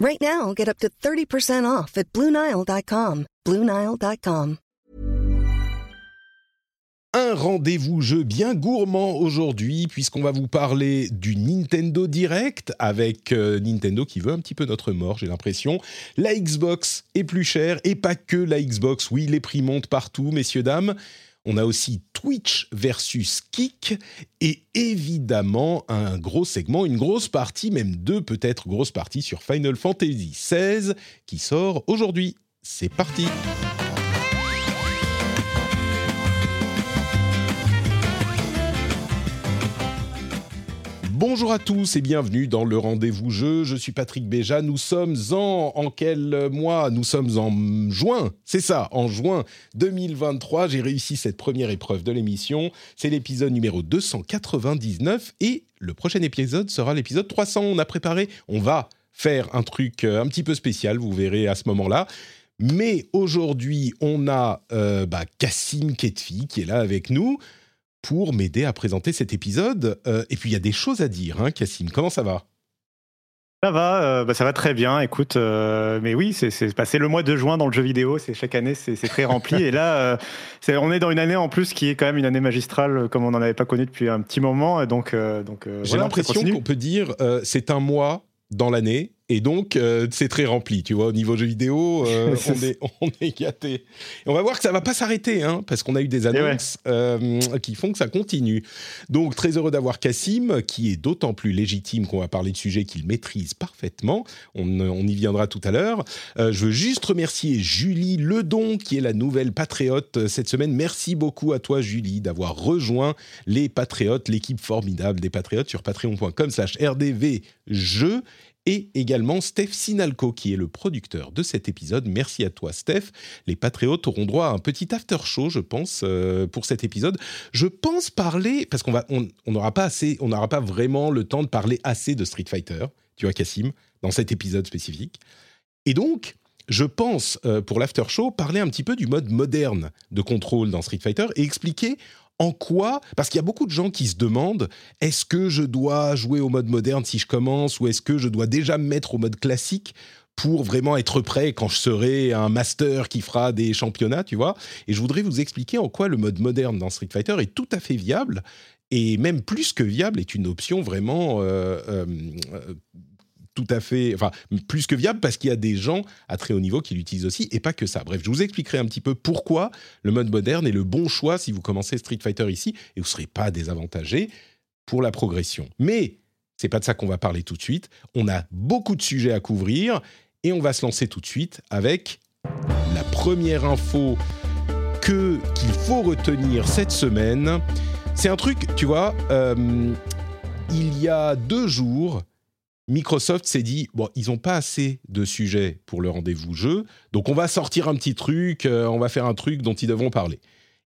Right now, get up to 30% off at BlueNile.com. BlueNile.com. Un rendez-vous jeu bien gourmand aujourd'hui, puisqu'on va vous parler du Nintendo Direct avec euh, Nintendo qui veut un petit peu notre mort, j'ai l'impression. La Xbox est plus chère et pas que la Xbox. Oui, les prix montent partout, messieurs, dames. On a aussi Twitch versus Kick et évidemment un gros segment, une grosse partie, même deux peut-être grosses parties sur Final Fantasy XVI qui sort aujourd'hui. C'est parti! Bonjour à tous et bienvenue dans le rendez-vous jeu. Je suis Patrick Béja. Nous sommes en en quel mois? Nous sommes en juin. C'est ça, en juin 2023. J'ai réussi cette première épreuve de l'émission. C'est l'épisode numéro 299 et le prochain épisode sera l'épisode 300. On a préparé, on va faire un truc euh, un petit peu spécial. Vous verrez à ce moment-là. Mais aujourd'hui, on a euh, bah, Cassim Ketfi qui est là avec nous pour m'aider à présenter cet épisode. Euh, et puis il y a des choses à dire, hein, Cassim. Comment ça va? Ça va, euh, bah, ça va très bien. Écoute, euh, mais oui, c'est passé le mois de juin dans le jeu vidéo. C'est chaque année, c'est très rempli. et là, on est dans une année en plus qui est quand même une année magistrale, comme on n'en avait pas connu depuis un petit moment. Donc, donc j'ai l'impression qu'on peut dire c'est un mois dans l'année et donc, euh, c'est très rempli, tu vois, au niveau jeux vidéo, euh, on, est, on est gâté. Et on va voir que ça va pas s'arrêter, hein, parce qu'on a eu des annonces euh, qui font que ça continue. Donc, très heureux d'avoir Cassim, qui est d'autant plus légitime qu'on va parler de sujets qu'il maîtrise parfaitement. On, on, y viendra tout à l'heure. je veux juste remercier Julie Ledon, qui est la nouvelle patriote cette semaine. Merci beaucoup à toi, Julie, d'avoir rejoint les patriotes, l'équipe formidable des patriotes sur patreon.com slash rdvjeux et également Steph Sinalco, qui est le producteur de cet épisode. Merci à toi, Steph. Les Patriotes auront droit à un petit after show, je pense, euh, pour cet épisode. Je pense parler, parce qu'on n'aura pas assez, on n'aura pas vraiment le temps de parler assez de Street Fighter, tu vois, Cassim, dans cet épisode spécifique. Et donc, je pense, euh, pour l'after show, parler un petit peu du mode moderne de contrôle dans Street Fighter et expliquer en quoi Parce qu'il y a beaucoup de gens qui se demandent est-ce que je dois jouer au mode moderne si je commence ou est-ce que je dois déjà me mettre au mode classique pour vraiment être prêt quand je serai un master qui fera des championnats, tu vois? Et je voudrais vous expliquer en quoi le mode moderne dans Street Fighter est tout à fait viable et même plus que viable est une option vraiment euh, euh, tout à fait, enfin, plus que viable parce qu'il y a des gens à très haut niveau qui l'utilisent aussi et pas que ça. Bref, je vous expliquerai un petit peu pourquoi le mode moderne est le bon choix si vous commencez Street Fighter ici et vous ne serez pas désavantagé pour la progression. Mais c'est pas de ça qu'on va parler tout de suite. On a beaucoup de sujets à couvrir et on va se lancer tout de suite avec la première info que qu'il faut retenir cette semaine. C'est un truc, tu vois, euh, il y a deux jours, Microsoft s'est dit bon, ils n'ont pas assez de sujets pour le rendez-vous jeu, donc on va sortir un petit truc, euh, on va faire un truc dont ils devront parler.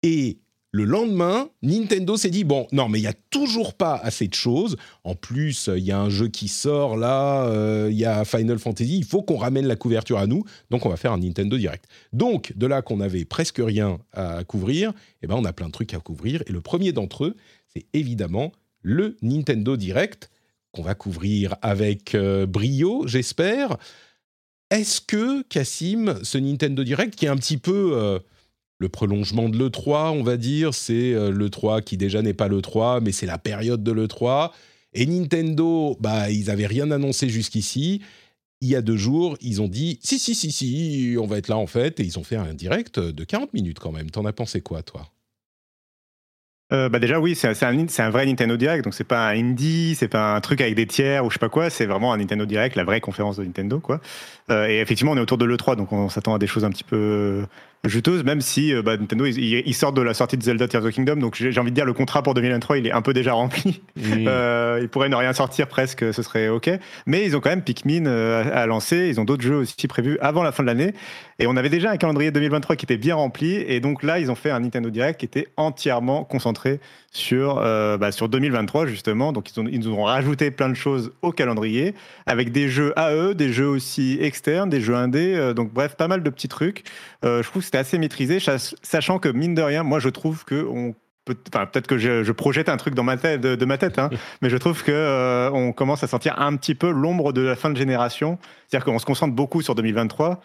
Et le lendemain, Nintendo s'est dit bon, non, mais il y a toujours pas assez de choses. En plus, il y a un jeu qui sort là, euh, il y a Final Fantasy. Il faut qu'on ramène la couverture à nous, donc on va faire un Nintendo Direct. Donc de là qu'on avait presque rien à couvrir, eh ben on a plein de trucs à couvrir. Et le premier d'entre eux, c'est évidemment le Nintendo Direct qu'on va couvrir avec euh, brio, j'espère. Est-ce que, Cassim, ce Nintendo Direct, qui est un petit peu euh, le prolongement de l'E3, on va dire, c'est euh, l'E3 qui déjà n'est pas l'E3, mais c'est la période de l'E3, et Nintendo, bah, ils n'avaient rien annoncé jusqu'ici. Il y a deux jours, ils ont dit si, si, si, si, on va être là en fait, et ils ont fait un direct de 40 minutes quand même. T'en as pensé quoi, toi? Euh, bah déjà oui, c'est un, vrai Nintendo Direct, donc c'est pas un indie, c'est pas un truc avec des tiers ou je sais pas quoi, c'est vraiment un Nintendo Direct, la vraie conférence de Nintendo quoi. Euh, et effectivement, on est autour de l'E3, donc on s'attend à des choses un petit peu juteuse, même si bah, Nintendo ils, sortent de la sortie de Zelda Tears of the Kingdom, donc j'ai envie de dire le contrat pour 2023 il est un peu déjà rempli. il pourrait ne rien sortir presque, ce serait ok. Mais ils ont quand même Pikmin à, lancer, ils ont d'autres jeux aussi prévus avant la fin de l'année, et on avait déjà un calendrier 2023 qui était bien rempli, et donc là ils ont fait un Nintendo Direct qui était entièrement concentré sur bah, sur 2023 justement, donc ils, ont, ils nous ont rajouté plein de choses au calendrier avec des jeux AE, des jeux aussi externes, des jeux indés, euh, donc bref, pas mal de petits trucs. Euh, je trouve que c'était assez maîtrisé, sachant que mine de rien, moi je trouve que on peut, peut-être que je, projette un truc dans ma tête, de, ma tête, hein, mais je trouve que euh, on commence à sentir un petit peu l'ombre de la fin de génération. C'est-à-dire qu'on se concentre beaucoup sur 2023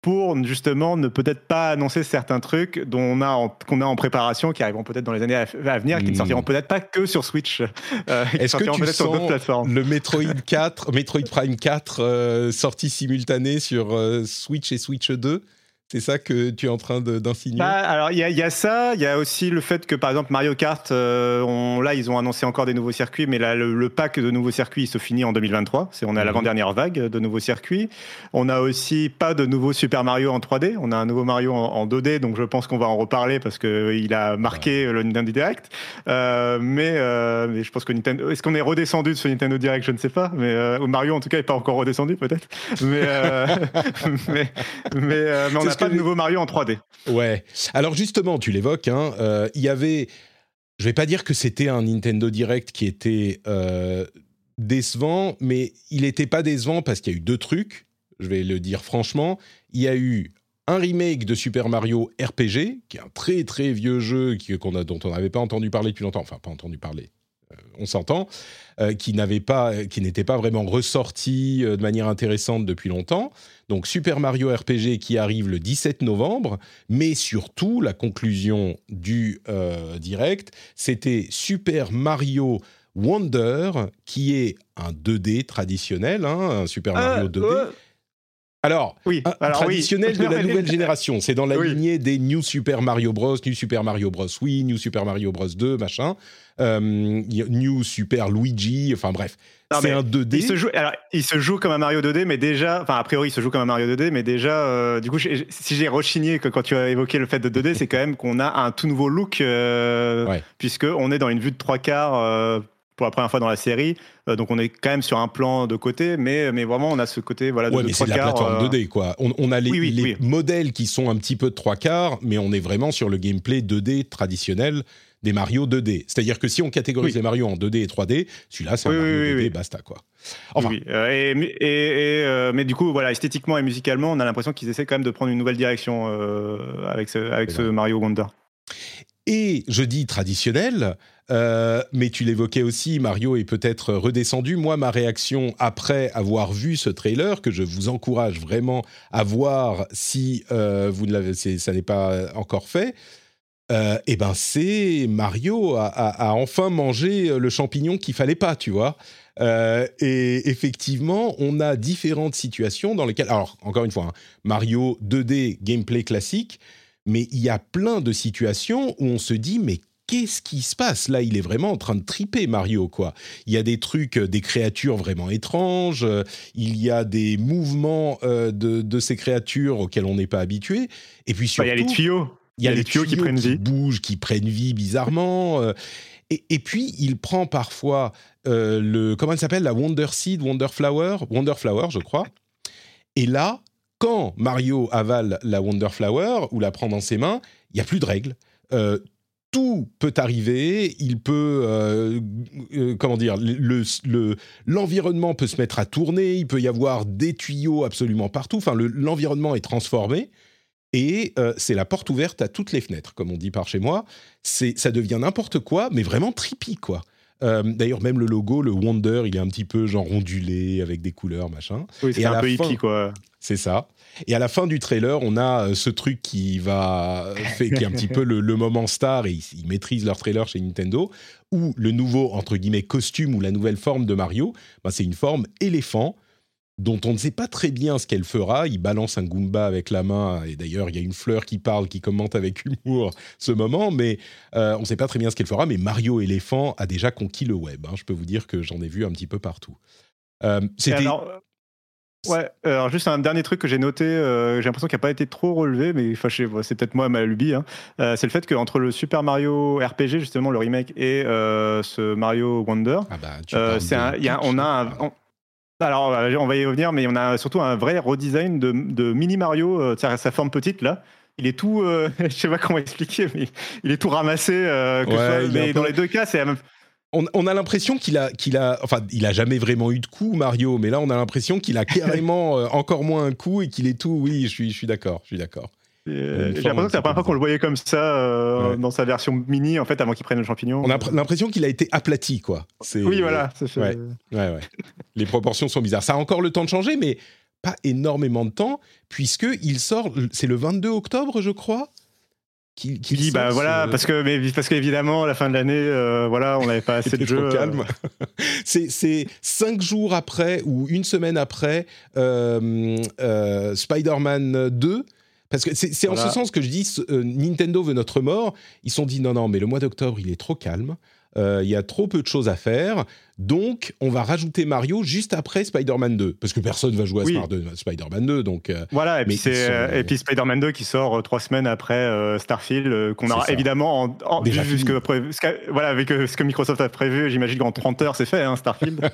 pour justement ne peut-être pas annoncer certains trucs dont on a qu'on a en préparation, qui arriveront peut-être dans les années à, venir, qui ne hmm. sortiront peut-être pas que sur Switch, euh, Est-ce que tu sens plateformes. le Metroid 4, Metroid Prime 4 euh, sorti simultané sur euh, Switch et Switch 2 c'est ça que tu es en train d'insinuer? Bah, Alors, il y, a ça. Il y a aussi le fait que, par exemple, Mario Kart, euh, là, ils ont annoncé encore des nouveaux circuits, mais là, le, pack de nouveaux circuits il se finit en 2023. C'est, on est à mhm. l'avant-dernière vague de nouveaux circuits. On a aussi pas de nouveau Super Mario en 3D. On a un nouveau Mario en, 2D, donc je pense qu'on va en reparler parce qu'il a marqué le Nintendo Direct. Euh, mais, euh, mais, je pense que Nintendo. Est-ce qu'on est redescendu de ce Nintendo Direct? Je ne sais pas. Mais Mario, en tout cas, n'est pas encore redescendu, peut-être. Mais, mais, mais, mais on a pas de nouveau Mario en 3D. Ouais. Alors justement, tu l'évoques, hein, euh, il y avait... Je vais pas dire que c'était un Nintendo Direct qui était euh, décevant, mais il n'était pas décevant parce qu'il y a eu deux trucs, je vais le dire franchement. Il y a eu un remake de Super Mario RPG, qui est un très très vieux jeu qui, qu'on a, dont on n'avait pas entendu parler depuis longtemps, enfin pas entendu parler, euh, on s'entend, qui n'avait pas, qui n'était pas vraiment ressorti de manière intéressante depuis longtemps. Donc Super Mario RPG qui arrive le 17 novembre, mais surtout la conclusion du euh, direct, c'était Super Mario Wonder qui est un 2D traditionnel, hein, un Super Mario 2D. Euh, alors, oui, traditionnel de la nouvelle génération. C'est dans la lignée des New Super Mario Bros, New Super Mario Bros. Wii, New Super Mario Bros 2, machin. Euh, New Super Luigi, enfin bref. C'est un 2D. Il se, joue, alors, il se joue comme un Mario 2D, mais déjà, enfin, a priori, il se joue comme un Mario 2D, mais déjà, euh, du coup, si j'ai rechigné que quand tu as évoqué le fait de 2D, c'est quand même qu'on a un tout nouveau look, euh, puisque puisqu'on est dans une vue de trois quarts pour la première fois dans la série. Euh, donc on est quand même sur un plan de côté, mais, mais vraiment on a ce côté voilà, de, ouais, mais c'est la plateforme 2D, euh, quoi. On, a les, les modèles qui sont un petit peu de trois quarts, mais on est vraiment sur le gameplay 2D traditionnel des Mario 2D. C'est-à-dire que si on catégorise les Mario en 2D et 3D, celui-là c'est un Mario 2D, basta quoi. Enfin. Euh, et, et, mais du coup, voilà, esthétiquement et musicalement, on a l'impression qu'ils essaient quand même de prendre une nouvelle direction avec ce, avec ce Mario Wonder. Et je dis traditionnel, euh, mais tu l'évoquais aussi, Mario est peut-être redescendu. Moi, ma réaction après avoir vu ce trailer, que je vous encourage vraiment à voir si euh, vous ne l'avez, ça n'est pas encore fait, euh, eh ben c'est Mario a, enfin mangé le champignon qu'il fallait pas, tu vois. et effectivement, on a différentes situations dans lesquelles, alors encore une fois, hein, Mario 2D gameplay classique, mais il y a plein de situations où on se dit mais qu'est-ce qui se passe Là, il est vraiment en train de triper Mario, quoi. Il y a des trucs, euh, des créatures vraiment étranges, euh, il y a des mouvements euh, de, ces créatures auxquels on n'est pas habitué. Et puis surtout... Bah, il y a les tuyaux. Il y a, les tuyaux, qui prennent vie. bougent, qui prennent vie bizarrement. et, puis, il prend parfois le... Comment elle s'appelle La Wonder Seed, Wonder Flower Wonder Flower, je crois. Et là, quand Mario avale la Wonder Flower ou la prend dans ses mains, il n'y a plus de règles tout peut arriver. Il peut, euh, euh, comment dire, l'environnement peut se mettre à tourner. Il peut y avoir des tuyaux absolument partout. Enfin, l'environnement est transformé. Et euh, c'est la porte ouverte à toutes les fenêtres, comme on dit par chez moi. Ça devient n'importe quoi, mais vraiment trippy, quoi. D'ailleurs, même le logo, le Wonder, il est un petit peu genre ondulé avec des couleurs, machin. Oui, c'est un peu hippie, quoi. C'est ça. Et à la fin du trailer, on a euh, ce truc qui va fait qui est un petit peu le, moment star et ils, maîtrisent leur trailer chez Nintendo où le nouveau entre guillemets costume ou la nouvelle forme de Mario, ben, c'est une forme éléphant dont on ne sait pas très bien ce qu'elle fera. Il balance un Goomba avec la main, et d'ailleurs, il y a une fleur qui parle, qui commente avec humour ce moment, mais euh, on ne sait pas très bien ce qu'elle fera. Mais Mario éléphant a déjà conquis le web. Hein. Je peux vous dire que j'en ai vu un petit peu partout. Euh, c'était Ouais, alors juste un dernier truc que j'ai noté, euh, j'ai l'impression qu'il n'a pas été trop relevé, mais c'est peut-être moi ma lubie. Hein. Euh, c'est le fait qu'entre le Super Mario RPG, justement le remake, et euh, ce Mario Wonder, ah bah, c'est y a, on a un, alors on va y revenir, mais on a surtout un vrai redesign de, de mini Mario, sa forme petite là il est tout, je sais pas comment expliquer, mais il est tout ramassé. mais dans les deux cas, c'est la même, on, a l'impression qu'il a, qu'il a, enfin, il a jamais vraiment eu de coup Mario, mais là, on a l'impression qu'il a carrément euh, encore moins un coup et qu'il est tout. Oui, je suis, je suis d'accord, je suis d'accord. Euh, j'ai l'impression que c'est la première fois qu'on le voyait comme ça euh, dans sa version mini, en fait, avant qu'il prenne le champignon. On a l'impression qu'il a été aplati, quoi. Oui, voilà. Ouais. ouais, Les proportions sont bizarres. Ça a encore le temps de changer, mais pas énormément de temps, puisque il sort. C'est le 22 octobre, je crois qui, dit bah voilà parce que mais parce qu'évidemment la fin de l'année euh, voilà on n'avait pas assez de jeux calme. C'est cinq jours après ou une semaine après euh, euh, Spider-Man 2 parce que c'est en ce sens que je dis Nintendo veut notre mort. Ils se sont dit non non mais le mois d'octobre il est trop calme il y a trop peu de choses à faire donc, on va rajouter Mario juste après Spider-Man 2, parce que personne va jouer à Spider-Man 2. Donc, euh, voilà, et puis, euh, puis Spider-Man 2 qui sort euh, trois semaines après Starfield, qu'on aura évidemment en, voilà, avec ce que Microsoft a prévu, j'imagine qu'en 30 heures c'est fait, hein, Starfield.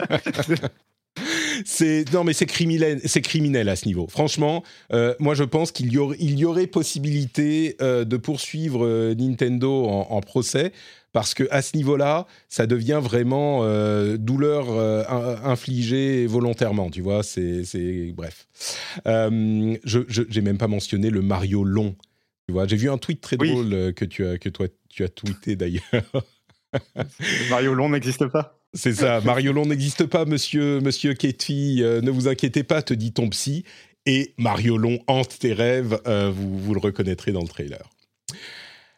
c'est non mais c'est criminel, c'est criminel à ce niveau. Franchement, moi je pense qu'il y aurait possibilité de poursuivre Nintendo en, procès parce que à ce niveau-là, ça devient vraiment euh, douleur euh, infligée volontairement, tu vois. C'est, bref. Euh, je j'ai même pas mentionné le Mario long. Tu vois, j'ai vu un tweet très drôle que tu as que toi tu as tweeté d'ailleurs. Mario long n'existe pas. C'est ça, Mario long n'existe pas, monsieur, monsieur Ketty. ne vous inquiétez pas, te dit ton psy. Et Mario long hante tes rêves, vous, vous le reconnaîtrez dans le trailer.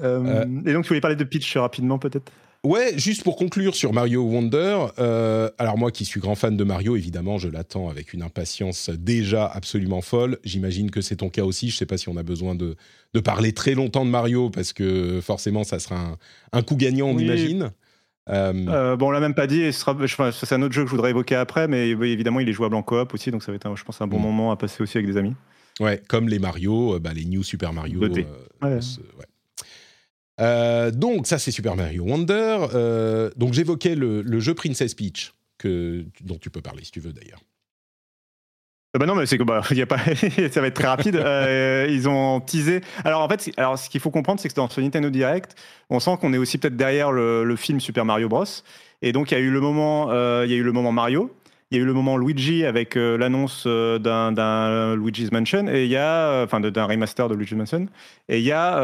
Euh, et donc, tu voulais parler de pitch rapidement, peut-être? Ouais, juste pour conclure sur Mario Wonder. Euh, alors moi qui suis grand fan de Mario, évidemment, je l'attends avec une impatience déjà absolument folle. J'imagine que c'est ton cas aussi. Je ne sais pas si on a besoin de, de, parler très longtemps de Mario parce que forcément, ça sera un, un coup gagnant, on imagine. Euh, bon, on l'a même pas dit. C'est un autre jeu que je voudrais évoquer après, mais évidemment, il est jouable en coop aussi, donc ça va être, je pense, un bon mm. moment à passer aussi avec des amis. Ouais, comme les Mario, bah, les New Super Mario. ouais. ouais. Euh, donc ça c'est Super Mario Wonder. Euh, donc j'évoquais le, jeu Princess Peach que dont tu peux parler si tu veux d'ailleurs. Euh, bah non mais c'est que bah y a pas ça va être très rapide. ils ont teasé. Alors en fait alors ce qu'il faut comprendre c'est que dans ce Nintendo Direct on sent qu'on est aussi peut-être derrière le, le, film Super Mario Bros. Et donc il y a eu le moment il y a eu le moment Mario il y a eu le moment Luigi avec euh, l'annonce euh, d'un Luigi's Mansion et il y a euh, enfin d'un remaster de Luigi's Mansion et il y a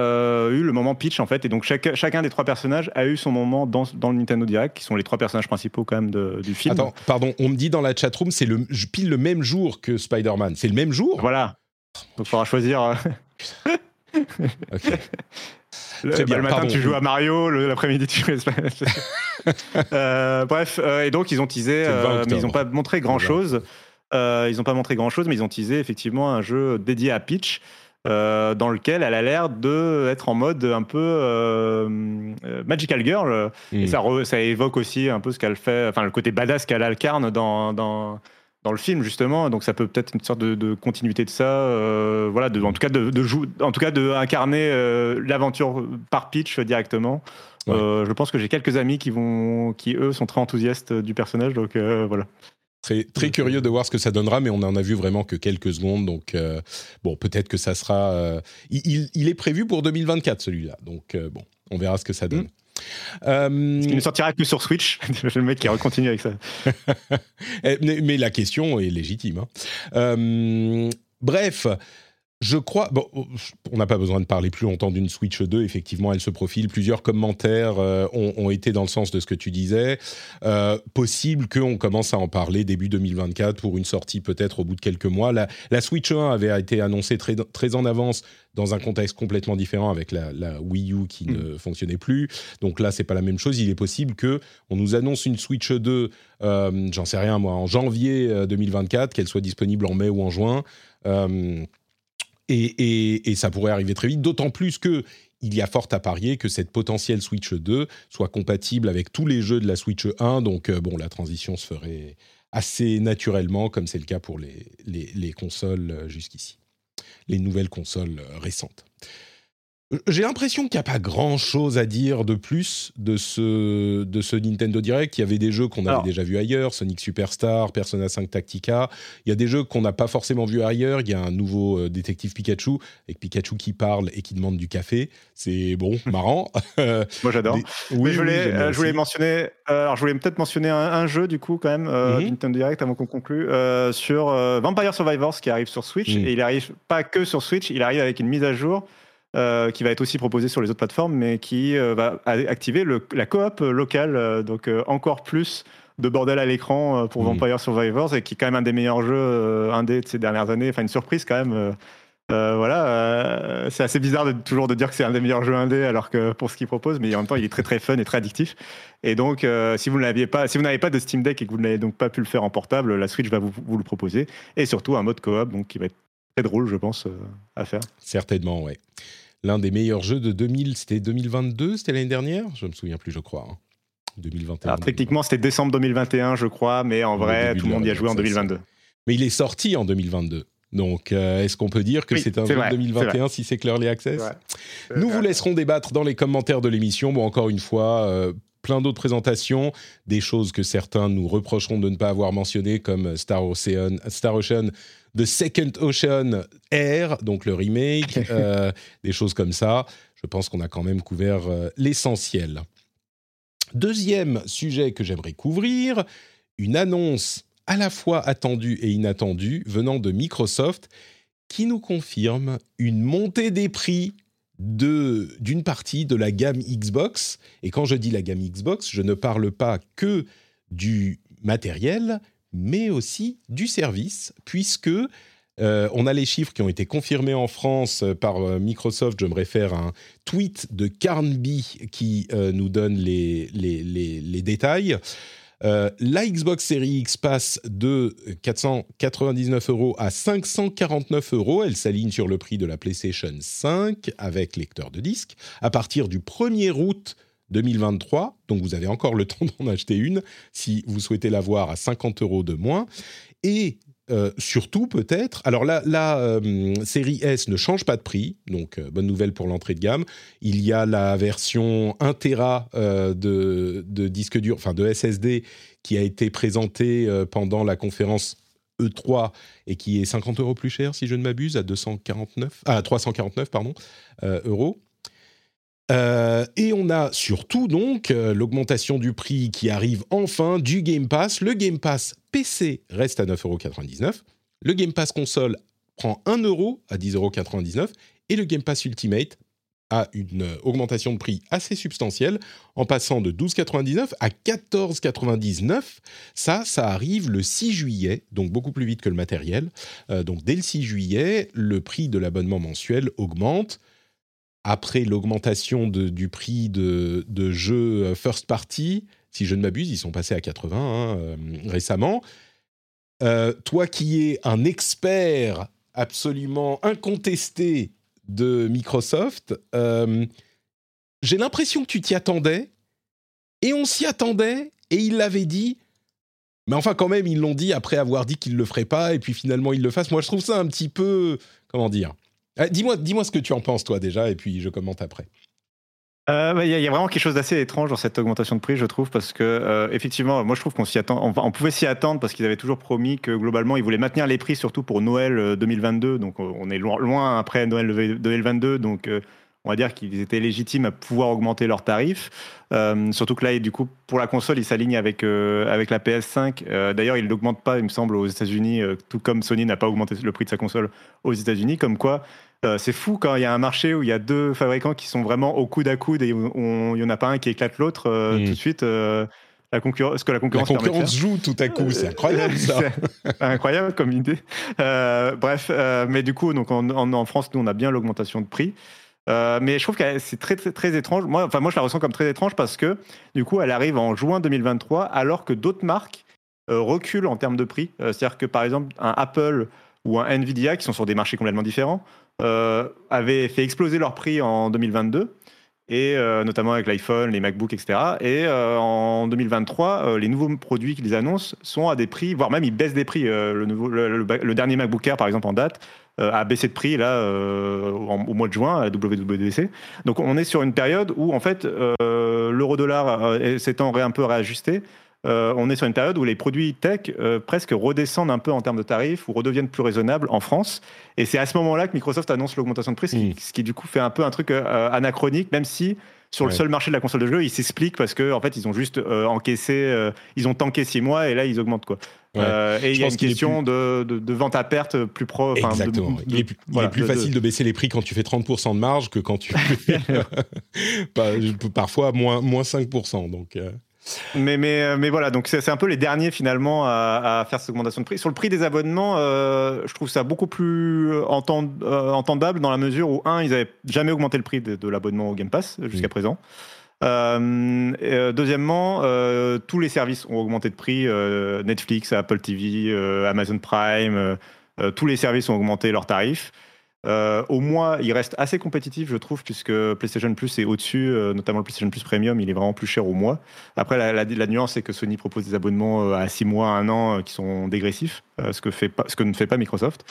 eu le moment Peach en fait et donc chaque, chacun des trois personnages a eu son moment dans, dans, le Nintendo Direct qui sont les trois personnages principaux quand même de, du film. Attends, pardon, on me dit dans la chatroom c'est le pile le même jour que Spider-Man, c'est le même jour? Voilà. Donc il faudra choisir. ok. Le, bah, le matin, tu joues à Mario, l'après-midi, tu joues euh, Bref, euh, et donc, ils ont teasé, euh, mais ils n'ont pas montré grand-chose. ils n'ont pas montré grand-chose, mais ils ont teasé effectivement un jeu dédié à Peach. dans lequel elle a l'air d'être en mode un peu Magical Girl. Et ça, ça, évoque aussi un peu ce qu'elle fait, enfin le côté badass qu'elle incarne dans, dans, dans le film justement donc ça peut peut-être une sorte de, continuité de ça euh, voilà de, en tout cas de, de jouer en tout cas de incarner euh, l'aventure par pitch directement euh, je pense que j'ai quelques amis qui vont qui eux sont très enthousiastes du personnage donc voilà Très, très curieux de voir ce que ça donnera, mais on en a vu vraiment que quelques secondes. Donc, bon, peut-être que ça sera. Il, il, est prévu pour 2024, celui-là. Donc, bon, on verra ce que ça donne. Hmm. Euh, il ne sortira que sur Switch. le mec qui continue avec ça. Eh, mais, la question est légitime. Hein. Euh, bref, je crois. Bon, on n'a pas besoin de parler plus longtemps d'une Switch 2. Effectivement, elle se profile. Plusieurs commentaires euh, ont, été dans le sens de ce que tu disais. Euh, possible qu'on commence à en parler début 2024 pour une sortie peut-être au bout de quelques mois. La, Switch 1 avait été annoncée très, très en avance dans un contexte complètement différent avec la, Wii U qui ne mm. fonctionnait plus. Donc là, c'est pas la même chose. Il est possible que on nous annonce une Switch 2, euh, j'en sais rien moi, en janvier 2024, qu'elle soit disponible en mai ou en juin. Et, ça pourrait arriver très vite, d'autant plus que il y a fort à parier que cette potentielle Switch 2 soit compatible avec tous les jeux de la Switch 1. Donc, euh, bon, la transition se ferait assez naturellement, comme c'est le cas pour les, les consoles jusqu'ici, les nouvelles consoles récentes. J'ai l'impression qu'il n'y a pas grand-chose à dire de plus de ce, de ce Nintendo Direct. Il y avait des jeux qu'on avait déjà vus ailleurs, Sonic Superstar, Persona 5 Tactica. Il y a des jeux qu'on n'a pas forcément vus ailleurs. Il y a un nouveau euh, détective Pikachu, avec Pikachu qui parle et qui demande du café. C'est bon, marrant. Moi j'adore. Oui, je voulais, euh, je voulais mentionner, euh, alors je voulais peut-être mentionner un, jeu du coup quand même, mhm. Nintendo Direct avant qu'on conclue, sur Vampire Survivors qui arrive sur Switch. Mhm. Et il arrive pas que sur Switch, il arrive avec une mise à jour euh, qui va être aussi proposé sur les autres plateformes, mais qui euh, va activer le, la coop locale, euh, donc encore plus de bordel à l'écran pour mmh. Vampire Survivors, et qui est quand même un des meilleurs jeux indés de ces dernières années. Enfin, une surprise quand même. voilà, c'est assez bizarre de, toujours de dire que c'est un des meilleurs jeux indés alors que pour ce qu'il propose, mais en même temps il est très très fun et très addictif. Et donc si vous n'aviez pas, si vous n'avez pas de Steam Deck et que vous n'avez donc pas pu le faire en portable, la Switch va vous, vous le proposer et surtout un mode coop donc qui va être très drôle je pense à faire. Certainement, ouais l'un des meilleurs jeux de 2000, c'était 2022, c'était l'année dernière? Je me souviens plus, je crois. 2021. Hein. techniquement, c'était décembre 2021, je crois, mais en vrai, tout le monde y a joué en 2022. Mais il est sorti en 2022. Donc, euh, est-ce qu'on peut dire que c'est un jeu de 2021 si c'est que l'Early Access Nous vous laisserons débattre dans les commentaires de l'émission. Bon, encore une fois, euh, plein d'autres présentations, des choses que certains nous reprocheront de ne pas avoir mentionnées, comme Star Ocean, Star Ocean The Second Ocean Air, donc le remake, euh, des choses comme ça. Je pense qu'on a quand même couvert euh, l'essentiel. Deuxième sujet que j'aimerais couvrir, une annonce à la fois attendue et inattendue venant de Microsoft qui nous confirme une montée des prix d'une partie de la gamme Xbox. Et quand je dis la gamme Xbox, je ne parle pas que du matériel, mais aussi du service, puisque euh, on a les chiffres qui ont été confirmés en France euh, par euh, Microsoft. Je me réfère à un tweet de Carnby qui nous donne les, détails. la Xbox Series X passe de 499 euros à 549 euros. Elle s'aligne sur le prix de la PlayStation 5 avec lecteur de disque à partir du 1er août 2023. Donc vous avez encore le temps d'en acheter une si vous souhaitez l'avoir à 50 euros de moins. Et euh, surtout peut-être, alors là, la euh, série S ne change pas de prix, donc euh, bonne nouvelle pour l'entrée de gamme. Il y a la version 1 Tera de, disque dur, enfin de SSD, qui a été présentée pendant la conférence E3 et qui est 50 euros plus cher si je ne m'abuse, à 249, à 349 pardon euros. Euh, et on a surtout donc euh, l'augmentation du prix qui arrive enfin du Game Pass. Le Game Pass PC reste à 9,99€. Le Game Pass console prend 1€ à 10,99€ et le Game Pass Ultimate a une euh, augmentation de prix assez substantielle en passant de 12,99 à 14,99. Ça, ça arrive le 6 juillet, donc beaucoup plus vite que le matériel. donc dès le 6 juillet, le prix de l'abonnement mensuel augmente après l'augmentation du prix de, jeux euh, first party, si je ne m'abuse, ils sont passés à 80 hein, euh, récemment. Euh, toi qui es un expert absolument incontesté de Microsoft, j'ai l'impression que tu t'y attendais, et on s'y attendait, et ils l'avaient dit. Mais enfin, quand même, ils l'ont dit après avoir dit qu'ils ne le feraient pas, et puis finalement ils le fassent. Moi, je trouve ça un petit peu, comment dire, euh, dis-moi, dis-moi ce que tu en penses toi déjà, et puis je commente après. Euh, il y, a vraiment quelque chose d'assez étrange dans cette augmentation de prix, je trouve, parce que euh, effectivement, moi je trouve qu'on s'y attend, on, pouvait s'y attendre parce qu'ils avaient toujours promis que globalement ils voulaient maintenir les prix, surtout pour Noël 2022. Donc on est loin, loin après Noël 2022, donc on va dire qu'ils étaient légitimes à pouvoir augmenter leurs tarifs. Euh, surtout que là, du coup, pour la console, ils s'alignent avec, euh, avec la PS5. Euh, d'ailleurs, ils n'augmentent pas, il me semble, aux États-Unis, tout comme Sony n'a pas augmenté le prix de sa console aux États-Unis. Comme quoi, c'est fou quand il y a un marché où il y a deux fabricants qui sont vraiment au coude à coude et il n'y en a pas un qui éclate l'autre, mm. tout de suite. la concurrence, ce que la concurrence, la concurrence joue tout à coup, c'est incroyable ça. incroyable comme idée. bref, mais du coup, donc en, en, France, nous on a bien l'augmentation de prix. Euh, mais je trouve que c'est très, très, étrange. Moi, enfin, moi, je la ressens comme très étrange parce que, du coup, elle arrive en juin 2023, alors que d'autres marques euh, reculent en termes de prix. Euh, c'est-à-dire que, par exemple, un Apple ou un Nvidia, qui sont sur des marchés complètement différents, avaient fait exploser leur prix en 2022. et notamment avec l'iPhone, les MacBooks, etc. Et en 2023, les nouveaux produits qu'ils annoncent sont à des prix, voire même ils baissent des prix. le, le, dernier MacBook Air, par exemple, en date, a baissé de prix là au mois de juin à la WWDC. Donc on est sur une période où en fait l'euro-dollar s'étant un peu réajusté, euh, on est sur une période où les produits tech euh, presque redescendent un peu en termes de tarifs ou redeviennent plus raisonnables en France. Et c'est à ce moment-là que Microsoft annonce l'augmentation de prix, ce, qui, du coup fait un peu un truc euh, anachronique, même si sur le seul marché de la console de jeu, ils s'expliquent parce qu'en en fait, ils ont juste encaissé, ils ont tanké six mois et là, ils augmentent quoi. et il y a une question de, vente à perte plus pro. Exactement. il, est plus, facile de... baisser les prix quand tu fais 30% de marge que quand tu fais parfois moins, moins 5%. Donc, mais, mais, euh, mais voilà, donc c'est un peu les derniers finalement à, faire cette augmentation de prix. Sur le prix des abonnements, euh, je trouve ça beaucoup plus euh, entendable dans la mesure où, un, ils n'avaient jamais augmenté le prix de, l'abonnement au Game Pass jusqu'à présent. deuxièmement, tous les services ont augmenté de prix. Netflix, Apple TV, Amazon Prime, tous les services ont augmenté leurs tarifs. Euh, au moins, il reste assez compétitif, je trouve, puisque PlayStation Plus est au-dessus, euh, notamment le PlayStation Plus Premium, il est vraiment plus cher au mois. Après, la, nuance, c'est que Sony propose des abonnements euh, à 6 mois, 1 an, qui sont dégressifs, ce, que fait pas, ce que ne fait pas Microsoft.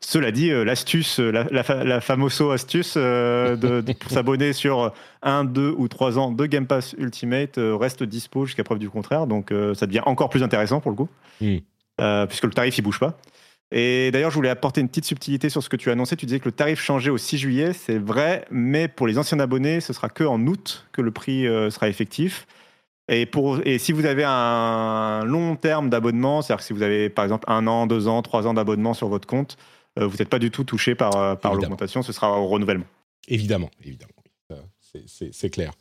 Cela dit, l'astuce, la, la, famoso astuce de, pour s'abonner sur 1, 2 ou 3 ans de Game Pass Ultimate reste dispo jusqu'à preuve du contraire, donc ça devient encore plus intéressant pour le coup, puisque le tarif il bouge pas. Et d'ailleurs, je voulais apporter une petite subtilité sur ce que tu as annoncé. Tu disais que le tarif changeait au 6 juillet, c'est vrai, mais pour les anciens abonnés, ce sera que en août que le prix euh, sera effectif. Et, pour, et si vous avez un long terme d'abonnement, c'est-à-dire que si vous avez par exemple un an, deux ans, trois ans d'abonnement sur votre compte, euh, vous n'êtes pas du tout touché par, euh, par l'augmentation, ce sera au renouvellement. Évidemment, évidemment. C'est clair.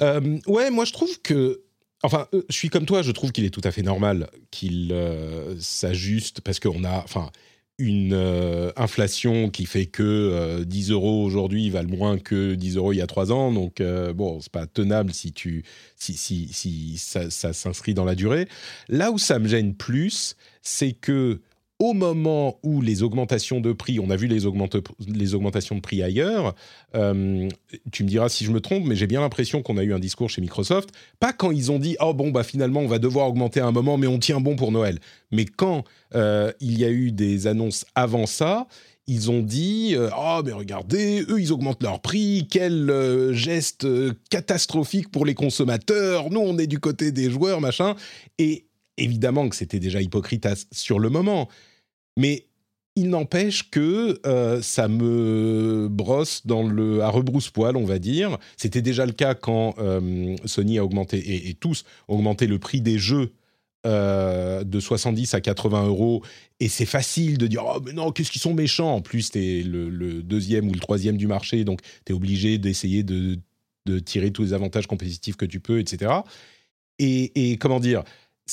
ouais, moi je trouve que Enfin, euh, je suis comme toi, je trouve qu'il est tout à fait normal qu'il euh, s'ajuste parce qu'on a, enfin, une euh, inflation qui fait que 10 euros aujourd'hui valent moins que 10 euros il y a 3 ans. Donc, bon, c'est pas tenable si, tu, si, si, si ça s'inscrit dans la durée. Là où ça me gêne plus, c'est que au moment où les augmentations de prix, on a vu les, augmentations de prix ailleurs, euh, tu me diras si je me trompe, mais j'ai bien l'impression qu'on a eu un discours chez Microsoft, pas quand ils ont dit oh bon bah finalement on va devoir augmenter à un moment, mais on tient bon pour Noël, mais quand euh, il y a eu des annonces avant ça. Ils ont dit euh, oh mais regardez eux ils augmentent leur prix quel geste catastrophique pour les consommateurs nous on est du côté des joueurs machin et évidemment que c'était déjà hypocrite sur le moment mais il n'empêche que euh, ça me brosse dans le à rebrousse-poil, on va dire. C'était déjà le cas quand euh, Sony a augmenté et, tous augmenté le prix des jeux euh, de 70 à 80 euros. Et c'est facile de dire oh mais non qu'est-ce qu'ils sont méchants. En plus t'es le, le deuxième ou le troisième du marché, donc t'es obligé d'essayer de, tirer tous les avantages compétitifs que tu peux, etc. Et, et comment dire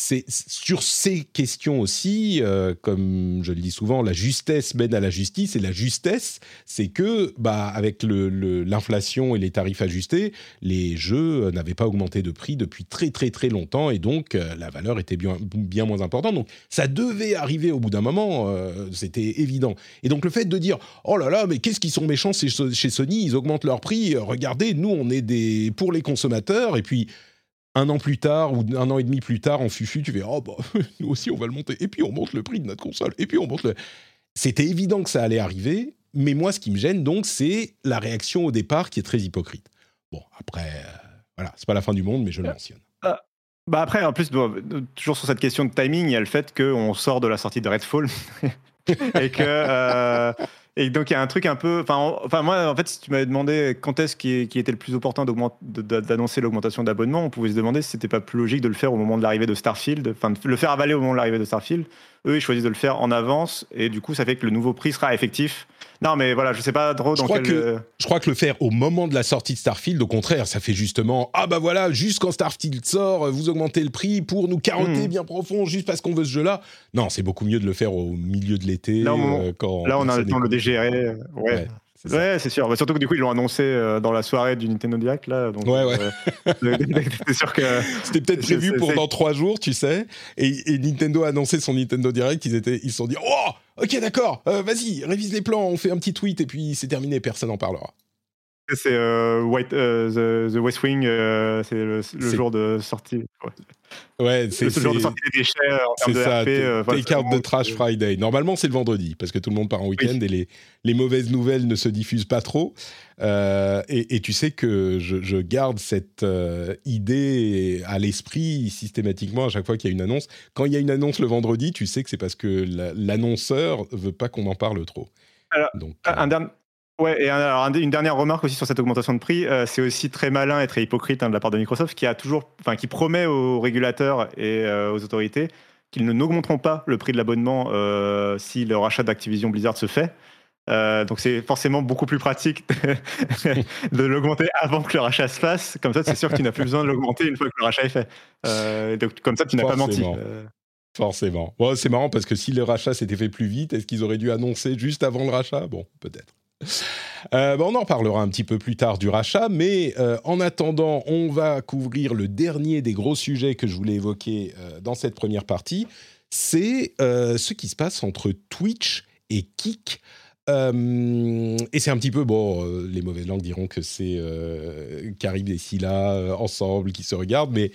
c'est sur ces questions aussi, euh, comme je le dis souvent, la justesse mène à la justice et la justesse, c'est que, bah, avec l'inflation et les tarifs ajustés, les jeux n'avaient pas augmenté de prix depuis très très très longtemps et donc euh, la valeur était bien, bien moins importante. Donc ça devait arriver au bout d'un moment, euh, c'était évident. Et donc le fait de dire oh là là, mais qu'est-ce qu'ils sont méchants chez Sony, ils augmentent leur prix. Regardez, nous on est des pour les consommateurs et puis un an plus tard ou un an et demi plus tard en fufu, tu fais oh bah nous aussi on va le monter et puis on monte le prix de notre console et puis on monte le. C'était évident que ça allait arriver, mais moi ce qui me gêne donc c'est la réaction au départ qui est très hypocrite. Bon après euh, voilà c'est pas la fin du monde mais je le mentionne. Euh, bah après en plus toujours sur cette question de timing il y a le fait qu'on sort de la sortie de Redfall et que euh, et donc il y a un truc un peu. Enfin, moi, en fait, si tu m'avais demandé quand est-ce qui, était le plus important d'annoncer l'augmentation d'abonnement, on pouvait se demander si c'était pas plus logique de le faire au moment de l'arrivée de Starfield, enfin, le faire avaler au moment de l'arrivée de Starfield. Eux, ils choisissent de le faire en avance, et du coup, ça fait que le nouveau prix sera effectif non, mais voilà, je sais pas trop dans je crois Que, je crois que le faire au moment de la sortie de Starfield, au contraire, ça fait justement ah bah voilà, juste quand Starfield sort, vous augmentez le prix pour nous carotter hmm. bien profond, juste parce qu'on veut ce jeu-là. Non, c'est beaucoup mieux de le faire au milieu de l'été. Là, euh, quand là, on a le temps de le dégérer. ouais. Ouais, c'est sûr. surtout que du coup, ils l'ont annoncé euh, dans la soirée du Nintendo Direct. Là, donc, ouais, ouais. Euh, c'est sûr que. C'était peut-être prévu pour dans trois jours, tu sais. Et, Nintendo a annoncé son Nintendo Direct. Ils étaient, ils se sont dit Oh, ok, d'accord, euh, vas-y, révise les plans, on fait un petit tweet et puis c'est terminé, personne n'en parlera. C'est euh, White, euh, the, West Wing, euh, c'est le, jour de sortie. Ouais, c'est le jour de sortie des déchets en termes de ça, RP. de Trash Friday. Normalement, c'est le vendredi parce que tout le monde part en week-end et les, les mauvaises nouvelles ne se diffusent pas trop. Et, et, tu sais que je, je garde cette idée à l'esprit systématiquement à chaque fois qu'il y a une annonce. Quand il y a une annonce le vendredi, tu sais que c'est parce que l'annonceur veut pas qu'on en parle trop. Alors, Donc, un, dernier Ouais, et alors, une dernière remarque aussi sur cette augmentation de prix, euh, c'est aussi très malin et très hypocrite hein, de la part de Microsoft, qui a toujours, enfin, qui promet aux régulateurs et euh, aux autorités qu'ils ne n'augmenteront pas le prix de l'abonnement euh, si le rachat d'Activision Blizzard se fait. donc c'est forcément beaucoup plus pratique de, l'augmenter avant que le rachat se fasse. Comme ça, c'est sûr que tu n'as plus besoin de l'augmenter une fois que le rachat est fait. donc comme ça, tu n'as pas menti. Forcément. c'est marrant parce que si le rachat s'était fait plus vite, est-ce qu'ils auraient dû annoncer juste avant le rachat? Bon, peut-être. Euh, on en parlera un petit peu plus tard du rachat, mais euh, en attendant, on va couvrir le dernier des gros sujets que je voulais évoquer euh, dans cette première partie. C'est ce qui se passe entre Twitch et Kik. et c'est un petit peu, bon, les mauvaises langues diront que c'est Carib et Scylla ensemble qui se regardent, mais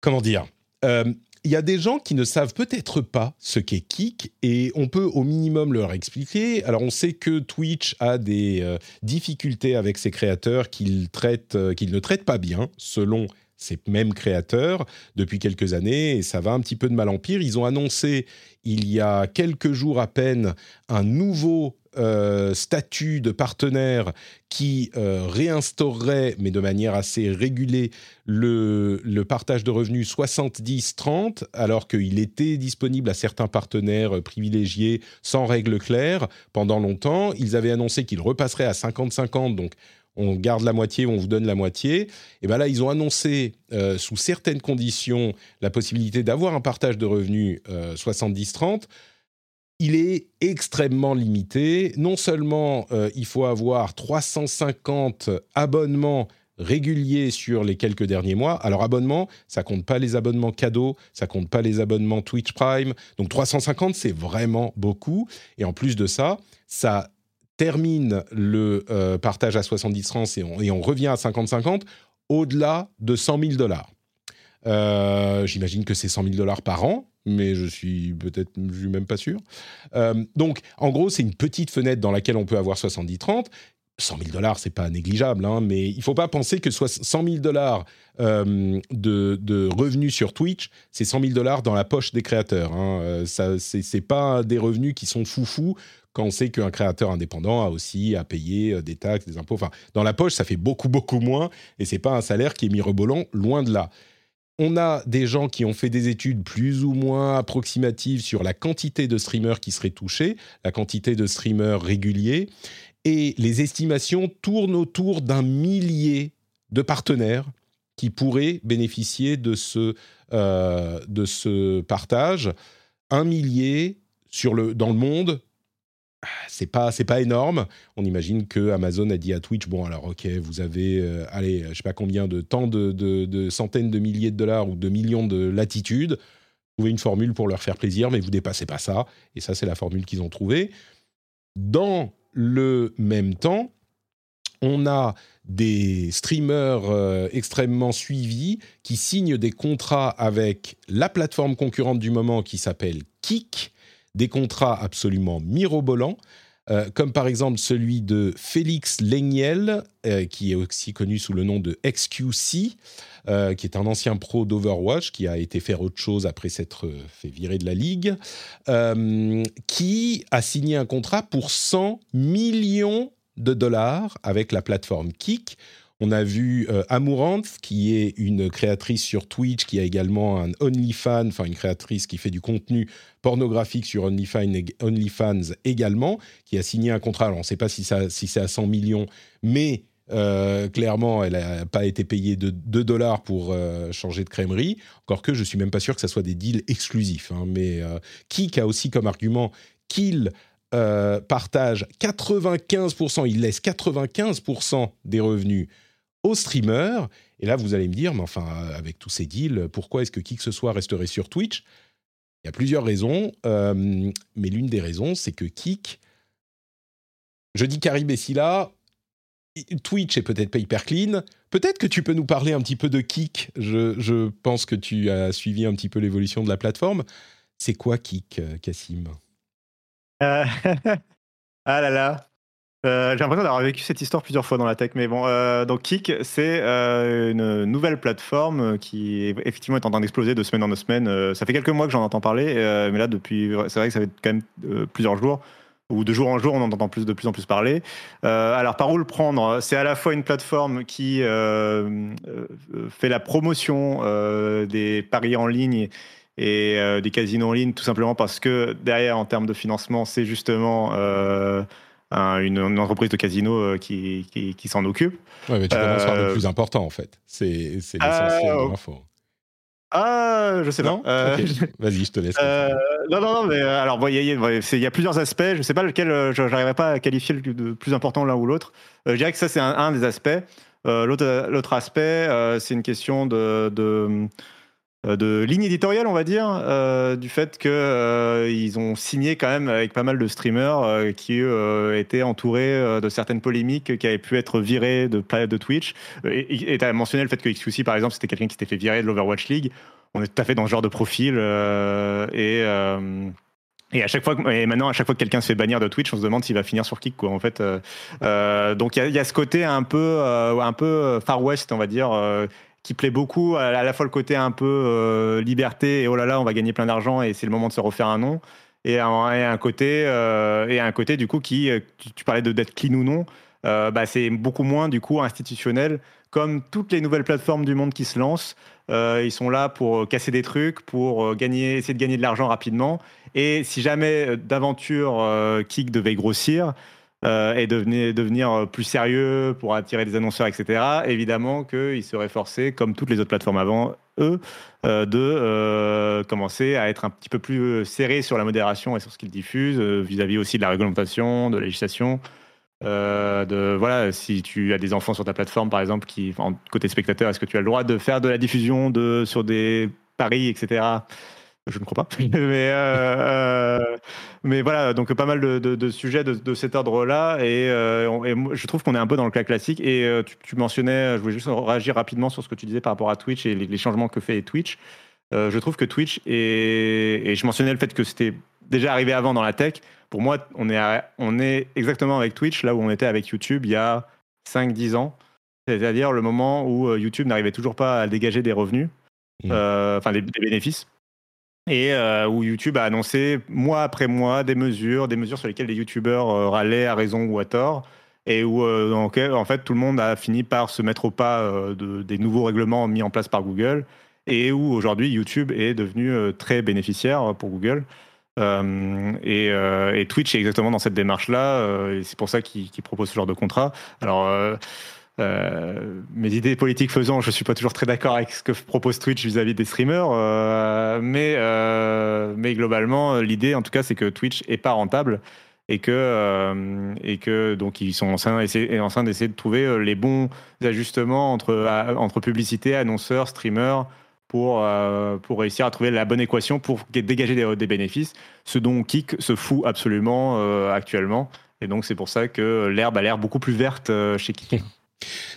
comment dire il y a des gens qui ne savent peut-être pas ce qu'est Kik et on peut au minimum leur expliquer. Alors on sait que Twitch a des euh, difficultés avec ses créateurs qu'il euh, ne traite pas bien, selon ces mêmes créateurs depuis quelques années et ça va un petit peu de mal en pire. Ils ont annoncé il y a quelques jours à peine un nouveau euh, statut de partenaire qui euh, réinstaurerait, mais de manière assez régulée, le, le partage de revenus 70-30, alors qu'il était disponible à certains partenaires privilégiés sans règles claires pendant longtemps. Ils avaient annoncé qu'ils repasseraient à 50-50, donc on garde la moitié, on vous donne la moitié. Et bien là, ils ont annoncé, euh, sous certaines conditions, la possibilité d'avoir un partage de revenus 70-30 il est extrêmement limité. Non seulement euh, il faut avoir 350 abonnements réguliers sur les quelques derniers mois. Alors abonnement, ça compte pas les abonnements cadeaux, ça compte pas les abonnements Twitch Prime. Donc 350, c'est vraiment beaucoup. Et en plus de ça, ça termine le euh, partage à 70 francs et on, revient à 50-50 au-delà de 100 000 dollars. Euh, j'imagine que c'est 100 000 dollars par an, mais je suis peut-être, même pas sûr. Euh, donc, en gros, c'est une petite fenêtre dans laquelle on peut avoir 70-30. 100 000 dollars, c'est pas négligeable, hein, mais il faut pas penser que 100 000 dollars de, revenus sur Twitch, c'est 100 000 dollars dans la poche des créateurs. Hein. Ça, c'est pas des revenus qui sont foufous quand on sait qu'un créateur indépendant a aussi à payer des taxes, des impôts. Enfin, dans la poche, ça fait beaucoup, beaucoup moins, et c'est pas un salaire qui est mirobolant, loin de là on a des gens qui ont fait des études plus ou moins approximatives sur la quantité de streamers qui seraient touchés, la quantité de streamers réguliers, et les estimations tournent autour d'un millier de partenaires qui pourraient bénéficier de ce, euh, de ce partage. Un millier sur le, dans le monde, c'est pas c'est pas énorme. On imagine que Amazon a dit à Twitch bon alors ok vous avez euh, allez je sais pas combien de temps de, centaines de milliers de dollars ou de millions de latitudes. Trouvez une formule pour leur faire plaisir, mais vous dépassez pas ça. Et ça c'est la formule qu'ils ont trouvée. Dans le même temps, on a des streamers euh, extrêmement suivis qui signent des contrats avec la plateforme concurrente du moment qui s'appelle Kik des contrats absolument mirobolants, euh, comme par exemple celui de Félix Leniel, euh, qui est aussi connu sous le nom de XQC, euh, qui est un ancien pro d'Overwatch, qui a été faire autre chose après s'être fait virer de la ligue, qui a signé un contrat pour 100 millions de dollars avec la plateforme Kik on a vu euh, Amouranthe, qui est une créatrice sur Twitch, qui a également un OnlyFans, enfin une créatrice qui fait du contenu pornographique sur OnlyFans, également, qui a signé un contrat. Alors on ne sait pas si, c'est à 100 millions, mais euh, clairement, elle n'a pas été payée de 2 dollars pour euh, changer de crèmerie. Encore que je suis même pas sûr que ce soit des deals exclusifs. Hein. mais Kik a aussi comme argument qu'il partage 95%, il laisse 95% des revenus aux streamers. Et là, vous allez me dire, mais enfin, avec tous ces deals, pourquoi est-ce que qui que ce soit resterait sur Twitch? Il y a plusieurs raisons, euh, mais l'une des raisons, c'est que Kik, je dis Carib et Scylla, Twitch est peut-être pas hyper clean. Peut-être que tu peux nous parler un petit peu de Kik. Je, pense que tu as suivi un petit peu l'évolution de la plateforme. C'est quoi Kik, Cassim euh, Ah là là. Euh, j'ai l'impression d'avoir vécu cette histoire plusieurs fois dans la tech, mais bon, euh, donc Kik, c'est une nouvelle plateforme qui effectivement est en train d'exploser de semaine en semaine. ça fait quelques mois que j'en entends parler, mais là depuis, c'est vrai que ça fait quand même plusieurs jours ou de jour en jour, on en entend plus, de plus en plus parler. Euh, alors, par où le prendre? C'est à la fois une plateforme qui euh, euh, fait la promotion des paris en ligne et des casinos en ligne, tout simplement parce que derrière, en termes de financement, c'est justement une, entreprise de casino qui, qui, s'en occupe. Oui, mais tu commences par le plus important, en fait. C'est l'essentiel de l'info. Ah, je sais pas. Euh, Vas-y, je te laisse. Euh, non, non, non, mais euh, alors, il y, a plusieurs aspects. Je sais pas lequel, je n'arriverai pas à qualifier le plus important l'un ou l'autre. je dirais que ça, c'est un, des aspects. L'autre aspect, c'est une question de, de euh, de ligne éditoriale, on va dire, euh, du fait qu'ils euh, ont signé quand même avec pas mal de streamers qui étaient entourés de certaines polémiques qui avaient pu être virés de, Twitch. Et tu as mentionné le fait que XQC, par exemple, c'était quelqu'un qui s'était fait virer de l'Overwatch League. On est tout à fait dans ce genre de profil. et. À chaque fois, maintenant, à chaque fois que quelqu'un se fait bannir de Twitch, on se demande s'il va finir sur Kick, quoi. En fait, donc il y, a ce côté un peu, un peu Far West, on va dire, qui plaît beaucoup, à, la fois le côté un peu euh, liberté et oh là là, on va gagner plein d'argent et c'est le moment de se refaire un nom. Et un, un côté, euh, et un côté du coup qui, euh, tu, parlais de d'être clean ou non, bah, c'est beaucoup moins du coup institutionnel. Comme toutes les nouvelles plateformes du monde qui se lancent, ils sont là pour casser des trucs, pour gagner, essayer de gagner de l'argent rapidement. Et si jamais d'aventure Kik devait grossir, euh, et devenir, devenir plus sérieux pour attirer des annonceurs, etc., évidemment qu'ils seraient forcés, comme toutes les autres plateformes avant eux, euh, de euh, commencer à être un petit peu plus serrés sur la modération et sur ce qu'ils diffusent, vis-à-vis aussi de la réglementation, de la législation. de voilà, si tu as des enfants sur ta plateforme, par exemple, qui, côté spectateur, est-ce que tu as le droit de faire de la diffusion de, sur des paris, etc. Je ne crois pas. mais, euh, euh, mais voilà, donc pas mal de, sujets de, cet ordre-là. Et, euh, je trouve qu'on est un peu dans le cas classique. Et tu, mentionnais, je voulais juste réagir rapidement sur ce que tu disais par rapport à Twitch et les, changements que fait Twitch. je trouve que Twitch, et, et je mentionnais le fait que c'était déjà arrivé avant dans la tech. Pour moi, on est, on est exactement avec Twitch là où on était avec YouTube il y a 5-10 ans. C'est-à-dire le moment où YouTube n'arrivait toujours pas à dégager des revenus, mmh. enfin des bénéfices et euh, où YouTube a annoncé mois après mois des mesures, des mesures sur lesquelles les YouTubeurs euh, râlaient à raison ou à tort, et où euh, en fait tout le monde a fini par se mettre au pas de, des nouveaux règlements mis en place par Google, et où aujourd'hui YouTube est devenu très bénéficiaire pour Google. Et, Twitch est exactement dans cette démarche-là, et c'est pour ça qu'ils proposent ce genre de contrat. Alors euh, mes idées politiques faisant, je suis pas toujours très d'accord avec ce que propose Twitch vis-à-vis des streamers, euh, mais, euh, mais globalement, l'idée, en tout cas, c'est que Twitch est pas rentable et que, et que donc ils sont en train, d'essayer de trouver les bons ajustements entre, entre publicité, annonceurs, streamers pour, pour réussir à trouver la bonne équation pour dégager des bénéfices, ce dont Kik se fout absolument actuellement. Et donc c'est pour ça que l'herbe a l'air beaucoup plus verte chez Kik.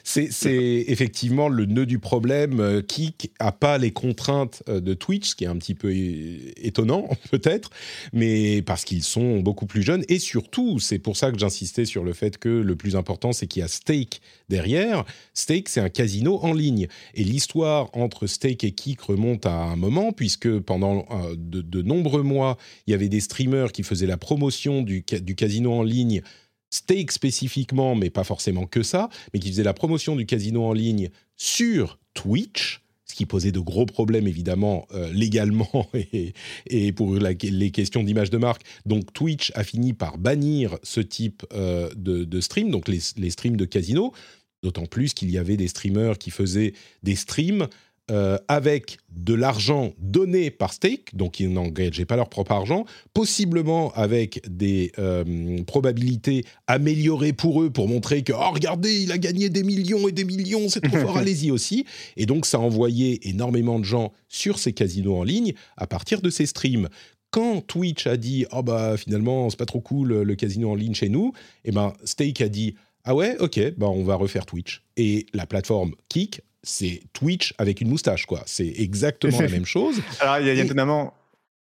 C'est effectivement le nœud du problème. Euh, Kik a pas les contraintes euh, de Twitch, ce qui est un petit peu étonnant peut-être, mais parce qu'ils sont beaucoup plus jeunes. Et surtout, c'est pour ça que j'insistais sur le fait que le plus important, c'est qu'il y a Stake derrière. Stake, c'est un casino en ligne. Et l'histoire entre Stake et Kik remonte à un moment, puisque pendant euh, de, nombreux mois, il y avait des streamers qui faisaient la promotion du casino en ligne Stake spécifiquement, mais pas forcément que ça, mais qui faisait la promotion du casino en ligne sur Twitch, ce qui posait de gros problèmes évidemment euh, légalement et, pour les questions d'image de marque. Donc Twitch a fini par bannir ce type euh, de, stream, donc les, les streams de casino, d'autant plus qu'il y avait des streamers qui faisaient des streams euh, avec de l'argent donné par Stake, donc ils n'engageaient pas leur propre argent, possiblement avec des euh, probabilités améliorées pour eux pour montrer que oh regardez il a gagné des millions et des millions c'est trop fort allez-y aussi. Et donc ça a envoyé énormément de gens sur ces casinos en ligne à partir de ces streams. Quand Twitch a dit oh bah finalement c'est pas trop cool le casino en ligne chez nous, et eh ben Stake a dit Ah ouais, ok, bah on va refaire Twitch. Et la plateforme Kik, c'est Twitch avec une moustache, quoi. C'est exactement la même chose. Alors, il y a, notamment,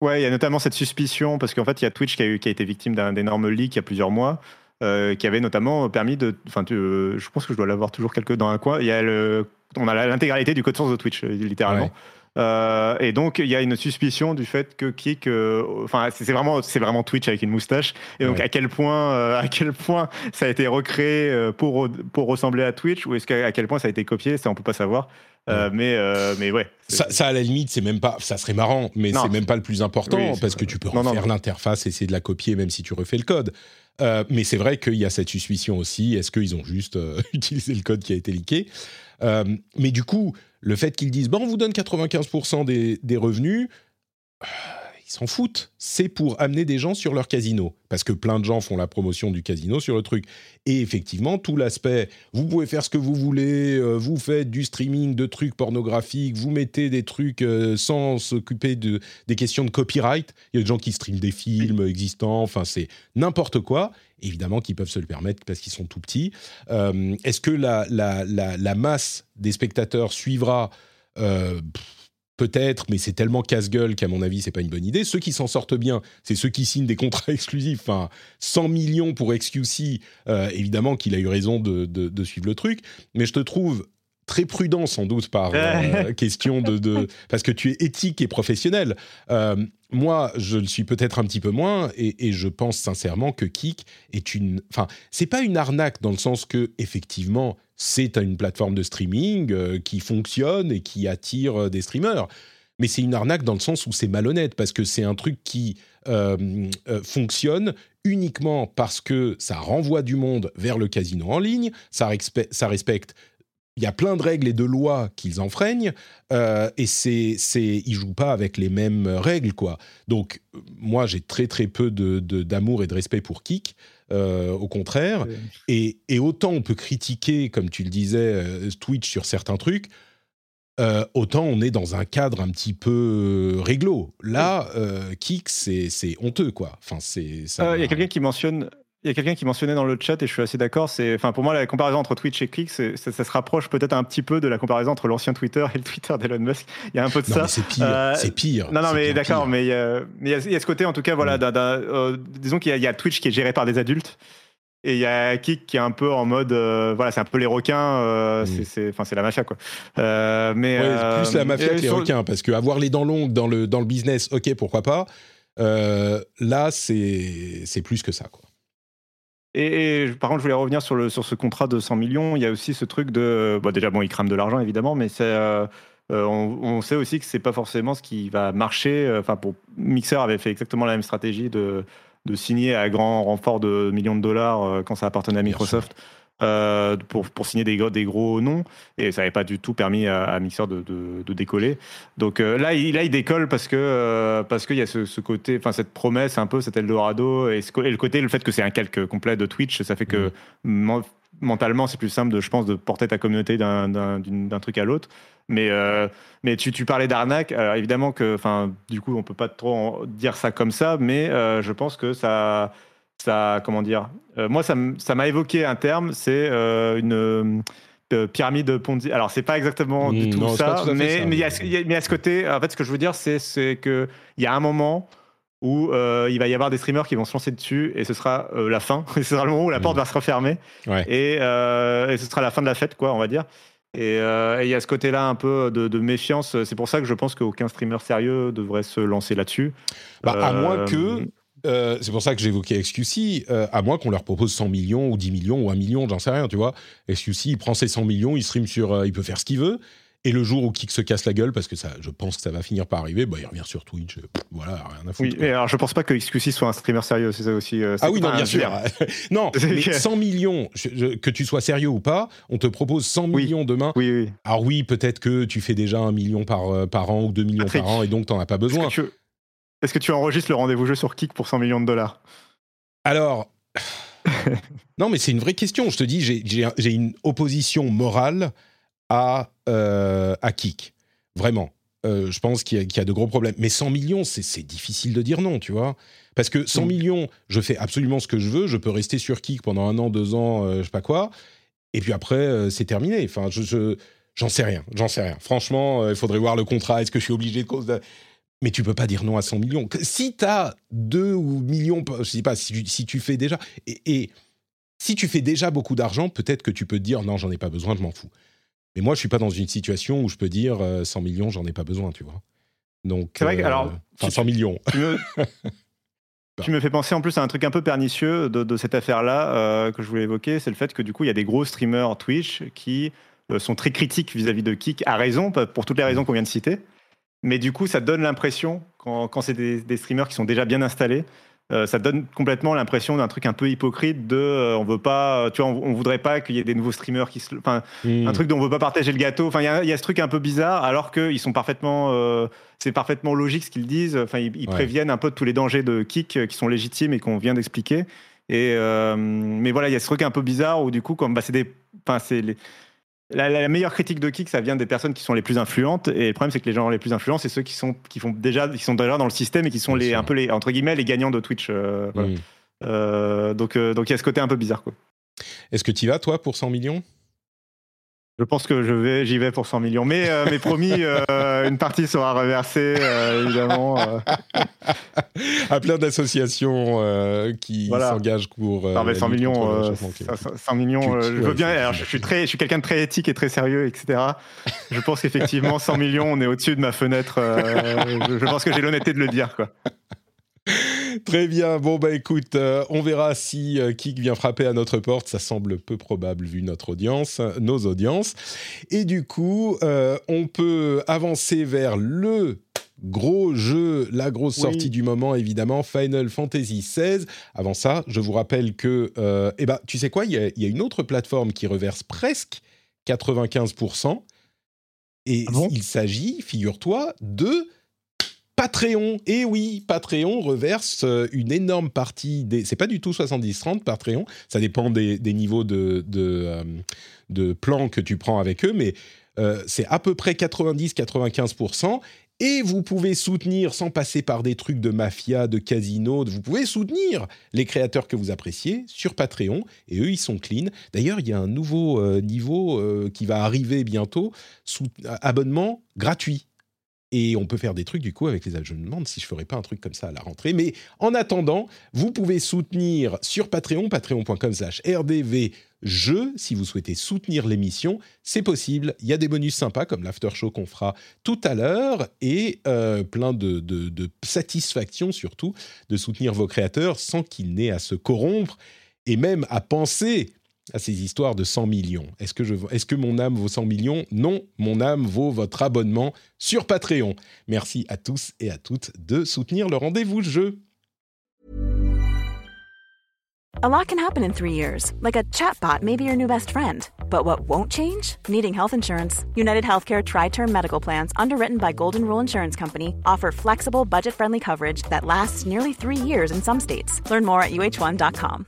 ouais, il y a notamment cette suspicion, parce qu'en fait, il y a Twitch qui a, eu, qui a été victime d'un énorme leak il y a plusieurs mois, euh, qui avait notamment permis de. Enfin, je pense que je dois l'avoir toujours quelque dans un coin. Il y a le, on a l'intégralité du code source de Twitch, littéralement. Euh, et donc, il y a une suspicion du fait que Kik, euh, enfin, c'est vraiment, c'est vraiment Twitch avec une moustache. Et donc, à quel point, euh, à quel point ça a été recréé pour pour ressembler à Twitch, ou est-ce qu'à quel point ça a été copié, ça on peut pas savoir. mais mais ouais. Ça, ça, à la limite, c'est même pas, ça serait marrant, mais c'est même pas le plus important parce que tu peux refaire l'interface, essayer de la copier, même si tu refais le code. mais c'est vrai qu'il y a cette suspicion aussi. Est-ce qu'ils ont juste utilisé le code qui a été leaké? Mais du coup, le fait qu'ils disent, bon, on vous donne 95% des, des revenus, s'en foutent. C'est pour amener des gens sur leur casino. Parce que plein de gens font la promotion du casino sur le truc. Et effectivement, tout l'aspect, vous pouvez faire ce que vous voulez, euh, vous faites du streaming de trucs pornographiques, vous mettez des trucs euh, sans s'occuper de, des questions de copyright. Il y a des gens qui streament des films existants, enfin, c'est n'importe quoi évidemment qu'ils peuvent se le permettre parce qu'ils sont tout petits. Euh, est-ce que la, la, masse des spectateurs suivra? Peut-être, mais c'est tellement casse-gueule qu'à mon avis, c'est pas une bonne idée. Ceux qui s'en sortent bien, c'est ceux qui signent des contrats exclusifs. Enfin, 100 millions pour XQC, euh, évidemment qu'il a eu raison de, de, suivre le truc. Mais je te trouve très prudent sans doute par question de, de, parce que tu es éthique et professionnel. Moi, je le suis peut-être un petit peu moins, et, je pense sincèrement que Kik est une. Enfin, c'est pas une arnaque dans le sens que, effectivement, c'est une plateforme de streaming euh, qui fonctionne et qui attire euh, des streamers. Mais c'est une arnaque dans le sens où c'est malhonnête, parce que c'est un truc qui euh, fonctionne uniquement parce que ça renvoie du monde vers le casino en ligne, ça, respecte il y a plein de règles et de lois qu'ils enfreignent et c'est c'est ils jouent pas avec les mêmes règles quoi. Donc moi j'ai très très peu de d'amour et de respect pour Kik. Euh, au contraire, et, et, autant on peut critiquer, comme tu le disais, euh, Twitch sur certains trucs, autant on est dans un cadre un petit peu réglo. Là, Kik, c'est honteux, quoi. Enfin, c'est. Il y a quelqu'un qui mentionne il y a quelqu'un qui mentionnait dans le chat, et je suis assez d'accord, c'est, enfin, pour moi, la comparaison entre Twitch et Click, ça, se rapproche peut-être un petit peu de la comparaison entre l'ancien Twitter et le Twitter d'Elon Musk. Il y a un peu de ça. c'est pire, euh, c'est pire. Non, non, mais d'accord, mais il y, a, il y, a, ce côté, en tout cas, voilà, euh, disons qu'il y, a Twitch qui est géré par des adultes. Et il y a Kik qui est un peu en mode, euh, voilà, c'est un peu les requins, mm. c'est, enfin, c'est la mafia quoi. mais plus la mafia que les requins, parce que avoir les dents longues dans le dans le business, ok, pourquoi pas. là, c'est c'est plus que ça quoi. Et, par contre, je voulais revenir sur, le, sur ce contrat de 100 millions. Il y a aussi ce truc de. Bon, déjà, bon, ils crament de l'argent, évidemment, mais c'est. Euh, euh, on, sait aussi que c'est pas forcément ce qui va marcher. Euh, enfin, pour Mixer avait fait exactement la même stratégie de, de signer à grand renfort de millions de dollars quand ça appartenait à Microsoft. Euh, pour, pour, signer des, des gros noms et ça n'avait pas du tout permis à, Mixer de, de, décoller. Donc euh, là, il, là, il décolle parce que euh, parce qu'il y a ce, côté, enfin cette promesse un peu, cet Eldorado et, et, le côté, le fait que c'est un calque complet de Twitch, ça fait que mm. mentalement, c'est plus simple, de, je pense, de porter ta communauté d'un truc à l'autre. Mais, mais tu, tu parlais d'arnaque. évidemment que, enfin, du coup, on peut pas trop dire ça comme ça, mais je pense que ça, ça, comment dire euh, Moi, ça m'a évoqué un terme, c'est euh, une euh, pyramide Ponzi. Alors, c'est pas exactement du tout ça, mais, mais, il y a, à ce côté, en fait, ce que je veux dire, c'est qu'il y a un moment où il va y avoir des streamers qui vont se lancer dessus et ce sera la fin. ce sera le moment où la porte mm. va se refermer et, ce sera la fin de la fête, quoi, on va dire. Et il y a ce côté-là un peu de, méfiance. C'est pour ça que je pense qu'aucun streamer sérieux devrait se lancer là-dessus. Bah, à moins que euh, c'est pour ça que j'évoquais XQC, euh, à moins qu'on leur propose 100 millions ou 10 millions ou 1 million, j'en sais rien, tu vois. XQC, il prend ses 100 millions, il stream sur. Euh, il peut faire ce qu'il veut. Et le jour où Kik se casse la gueule, parce que ça, je pense que ça va finir par arriver, bah, il revient sur Twitch. voilà, rien à foutre. Oui, mais alors je pense pas que XQC soit un streamer sérieux, c'est ça aussi. ah oui, non, bien sûr. non, mais 100 millions, que tu sois sérieux ou pas, on te propose 100 millions demain. Oui, oui. Alors oui, peut-être que tu fais déjà 1 million par, par an ou 2 millions par an et donc tu n'en as pas besoin. Est-ce que tu enregistres le rendez-vous jeu sur Kik pour 100 millions de dollars? Alors. non, mais c'est une vraie question. Je te dis, j'ai une opposition morale à, euh, à Kik. Vraiment. je pense qu'il y, a de gros problèmes. Mais 100 millions, c'est difficile de dire non, tu vois. Parce que 100 mm. millions, je fais absolument ce que je veux, je peux rester sur Kik pendant un an, deux ans, je sais pas quoi, et puis après, c'est terminé. Enfin, je, j'en sais rien, j'en sais rien. Franchement, il faudrait voir le contrat. Est-ce que je suis obligé de cause de... Mais tu peux pas dire non à 100 millions. Si tu as 2 ou millions, je sais pas, si tu, si tu fais déjà... Et, si tu fais déjà beaucoup d'argent, peut-être que tu peux te dire non, j'en ai pas besoin, je m'en fous. Mais moi, je suis pas dans une situation où je peux dire 100 euh, millions, j'en ai pas besoin, tu vois. Donc, c'est vrai que, alors, enfin, 100 millions. Tu me, fais penser en plus à un truc un peu pernicieux de, cette affaire-là euh, que je voulais évoquer, c'est le fait que du coup, il y a des gros streamers Twitch qui euh, sont très critiques vis-à-vis de Kik, à raison, pour toutes les raisons qu'on vient de citer. Mais du coup, ça donne l'impression, quand, c'est des, streamers qui sont déjà bien installés, euh, ça donne complètement l'impression d'un truc un peu hypocrite de euh, on veut pas tu vois on, voudrait pas qu'il y ait des nouveaux streamers qui se enfin hmm. un truc dont on veut pas partager le gâteau. Enfin il y, a ce truc un peu bizarre alors qu'ils sont parfaitement c'est parfaitement logique ce qu'ils disent. Enfin ils, préviennent un peu de tous les dangers de kick qui sont légitimes et qu'on vient d'expliquer. Et mais voilà il y a ce truc un peu bizarre où du coup comme bah, c'est des enfin c'est les la, meilleure critique de Kik, ça vient des personnes qui sont les plus influentes. Et le problème, c'est que les gens les plus influents, c'est ceux qui sont, qui, font déjà, qui sont déjà dans le système et qui sont les, un peu les, entre guillemets, les gagnants de Twitch. Euh, euh, donc, euh, donc il y a ce côté un peu bizarre. Est-ce que tu y vas, toi, pour 100 millions? Je pense que je vais, j'y vais pour 100 millions. Mais, euh, mais promis, euh, une partie sera reversée, euh, évidemment. à plein d'associations qui s'engagent pour. non, mais 100 millions, 100, millions je veux bien. Alors, je suis, très, je suis quelqu'un de très éthique et très sérieux, etc. Je pense qu'effectivement, 100 millions, on est au-dessus de ma fenêtre. Je, je, pense que j'ai l'honnêteté de le dire, quoi. Très bien. Bon, bah écoute, euh, on verra si euh, Kik vient frapper à notre porte. Ça semble peu probable vu notre audience, nos audiences. Et du coup, euh, on peut avancer vers le gros jeu, la grosse sortie du moment, évidemment, Final Fantasy XVI. Avant ça, je vous rappelle que, eh ben, tu sais quoi, il y, a une autre plateforme qui reverse presque 95%. Et ah il s'agit, figure-toi, de Patreon, et oui, Patreon reverse euh, une énorme partie des. C'est pas du tout 70-30 Patreon, ça dépend des, niveaux de, de, euh, plans que tu prends avec eux, mais euh, c'est à peu près 90-95%. Et vous pouvez soutenir, sans passer par des trucs de mafia, de casino, vous pouvez soutenir les créateurs que vous appréciez sur Patreon. Et eux, ils sont clean. D'ailleurs, il y a un nouveau niveau qui va arriver bientôt, sous, abonnement gratuit et on peut faire des trucs du coup avec les Je me demande si je ferais pas un truc comme ça à la rentrée. Mais en attendant, vous pouvez soutenir sur Patreon, patreon.com/slash rdv jeu. Si vous souhaitez soutenir l'émission, c'est possible. Il y a des bonus sympas comme l'after show qu'on fera tout à l'heure et euh, plein de, de satisfaction surtout de soutenir vos créateurs sans qu'ils n'aient à se corrompre et même à penser à ces histoires de 100 millions. Est-ce que, mon âme vaut 100 millions? Non, mon âme vaut votre abonnement sur Patreon. Merci à tous et à toutes de soutenir le rendez-vous jeu. A lot can happen in three years, like a chatbot may be your new best friend. But what won't change? Needing health insurance. United Healthcare Tri Term Medical Plans, underwritten by Golden Rule Insurance Company, offer flexible, budget friendly coverage that lasts nearly three years in some states. Learn more at uh1.com.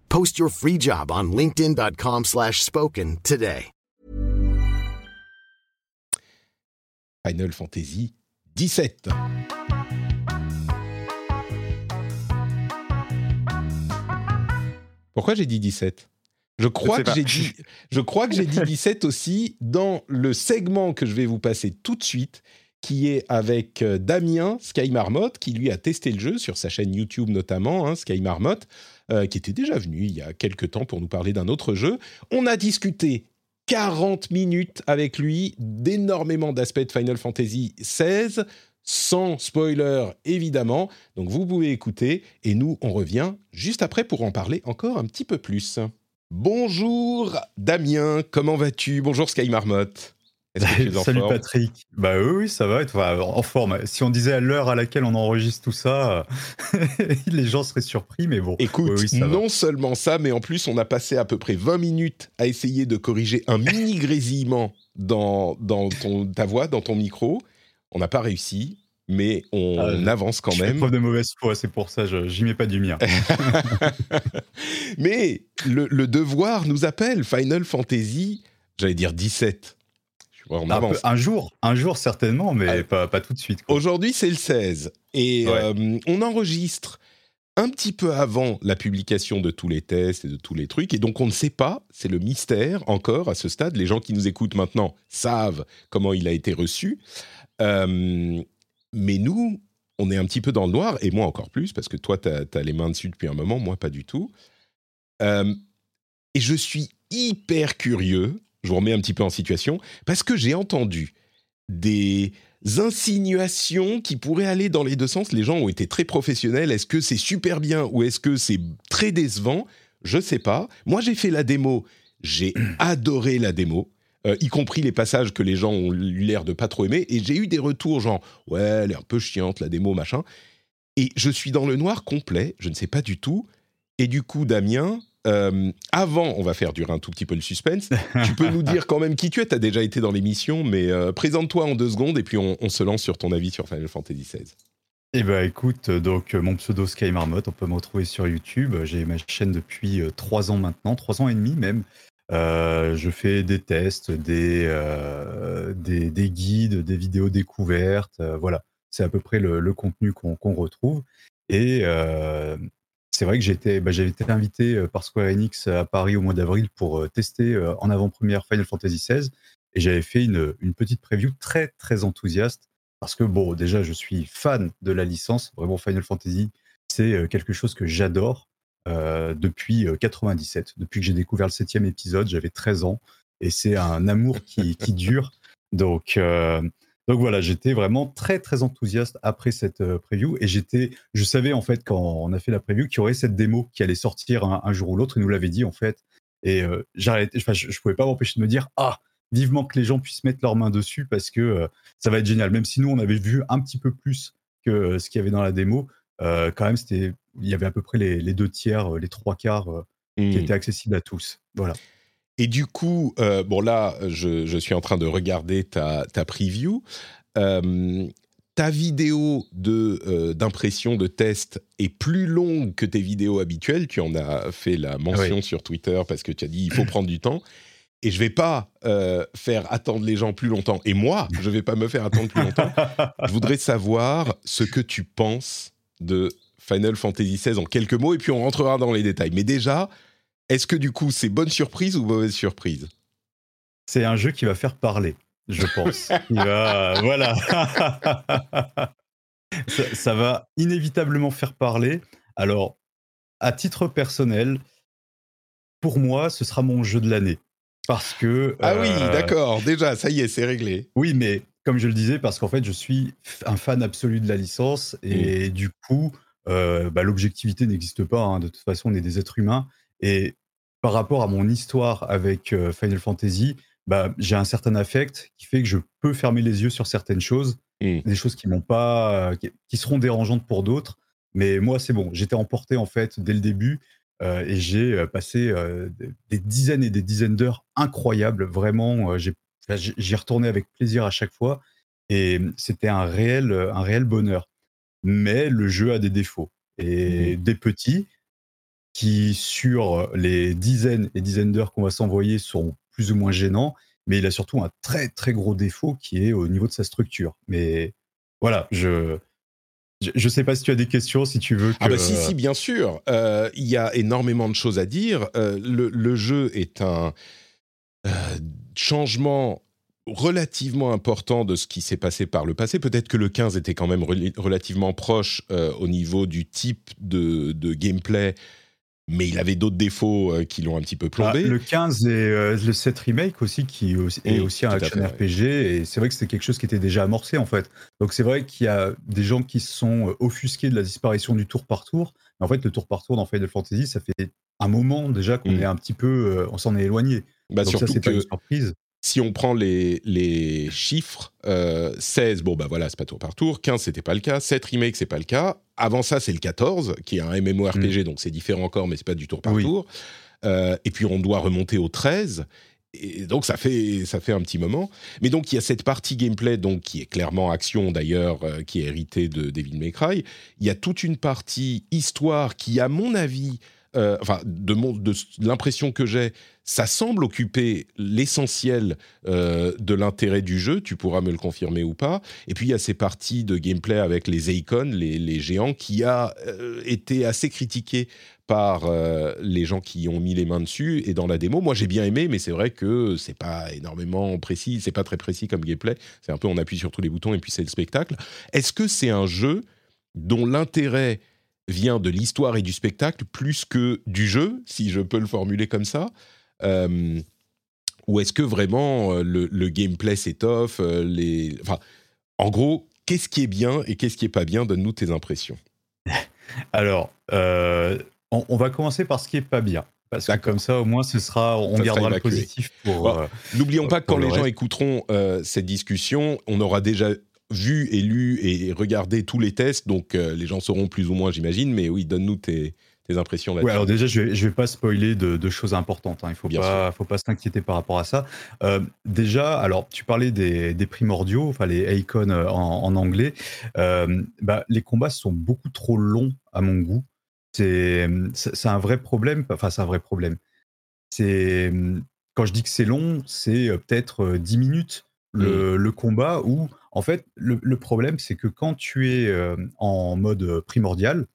Post your free job on linkedin.com slash spoken today. Final Fantasy 17. Pourquoi j'ai dit 17 je crois, que j'ai dit, je crois que j'ai dit 17 aussi dans le segment que je vais vous passer tout de suite, qui est avec euh, Damien Sky Marmot, qui lui a testé le jeu sur sa chaîne YouTube notamment, hein, Sky Marmot. Euh, qui était déjà venu il y a quelques temps pour nous parler d'un autre jeu. On a discuté 40 minutes avec lui d'énormément d'aspects de Final Fantasy XVI, sans spoiler évidemment. Donc vous pouvez écouter et nous on revient juste après pour en parler encore un petit peu plus. Bonjour Damien, comment vas-tu? Bonjour Sky Marmotte. Salut Patrick. Bah oui, ça va. Enfin, en forme. Si on disait à l'heure à laquelle on enregistre tout ça, les gens seraient surpris, mais bon. Écoute, non seulement ça, mais en plus, on a passé à peu près 20 minutes à essayer de corriger un mini grésillement dans, dans ton, ta voix, dans ton micro. On n'a pas réussi, mais on ah, avance quand même. Preuve de mauvaise foi, c'est pour ça, j'y mets pas du mien. mais le, le, devoir nous appelle. Final Fantasy, j'allais dire 17 un, jour, un jour certainement, mais pas, pas, tout de suite. Aujourd'hui, c'est le 16. Et euh, on enregistre un petit peu avant la publication de tous les tests et de tous les trucs. Et donc, on ne sait pas, c'est le mystère encore à ce stade. Les gens qui nous écoutent maintenant savent comment il a été reçu. Euh, mais nous, on est un petit peu dans le noir, et moi encore plus, parce que toi, tu as, les mains dessus depuis un moment, moi pas du tout. Euh, et je suis hyper curieux je vous remets un petit peu en situation, parce que j'ai entendu des insinuations qui pourraient aller dans les deux sens. Les gens ont été très professionnels. Est-ce que c'est super bien ou est-ce que c'est très décevant? Je sais pas. Moi, j'ai fait la démo. J'ai adoré la démo. Euh, y compris les passages que les gens ont eu l'air de pas trop aimer, et j'ai eu des retours genre ouais, elle est un peu chiante la démo machin. Et je suis dans le noir complet, je ne sais pas du tout. Et du coup, Damien, euh, avant, on va faire durer un tout petit peu le suspense. tu peux nous dire quand même qui tu es. Tu as déjà été dans l'émission, mais euh, présente-toi en deux secondes et puis on, se lance sur ton avis sur Final Fantasy XVI. Eh ben écoute, donc mon pseudo Sky Marmot, on peut me retrouver sur YouTube. J'ai ma chaîne depuis euh, trois ans maintenant, trois ans et demi même. je fais des tests, des, des, guides, des vidéos découvertes. voilà, c'est à peu près le, contenu qu'on retrouve. Et c'est vrai que j'étais, bah, j'avais été invité euh, par Square Enix à Paris au mois d'avril pour euh, tester euh, en avant-première Final Fantasy XVI et j'avais fait une, petite preview très très enthousiaste parce que bon, déjà je suis fan de la licence, vraiment Final Fantasy, c'est quelque chose que j'adore depuis 97, depuis que j'ai découvert le septième épisode, j'avais 13 ans et c'est un amour qui, qui dure. Donc donc voilà, j'étais vraiment très très enthousiaste après cette euh, preview et j'étais, je savais en fait quand on a fait la preview qu'il y aurait cette démo qui allait sortir un, jour ou l'autre. Il nous l'avait dit en fait et euh, j'arrêtais, je, ne pouvais pas m'empêcher de me dire ah vivement que les gens puissent mettre leurs mains dessus parce que euh, ça va être génial. Même si nous on avait vu un petit peu plus que ce qu'il y avait dans la démo, quand même c'était, il y avait à peu près les, deux tiers, les trois quarts qui mmh. étaient accessibles à tous. Voilà. Et du coup, euh, bon là, je, suis en train de regarder ta, ta preview. Euh, ta vidéo de euh, d'impression de test est plus longue que tes vidéos habituelles. Tu en as fait la mention sur Twitter parce que tu as dit il faut prendre du temps. Et je vais pas faire attendre les gens plus longtemps. Et moi, je vais pas me faire attendre plus longtemps. je voudrais savoir ce que tu penses de Final Fantasy XVI en quelques mots, et puis on rentrera dans les détails. Mais déjà, est-ce que du coup, c'est bonne surprise ou mauvaise surprise? C'est un jeu qui va faire parler, je pense. voilà. ça, va inévitablement faire parler. Alors, à titre personnel, pour moi, ce sera mon jeu de l'année. Parce que. Ah oui, euh, d'accord, déjà, ça y est, c'est réglé. Oui, mais comme je le disais, parce qu'en fait, je suis un fan absolu de la licence et mm. du coup, euh, bah, l'objectivité n'existe pas. Hein. De toute façon, on est des êtres humains. Et par rapport à mon histoire avec euh, Final Fantasy, bah, j'ai un certain affect qui fait que je peux fermer les yeux sur certaines choses, mmh. des choses qui m'ont pas, qui, seront dérangeantes pour d'autres. Mais moi, c'est bon. J'étais emporté en fait dès le début euh, et j'ai euh, passé des dizaines et des dizaines d'heures incroyables. Vraiment, j'y retourné avec plaisir à chaque fois et c'était un réel, un réel bonheur. Mais le jeu a des défauts et mmh. des petits qui, sur les dizaines et dizaines d'heures qu'on va s'envoyer, sont plus ou moins gênants. Mais il a surtout un très très gros défaut qui est au niveau de sa structure. Mais voilà, je je ne sais pas si tu as des questions, si tu veux. Ah bah si, si, bien sûr. Euh, il y a énormément de choses à dire. Euh, le, jeu est un euh, changement relativement important de ce qui s'est passé par le passé. Peut-être que le 15 était quand même relativement proche au niveau du type de, de gameplay mais il avait d'autres défauts euh, qui l'ont un petit peu plombé. Bah, le 15 et euh, le 7 remake aussi, qui est aussi, un action RPG, et c'est vrai que c'était quelque chose qui était déjà amorcé en fait. Donc c'est vrai qu'il y a des gens qui se sont euh, offusqués de la disparition du tour par tour. Mais en fait, le tour par tour dans Final Fantasy, ça fait un moment déjà qu'on mm. est un petit peu, on s'en est éloigné. Bah, Donc surtout ça, c'est pas une surprise. Si on prend les, les chiffres, 16, bon bah voilà, c'est pas tour par tour, 15 c'était pas le cas, 7 remakes c'est pas le cas, avant ça c'est le 14, qui est un MMORPG, mm. donc c'est différent encore, mais c'est pas du tour par tour, et puis on doit remonter au 13, et donc ça fait ça fait un petit moment. Mais donc il y a cette partie gameplay donc qui est clairement action d'ailleurs euh, qui est héritée de Devil May Cry. Il y a toute une partie histoire qui à mon avis euh, enfin de, l'impression que j'ai, ça semble occuper l'essentiel euh, de l'intérêt du jeu. Tu pourras me le confirmer ou pas. Et puis il y a ces parties de gameplay avec les icônes, les, géants, qui a été assez critiqué par euh, les gens qui ont mis les mains dessus et dans la démo. Moi, j'ai bien aimé, mais c'est vrai que c'est pas énormément précis, c'est pas très précis comme gameplay. C'est un peu on appuie sur tous les boutons et puis c'est le spectacle. Est-ce que c'est un jeu dont l'intérêt vient de l'histoire et du spectacle plus que du jeu, si je peux le formuler comme ça euh, Ou est-ce que vraiment euh, le, gameplay s'étoffe les... enfin, En gros, qu'est-ce qui est bien et qu'est-ce qui est pas bien? Donne-nous tes impressions. Alors, on, va commencer par ce qui est pas bien. Parce que comme ça, au moins, ce sera, on gardera le positif pour. Euh, n'oublions pas que quand les gens écouteront euh, cette discussion, on aura déjà vu et lu et regardé tous les tests, donc euh, les gens sauront plus ou moins, j'imagine. Mais oui, donne-nous tes, impressions là-dessus. Oui, alors déjà, je vais, vais pas spoiler de, choses importantes. Hein. Il faut pas, faut pas s'inquiéter par rapport à ça. déjà, alors tu parlais des, primordiaux, enfin les icons en, anglais. Bah, les combats sont beaucoup trop longs à mon goût. C'est un vrai problème. Enfin, c'est un vrai problème. C'est quand je dis que c'est long, c'est peut-être 10 minutes mmh. le, combat où, en fait, le, problème, c'est que quand tu es en mode primordial,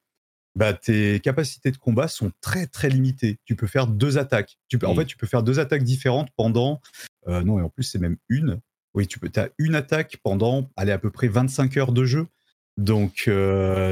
bah, tes capacités de combat sont très très limitées. Tu peux faire deux attaques. Tu peux, En fait, tu peux faire deux attaques différentes pendant. non, et en plus, c'est même une. Oui, tu peux. As une attaque pendant, allez, à peu près 25 heures de jeu. Donc,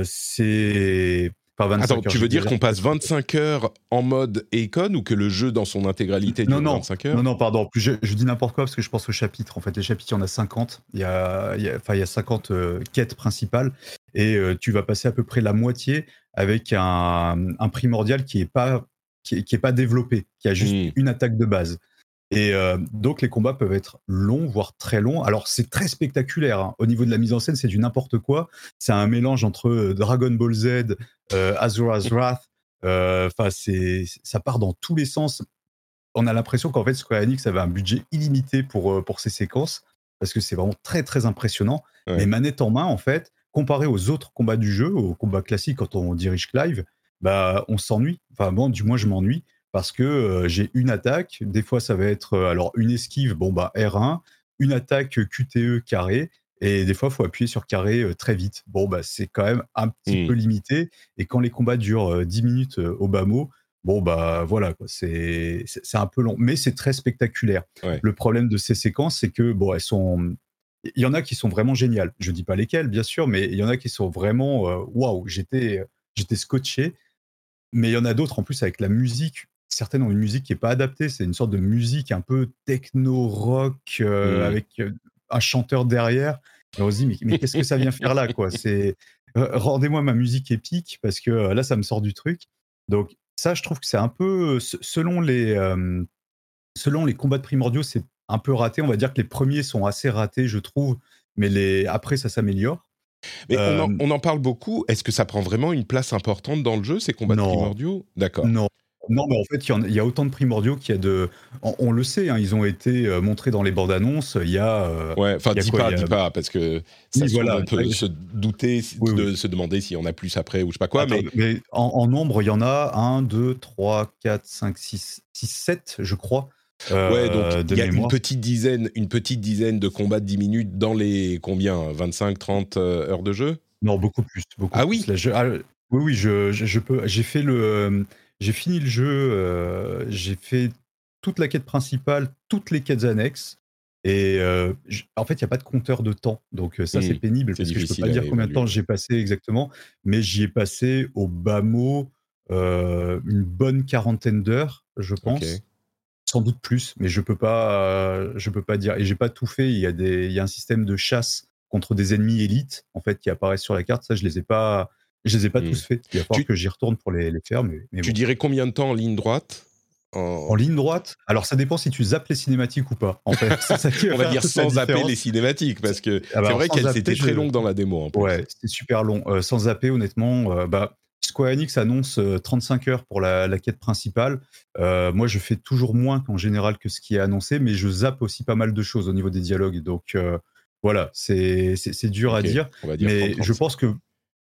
c'est Attends, tu veux dire qu'on passe 25 heures en mode Econ ou que le jeu dans son intégralité dure non, 25 heures Non, non, pardon. Je, je, dis n'importe quoi parce que je pense au chapitre. En fait, les chapitres, il y en a 50. Il y a, il y a, enfin, il y a 50 euh, quêtes principales et euh, tu vas passer à peu près la moitié avec un, un primordial qui est pas qui est, pas développé, qui a juste hmm. une attaque de base. Et euh, donc les combats peuvent être longs, voire très longs. Alors c'est très spectaculaire. Hein. Au niveau de la mise en scène, c'est du n'importe quoi. C'est un mélange entre euh, Dragon Ball Z, euh, Azura's Wrath. Euh, enfin, c'est ça part dans tous les sens. On a l'impression qu'en fait Square Enix avait un budget illimité pour pour ces séquences parce que c'est vraiment très très impressionnant. Mais manette en main, en fait, comparé aux autres combats du jeu, aux combats classiques quand on dirige Clive, bah on s'ennuie. Enfin bon, du moins je m'ennuie parce que euh, j'ai une attaque. Des fois, ça va être euh, alors une esquive, bon bah R1, une attaque QTE carré, et des fois, il faut appuyer sur carré euh, très vite. Bon, bah, c'est quand même un petit mmh. peu limité. Et quand les combats durent 10 minutes au bas mot, bon, bah voilà, c'est un peu long. Mais c'est très spectaculaire. Le problème de ces séquences, c'est que, bon, elles sont. Il y en a qui sont vraiment géniales. Je dis pas lesquelles, bien sûr, mais il y en a qui sont vraiment waouh, j'étais j'étais scotché. Mais il y en a d'autres en plus avec la musique certaines ont une musique qui n'est pas adaptée. C'est une sorte de musique un peu techno-rock euh, mmh. avec euh, un chanteur derrière. Et on se dit, mais, qu'est-ce que ça vient faire là quoi? C'est Rendez-moi ma musique épique parce que là, ça me sort du truc. Donc, ça, je trouve que c'est un peu. Selon les, selon les combats de primordiaux, c'est un peu raté. On va dire que les premiers sont assez ratés, je trouve. Mais les... après, ça s'améliore. Mais on, en, parle beaucoup. Est-ce que ça prend vraiment une place importante dans le jeu, ces combats de primordiaux? D'accord. Non, non, mais en fait, il y, a autant de primordiaux qu'il y a de. On, le sait, hein, ils ont été euh, montrés dans les bandes annonces. Il y a. Euh, ouais, enfin, dis pas, dis pas, parce que ça voilà, on peut se douter, de se demander s'il y en a plus après ou je sais pas quoi. mais, en, nombre, il y en a 1, 2, 3, 4, 5, 6, 6 7, je crois. Euh, ouais, donc il y a une petite, dizaine, une petite dizaine de combats de 10 minutes dans les combien 25, 30 heures de jeu? Non, beaucoup plus. Beaucoup ah oui? Ah, Oui, oui, je, je peux. J'ai fait le j'ai fini le jeu, euh, j'ai fait toute la quête principale, toutes les quêtes annexes. Et euh, en fait, il n'y a pas de compteur de temps. Donc euh, ça, c'est pénible parce que je ne peux pas dire combien de temps j'ai passé exactement. Mais j'y ai passé au bas mot une bonne quarantaine d'heures, je pense. Sans doute plus, mais je peux pas, je peux pas dire. Et j'ai pas tout fait. Il y a des, il y a un système de chasse contre des ennemis élites en fait qui apparaissent sur la carte. Ça, je les ai pas, je les ai pas tous hmm. faits. Il va falloir que j'y retourne pour les, les faire. Mais, tu dirais combien de temps en ligne droite en... ligne droite. Alors ça dépend si tu zappes les cinématiques ou pas. En fait, on va dire sans zapper les cinématiques parce que ah bah c'est vrai qu'elle c'était très longue dans la démo. En Ouais, c'était super long. Euh, sans zapper, honnêtement, euh, bah, Square Enix annonce 35 heures pour la, quête principale. moi, je fais toujours moins qu'en général que ce qui est annoncé, mais je zappe aussi pas mal de choses au niveau des dialogues. Donc voilà, c'est dur à dire, mais je pense que,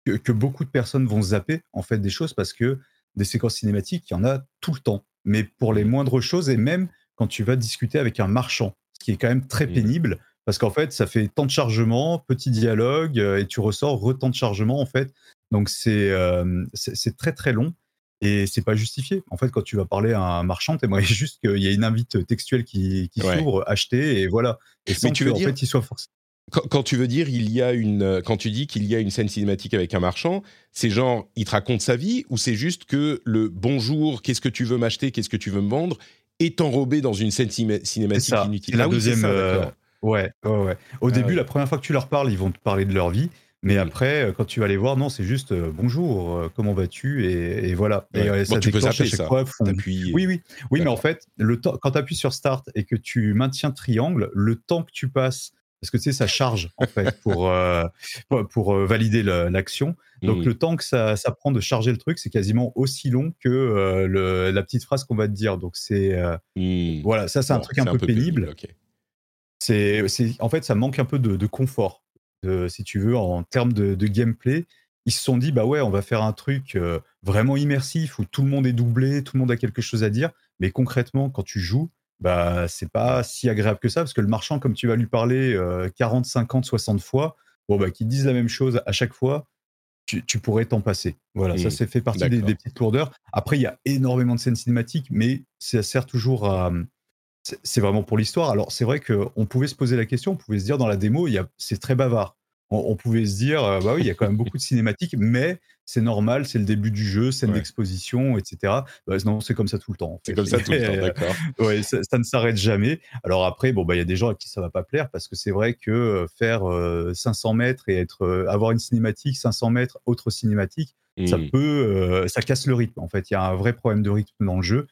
que, beaucoup de personnes vont zapper en fait des choses parce que des séquences cinématiques, il y en a tout le temps, mais pour les mmh. moindres choses et même quand tu vas discuter avec un marchand, ce qui est quand même très mmh. pénible parce qu'en fait, ça fait tant de chargement, petit dialogue euh, et tu ressors retant de chargement en fait. Donc euh, c'est c'est très très long et c'est pas justifié. En fait, quand tu vas parler à un marchand, t'aimerais juste qu'il y ait une invite textuelle qui, qui s'ouvre, acheter et voilà. Et sans tu veux dire... en fait, il soit forcé. Quand, tu veux dire, il y a une, quand tu dis qu'il y a une scène cinématique avec un marchand, c'est genre, il te raconte sa vie ou c'est juste que le bonjour, qu'est-ce que tu veux m'acheter, qu'est-ce que tu veux me vendre, est enrobé dans une scène cinématique inutile? La ah deuxième. Euh, ouais, ouais, Au ah début, la première fois que tu leur parles, ils vont te parler de leur vie. Mais mm. après, euh, quand tu vas les voir, non, c'est juste euh, bonjour, comment vas-tu? Et, voilà. Et ça tu peux zapper ça. Fois, Oui, oui, oui, mais en fait, le temps, quand tu appuies sur Start et que tu maintiens triangle, le temps que tu passes parce que tu sais, ça charge en fait pour, euh, pour, euh, valider l'action. Donc mmh. le temps que ça, ça, prend de charger le truc, c'est quasiment aussi long que euh, le, la petite phrase qu'on va te dire. Donc c'est mmh. voilà, ça c'est un truc un, peu, pénible. C'est en fait ça manque un peu de, confort, si tu veux, en termes de, de, gameplay. Ils se sont dit bah ouais, on va faire un truc vraiment immersif où tout le monde est doublé, tout le monde a quelque chose à dire. Mais concrètement, quand tu joues, bah c'est pas si agréable que ça parce que le marchand, comme tu vas lui parler 40, 50, 60 fois, bon bah qu'il dise la même chose à chaque fois, tu, pourrais t'en passer. Voilà, ça mmh. c'est fait partie des, petites lourdeurs. Après, il y a énormément de scènes cinématiques, mais ça sert toujours à. C'est vraiment pour l'histoire. Alors c'est vrai qu'on pouvait se poser la question, on pouvait se dire dans la démo, c'est très bavard on, pouvait se dire, euh, bah oui, il y a quand même beaucoup de cinématiques, mais c'est normal, c'est le début du jeu, scène d'exposition, etc. Bah, non, c'est comme ça tout le temps. C'est comme ça tout le temps, d'accord. ouais, ça, ne s'arrête jamais. Alors après, bon, bah, il y a des gens à qui ça va pas plaire parce que c'est vrai que euh, faire 500 euh, mètres et être, avoir une cinématique, 500 mètres, autre cinématique, ça mmh. peut, ça casse le rythme. En fait, il y a un vrai problème de rythme dans le jeu,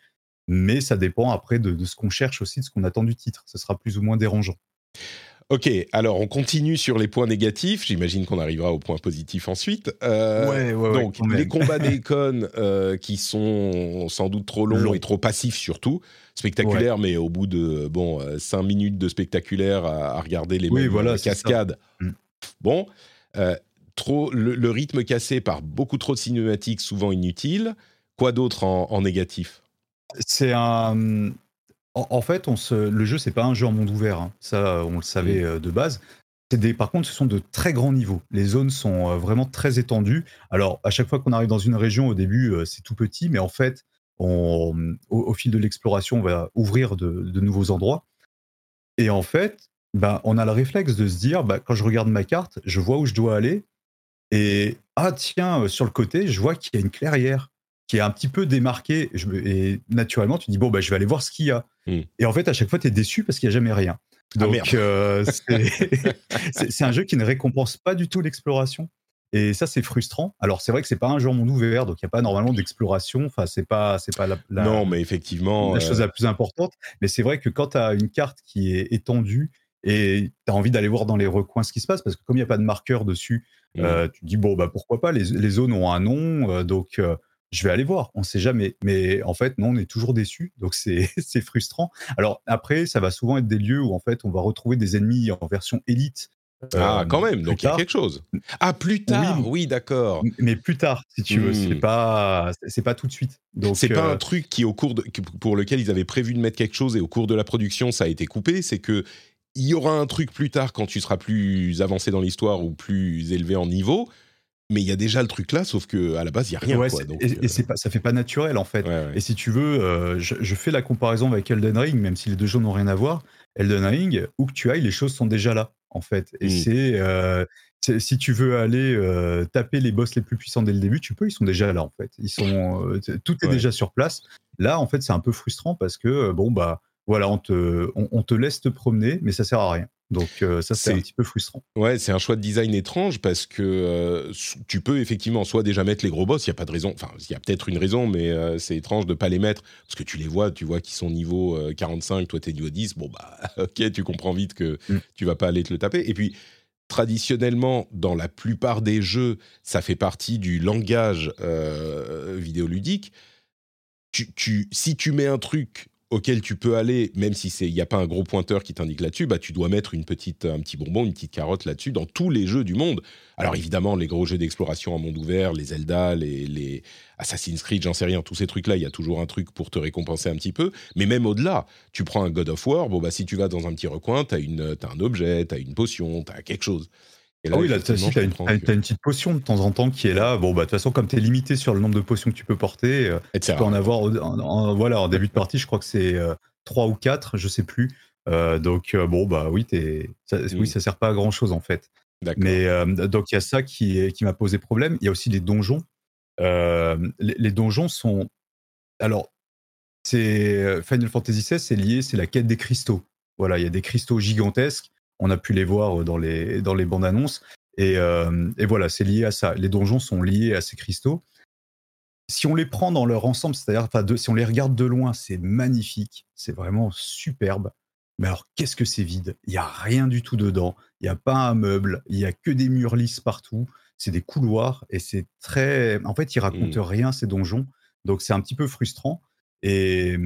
mais ça dépend après de, de ce qu'on cherche aussi, de ce qu'on attend du titre. Ce sera plus ou moins dérangeant. Ok, alors on continue sur les points négatifs. J'imagine qu'on arrivera aux points positifs ensuite. Euh, ouais, ouais, donc les combats d'Econ euh, qui sont sans doute trop longs et trop passifs surtout, spectaculaires, mais au bout de bon 5 euh, minutes de spectaculaire à, regarder les mêmes voilà, cascades. Mm. Bon, trop le, rythme cassé par beaucoup trop de cinématiques, souvent inutiles. Quoi d'autre en négatif? C'est un en, fait, on se, le jeu, c'est pas un jeu en monde ouvert. Hein. Ça, on le savait euh, de base. Des, par contre, ce sont de très grands niveaux. Les zones sont euh, vraiment très étendues. Alors, à chaque fois qu'on arrive dans une région, au début, euh, c'est tout petit, mais en fait, on, au, fil de l'exploration, on va ouvrir de, nouveaux endroits. Et en fait, ben, on a le réflexe de se dire, bah, quand je regarde ma carte, je vois où je dois aller. Et ah tiens, sur le côté, je vois qu'il y a une clairière qui est un petit peu démarqué. et naturellement, tu dis, bon, bah, je vais aller voir ce qu'il y a. Hmm. Et en fait, à chaque fois, tu es déçu parce qu'il n'y a jamais rien. Ah, Donc, euh, c'est un jeu qui ne récompense pas du tout l'exploration. Et ça, c'est frustrant. Alors, c'est vrai que c'est pas un jeu en monde ouvert, donc il n'y a pas normalement d'exploration. Enfin, c'est pas, c'est pas la, non, mais effectivement, la chose euh, la plus importante. Mais c'est vrai que quand tu as une carte qui est étendue et tu as envie d'aller voir dans les recoins ce qui se passe, parce que comme il n'y a pas de marqueur dessus, hmm. euh, tu te dis bon, bah pourquoi pas? Les, les zones ont un nom, donc je vais aller voir, on ne sait jamais. Mais en fait, non, on est toujours déçu, donc c'est frustrant. Alors après, ça va souvent être des lieux où en fait, on va retrouver des ennemis en version élite. ah, quand même, donc il y a quelque chose. Ah, plus tard, oui, d'accord. Mais plus tard, si tu veux, c'est hmm. pas, c'est pas tout de suite. Donc c'est pas un euh, truc qui, au cours de, pour lequel ils avaient prévu de mettre quelque chose et au cours de la production, ça a été coupé. C'est que il y aura un truc plus tard quand tu seras plus avancé dans l'histoire ou plus élevé en niveau mais il y a déjà le truc là, sauf que à la base il y a rien. et, euh, c'est pas, ça fait pas naturel en fait. et si tu veux, euh, je, fais la comparaison avec Elden Ring, même si les deux jeux n'ont rien à voir. Elden Ring, où que tu ailles, les choses sont déjà là en fait. Et mm. euh, c'est si tu veux aller taper les boss les plus puissants dès le début, tu peux, ils sont déjà là en fait. Ils sont, tout est déjà sur place. Là, en fait, c'est un peu frustrant parce que bon bah voilà, on te, on, te laisse te promener, mais ça sert à rien. Donc ça, c'est un petit peu frustrant. Ouais, c'est un choix de design étrange parce que tu peux effectivement soit déjà mettre les gros boss, il n'y a pas de raison, enfin, il y a peut-être une raison, mais c'est étrange de ne pas les mettre parce que tu les vois, tu vois qu'ils sont niveau 45, toi tu es niveau 10, bon bah ok, tu comprends vite que tu mm. tu vas pas aller te le taper. Et puis, traditionnellement, dans la plupart des jeux, ça fait partie du langage vidéoludique. Tu, tu, si tu mets un truc auquel tu peux aller, même si il n'y a pas un gros pointeur qui t'indique là-dessus, bah, tu dois mettre une petite, un petit bonbon, une petite carotte là-dessus dans tous les jeux du monde. Alors évidemment, les gros jeux d'exploration en monde ouvert, les Zelda, les, les Assassin's Creed, j'en sais rien, tous ces trucs-là, il y a toujours un truc pour te récompenser un petit peu. Mais même au-delà, tu prends un God of War, bon, bah, si tu vas dans un petit recoin, tu as, as, un objet, tu as une potion, tu as quelque chose. Ah oui, là, tu as, une, petite potion de temps en temps qui est là. Bon, bah, de toute façon, comme tu es limité sur le nombre de potions que tu peux porter, euh, tu peux en avoir. En, voilà, en début de partie, je crois que c'est euh, 3 ou 4, je sais plus. Euh, donc, euh, bon, bah oui, ça, oui, mmh. ça sert pas à grand chose en fait. Mais donc, il y a ça qui, qui m'a posé problème. Il y a aussi les donjons. Les, les, donjons sont. Alors, c'est Final Fantasy XVI, c'est lié, c'est la quête des cristaux. Voilà, il y a des cristaux gigantesques on a pu les voir dans les, dans les bandes annonces. Et, euh, et voilà, c'est lié à ça. Les donjons sont liés à ces cristaux. Si on les prend dans leur ensemble, c'est-à-dire si on les regarde de loin, c'est magnifique, c'est vraiment superbe. Mais alors, qu'est-ce que c'est vide? Il n'y a rien du tout dedans. Il n'y a pas un meuble. Il n'y a que des murs lisses partout. C'est des couloirs et c'est très. En fait, ils racontent mmh. rien ces donjons. Donc, c'est un petit peu frustrant et,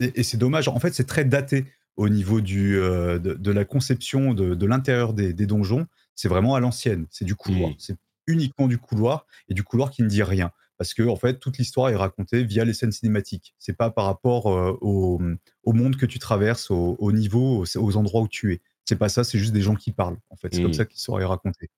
et c'est dommage. En fait, c'est très daté au niveau du, euh, de, la conception de, l'intérieur des, donjons, c'est vraiment à l'ancienne. C'est du couloir. C'est uniquement du couloir et du couloir qui ne dit rien. Parce que en fait, toute l'histoire est racontée via les scènes cinématiques. C'est pas par rapport euh, au, monde que tu traverses, au, niveau, aux, endroits où tu es. C'est pas ça, c'est juste des gens qui parlent. En fait, c'est comme mmh. ça qu'ils seraient racontés.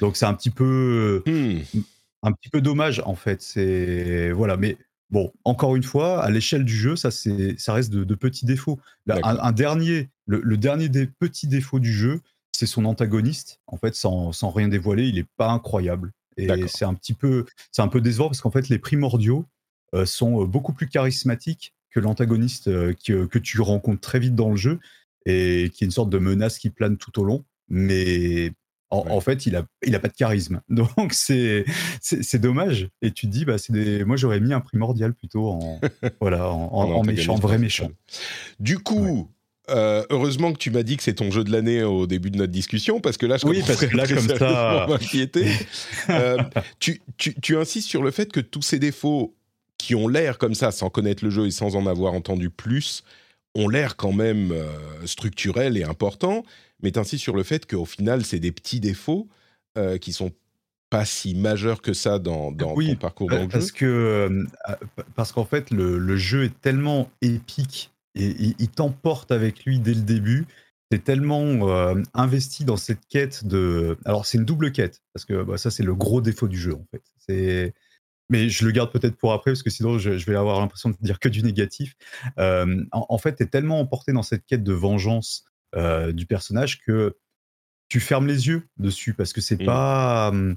Donc c'est un petit peu, mmh. un petit peu dommage en fait. C'est voilà, mais Bon, encore une fois, à l'échelle du jeu, ça, ça reste de, petits défauts. Un, dernier, le, dernier des petits défauts du jeu, c'est son antagoniste. En fait, sans, rien dévoiler, il n'est pas incroyable. Et c'est un petit peu, c'est un peu décevant parce qu'en fait, les primordiaux euh, sont euh, beaucoup plus charismatiques que l'antagoniste euh, que tu rencontres très vite dans le jeu et qui est une sorte de menace qui plane tout au long. Mais en, fait, il n'a il a pas de charisme. Donc, c'est, c'est, dommage. Et tu te dis, bah, c'est moi, j'aurais mis un primordial plutôt en, voilà, en, méchant, vrai méchant. Du coup, euh, heureusement que tu m'as dit que c'est ton jeu de l'année au début de notre discussion, parce que là, je oui, parce que là, comme ça, euh, tu, tu, tu, insistes sur le fait que tous ces défauts qui ont l'air comme ça, sans connaître le jeu et sans en avoir entendu plus, ont l'air quand même euh, structurels et importants mais ainsi sur le fait qu'au final, c'est des petits défauts euh, qui sont pas si majeurs que ça dans, dans ton parcours dans le parce jeu. Que, euh, parce qu'en fait, le, jeu est tellement épique et il, t'emporte avec lui dès le début. C'est tellement euh, investi dans cette quête de. Alors, c'est une double quête, parce que bah, ça, c'est le gros défaut du jeu, en fait. C'est. Mais je le garde peut-être pour après, parce que sinon, je, vais avoir l'impression de dire que du négatif. en, en, fait, tu es tellement emporté dans cette quête de vengeance euh, du personnage que tu fermes les yeux dessus parce que c'est mmh. pas hum,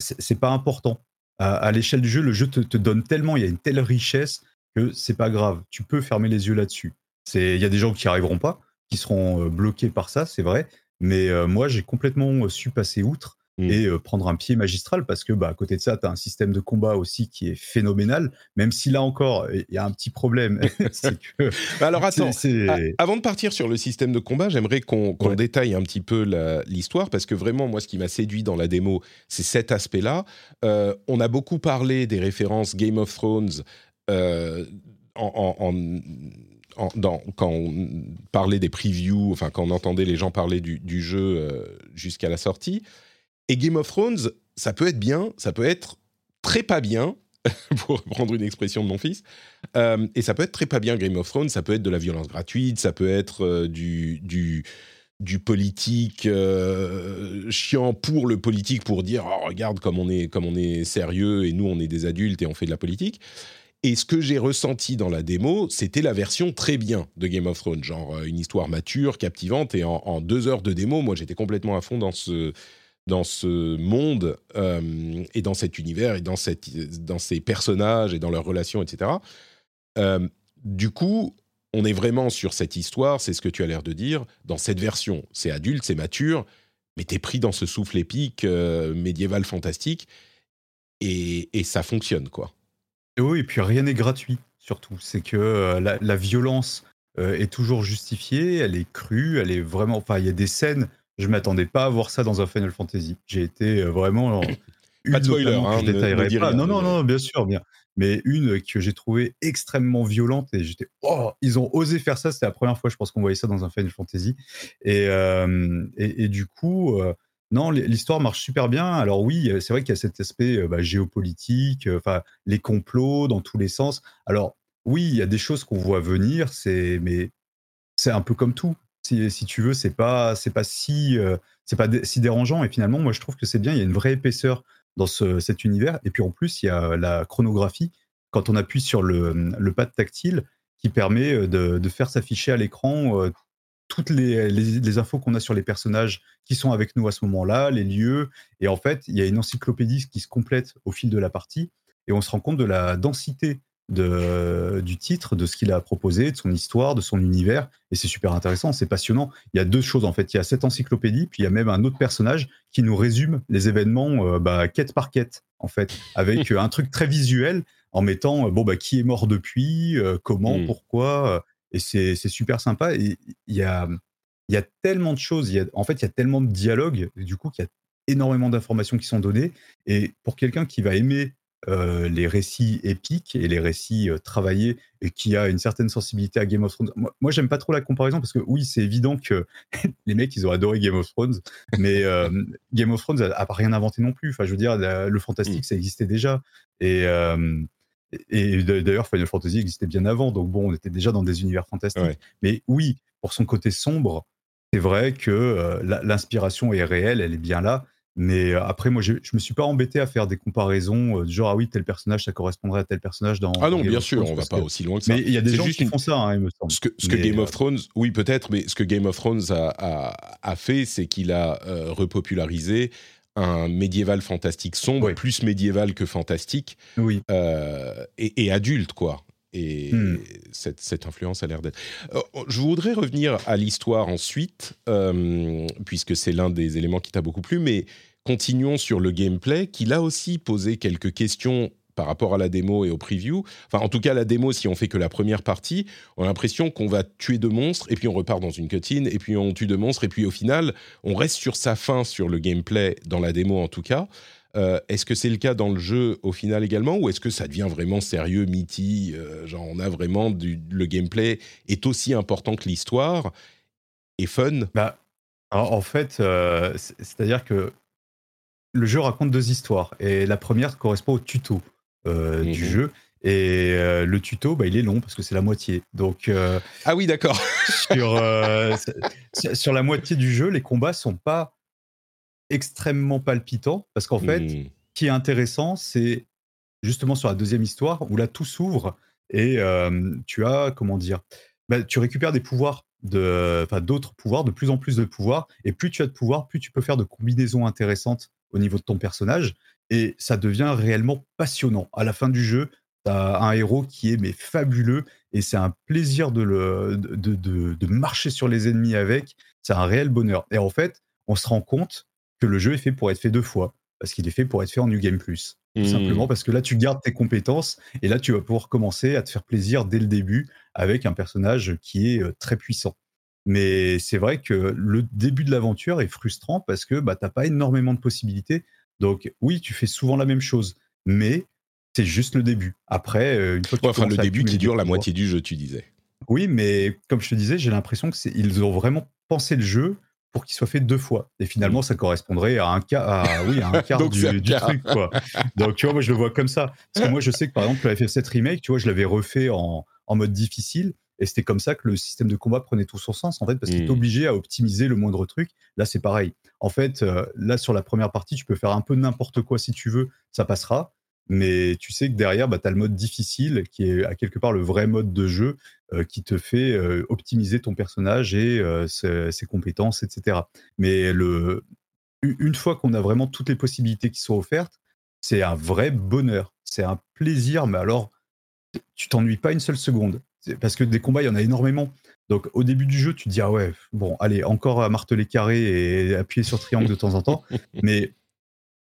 c'est pas important. À, l'échelle du jeu, le jeu te, donne tellement, il y a une telle richesse que c'est pas grave. Tu peux fermer les yeux là-dessus. Il y a des gens qui n'y arriveront pas, qui seront euh, bloqués par ça, c'est vrai. Mais euh, moi, j'ai complètement su passer outre Mmh. et prendre un pied magistral parce que bah, à côté de ça, tu as un système de combat aussi qui est phénoménal, même si là encore, il y a un petit problème. Bah, alors attends, avant de partir sur le système de combat, j'aimerais qu'on détaille un petit peu l'histoire parce que vraiment, moi, ce qui m'a séduit dans la démo, c'est cet aspect-là. on a beaucoup parlé des références Game of Thrones en, dans, quand on parlait des previews, enfin quand on entendait les gens parler du, du jeu jusqu'à la sortie, et Game of Thrones, ça peut être bien, ça peut être très pas bien, pour prendre une expression de mon fils. Euh, et ça peut être très pas bien Game of Thrones, ça peut être de la violence gratuite, ça peut être euh, du, du, politique euh, chiant pour le politique, pour dire oh, regarde comme on, est, comme on est sérieux et nous on est des adultes et on fait de la politique. Et ce que j'ai ressenti dans la démo, c'était la version très bien de Game of Thrones, genre une histoire mature, captivante. Et en deux heures de démo, moi j'étais complètement à fond dans ce, dans ce monde euh, et dans cet univers et dans, cette, dans ces personnages et dans leurs relations, etc. Euh, du coup, on est vraiment sur cette histoire, c'est ce que tu as l'air de dire, dans cette version. C'est adulte, c'est mature, mais t'es pris dans ce souffle épique, euh, médiéval, fantastique, et, ça fonctionne, quoi. Et oui, et puis rien n'est gratuit, surtout. C'est que euh, la, violence est toujours justifiée, elle est crue, elle est vraiment... Enfin, il y a des scènes, je m'attendais pas à voir ça dans un Final Fantasy. J'ai été vraiment... pas de spoiler, hein, ne, Non, non, non, bien sûr, bien. Mais une que j'ai trouvée extrêmement violente et j'étais oh ils ont osé faire ça c'était la première fois je pense qu'on voyait ça dans un Final Fantasy. Et euh, et, du coup euh, non l'histoire marche super bien. Alors oui c'est vrai qu'il y a cet aspect euh, bah, géopolitique enfin les complots dans tous les sens. Alors oui il y a des choses qu'on voit venir c'est mais c'est un peu comme tout si, tu veux c'est pas c'est pas si c'est pas si dérangeant et finalement moi je trouve que c'est bien il y a une vraie épaisseur dans cet univers. Et puis en plus, il y a la chronographie. Quand on appuie sur le, le pad tactile, qui permet euh, de, faire s'afficher à l'écran euh, toutes les, les, infos qu'on a sur les personnages qui sont avec nous à ce moment-là, les lieux. Et en fait, il y a une encyclopédie qui se complète au fil de la partie. Et on se rend compte de la densité de, du titre, de ce qu'il a proposé, de son histoire, de son univers. Et c'est super intéressant, c'est passionnant. Il y a deux choses en fait. Il y a cette encyclopédie, puis il y a même un autre personnage qui nous résume les événements euh, bah, quête par quête, en fait, avec euh, un truc très visuel en mettant euh, bon, bah, qui est mort depuis, comment, hmm. pourquoi. et c'est super sympa. Et il y a, il y a tellement de choses. Il y a, en fait, il y a tellement de dialogues, du coup, qu'il y a énormément d'informations qui sont données. Et pour quelqu'un qui va aimer euh, les récits épiques et les récits euh, travaillés et qui a une certaine sensibilité à Game of Thrones. Moi, j'aime pas trop la comparaison parce que oui, c'est évident que les mecs, ils ont adoré Game of Thrones, mais euh, Game of Thrones a, pas rien inventé non plus. Enfin, je veux dire, le fantastique, mm. ça existait déjà. Et, et d'ailleurs, Final Fantasy existait bien avant, donc bon, on était déjà dans des univers fantastiques. Mais oui, pour son côté sombre, c'est vrai que l'inspiration est réelle, elle est bien là. Mais euh, après, moi, je, me suis pas embêté à faire des comparaisons euh, du genre ah oui tel personnage ça correspondrait à tel personnage dans. Ah non, bien sûr, on va pas aussi loin que ça. Mais il y a des gens qui font ça, hein, il me semble. Ce que, ce que Game of euh, Thrones, oui peut-être, mais ce que Game of Thrones a, a, fait, c'est qu'il a repopularisé un médiéval fantastique sombre, plus médiéval que fantastique, oui. et, et, adulte quoi. Et hmm. cette, cette, influence a l'air d'être. je voudrais revenir à l'histoire ensuite, puisque c'est l'un des éléments qui t'a beaucoup plu, mais continuons sur le gameplay, qui l'a aussi posé quelques questions par rapport à la démo et au preview. Enfin, en tout cas, la démo, si on fait que la première partie, on a l'impression qu'on va tuer deux monstres, et puis on repart dans une cutscene, et puis on tue deux monstres, et puis au final, on reste sur sa fin sur le gameplay, dans la démo en tout cas. Euh, est-ce que c'est le cas dans le jeu au final également, ou est-ce que ça devient vraiment sérieux, meaty, euh, genre on a vraiment du, le gameplay est aussi important que l'histoire et fun? Bah, en fait, euh, c'est-à-dire que le jeu raconte deux histoires. Et la première correspond au tuto euh, du mhm. jeu. Et euh, le tuto, bah, il est long parce que c'est la moitié. Donc, euh, ah oui, d'accord. sur, sur la moitié du jeu, les combats sont pas extrêmement palpitants parce qu'en fait, ce hmm. qui est intéressant, c'est justement sur la deuxième histoire où là tout s'ouvre et tu as comment dire, bah, tu récupères des pouvoirs de, d'autres pouvoirs, de plus en plus de pouvoirs, et plus tu as de pouvoirs, plus tu peux faire de combinaisons intéressantes au niveau de ton personnage, et ça devient réellement passionnant. À la fin du jeu, tu as un héros qui est mais fabuleux, et c'est un plaisir de, le, de, de, marcher sur les ennemis avec, c'est un réel bonheur. Et en fait, on se rend compte que le jeu est fait pour être fait deux fois, parce qu'il est fait pour être fait en New Game Plus. Tout mmh. simplement parce que là, tu gardes tes compétences, et là, tu vas pouvoir commencer à te faire plaisir dès le début avec un personnage qui est euh, très puissant. Mais c'est vrai que le début de l'aventure est frustrant parce que bah, tu n'as pas énormément de possibilités. Donc oui, tu fais souvent la même chose, mais c'est juste le début. Après, euh, une fois que enfin, le début qui dure la moitié du jeu, tu disais. Oui, mais comme je te disais, j'ai l'impression que ils ont vraiment pensé le jeu pour qu'il soit fait deux fois. Et finalement, ça correspondrait à un, quart, oui, un quart du, truc. Quoi. Donc, tu vois, moi, je le vois comme ça. Parce que moi, je sais que, par exemple, le FF7 Remake, tu vois, je l'avais refait en, en mode difficile. Et c'était comme ça que le système de combat prenait tout son sens, en fait, parce qu'il est mmh. obligé à optimiser le moindre truc. Là, c'est pareil. En fait, euh, là, sur la première partie, tu peux faire un peu n'importe quoi si tu veux, ça passera. Mais tu sais que derrière, bah, tu as le mode difficile, qui est à quelque part le vrai mode de jeu, euh, qui te fait euh, optimiser ton personnage et ses, ses, compétences, etc. Mais le, une fois qu'on a vraiment toutes les possibilités qui sont offertes, c'est un vrai bonheur. C'est un plaisir, mais alors, tu t'ennuies pas une seule seconde parce que des combats, il y en a énormément. Donc au début du jeu, tu te dis ah ouais, bon, allez, encore à marteler carré et appuyer sur triangle de temps en temps. Mais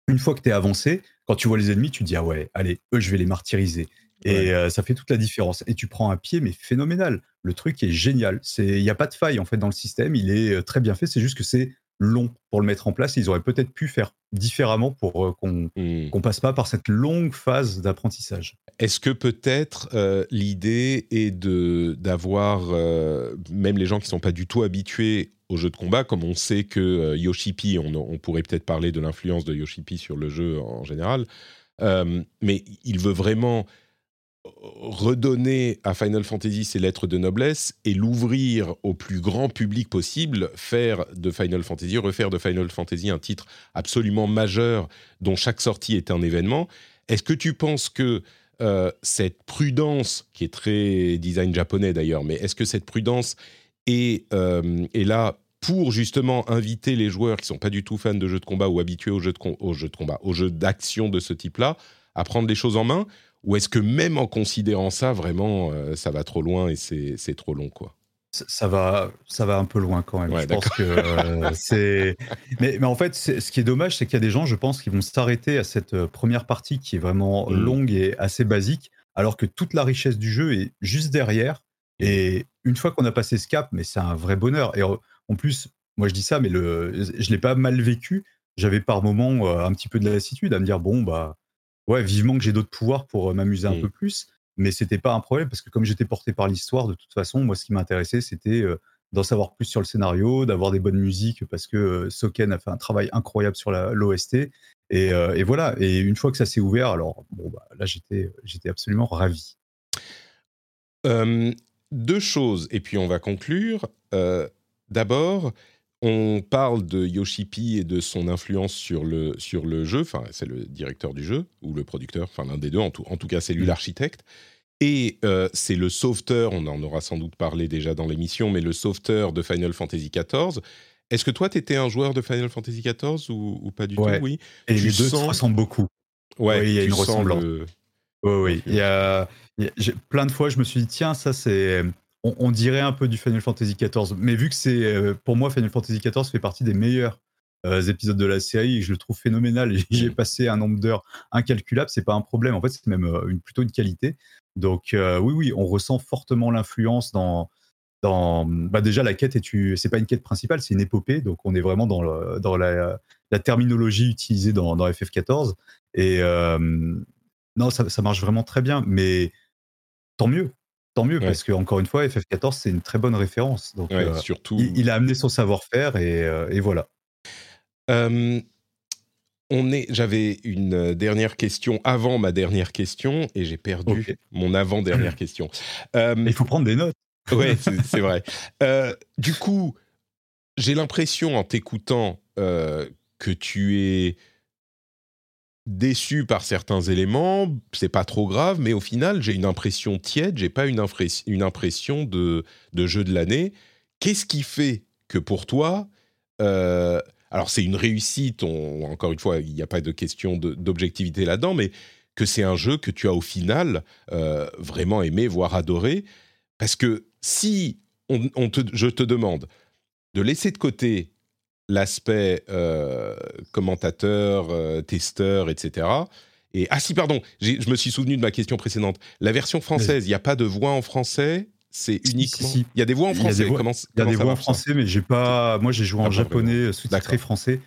une fois que tu es avancé, quand tu vois les ennemis, tu te dis ah ouais, allez, eux, je vais les martyriser. Et euh, ça fait toute la différence. Et tu prends un pied, mais phénoménal. Le truc est génial. Il n'y a pas de faille en fait dans le système. Il est euh, très bien fait. C'est juste que c'est long pour le mettre en place. Ils auraient peut-être pu faire différemment pour euh, qu'on ne mmh. passe pas par cette longue phase d'apprentissage. Est-ce que peut-être l'idée est de d'avoir même les gens qui sont pas du tout habitués au jeu de combat, comme on sait que Yoshipi, on, on pourrait peut-être parler de l'influence de Yoshipi sur le jeu en général, mais il veut vraiment redonner à Final Fantasy ses lettres de noblesse et l'ouvrir au plus grand public possible, faire de Final Fantasy, refaire de Final Fantasy un titre absolument majeur dont chaque sortie est un événement. Est-ce que tu penses que euh, cette prudence, qui est très design japonais d'ailleurs, mais est-ce que cette prudence est, euh, est, là pour justement inviter les joueurs qui sont pas du tout fans de jeux de combat ou habitués aux jeux de, aux jeux de combat, aux jeux d'action de ce type-là, à prendre les choses en main ou est-ce que même en considérant ça, vraiment, euh, ça va trop loin et c'est trop long, quoi? Ça, va, ça va un peu loin quand même. je pense que euh, c'est. Mais, mais, en fait, ce qui est dommage, c'est qu'il y a des gens, je pense, qui vont s'arrêter à cette euh, première partie qui est vraiment mmh. longue et assez basique, alors que toute la richesse du jeu est juste derrière. Et une fois qu'on a passé ce cap, mais c'est un vrai bonheur. Et en plus, moi je dis ça, mais le, je l'ai pas mal vécu. J'avais par moments un petit peu de lassitude à me dire bon bah ouais, vivement que j'ai d'autres pouvoirs pour euh, m'amuser un mmh. peu plus. Mais c'était pas un problème parce que comme j'étais porté par l'histoire, de toute façon, moi, ce qui m'intéressait, c'était euh, d'en savoir plus sur le scénario, d'avoir des bonnes musiques parce que euh, Soken a fait un travail incroyable sur l'OST. Et, et, voilà. Et une fois que ça s'est ouvert, alors bon, bah, là, j'étais, j'étais absolument ravi. deux choses, et puis on va conclure. D'abord, on parle de Yoshipi et de son influence sur le, sur le jeu. Enfin, c'est le directeur du jeu, ou le producteur, enfin l'un des deux. En tout, en tout cas, c'est lui mm. l'architecte. Et euh, c'est le sauveteur, on en aura sans doute parlé déjà dans l'émission, mais le sauveteur de Final Fantasy XIV. Est-ce que toi, tu étais un joueur de Final Fantasy XIV ou, pas du tout? Oui. Et les deux se ressemblent beaucoup. Ouais, il y a une ressemblance. Oui, oui. Il y a, plein de fois, je me suis dit, tiens, ça c'est on, dirait un peu du Final Fantasy XIV. Mais vu que c'est, euh, pour moi, Final Fantasy XIV fait partie des meilleurs euh, épisodes de la série et je le trouve phénoménal. J'ai mm. passé un nombre d'heures incalculable, c'est pas un problème. En fait, c'est même euh, une, plutôt une qualité. Donc oui, oui, on ressent fortement l'influence dans, dans bah déjà la quête c'est pas une quête principale, c'est une épopée. Donc on est vraiment dans, dans la, terminologie utilisée dans, dans FF14 et non, ça, ça marche vraiment très bien. Mais tant mieux tant mieux, parce que encore une fois, FF14, c'est une très bonne référence. Donc, euh, surtout... il, a amené son savoir-faire et, euh, voilà. on est, j'avais une dernière question avant ma dernière question et j'ai perdu mon avant-dernière question. il faut prendre des notes. Oui, c'est vrai. Euh, du coup, j'ai l'impression en t'écoutant que tu es déçu par certains éléments, c'est pas trop grave, mais au final, j'ai une impression tiède, j'ai pas une, impression de, jeu de l'année. Qu'est-ce qui fait que pour toi, euh, alors c'est une réussite, encore une fois, il n'y a pas de question d'objectivité là-dedans, mais que c'est un jeu que tu as au final euh, vraiment aimé, voire adoré, parce que si on te, je te demande de laisser de côté l'aspect euh, commentateur, euh, testeur, etc. Et ah si, pardon, je me suis souvenu de ma question précédente. La version française, il n'y a pas de voix en français? C'est uniquement. Il y a des voix en français. Il y a des voix, en français, mais j'ai pas. Moi, j'ai joué en japonais sous-titré français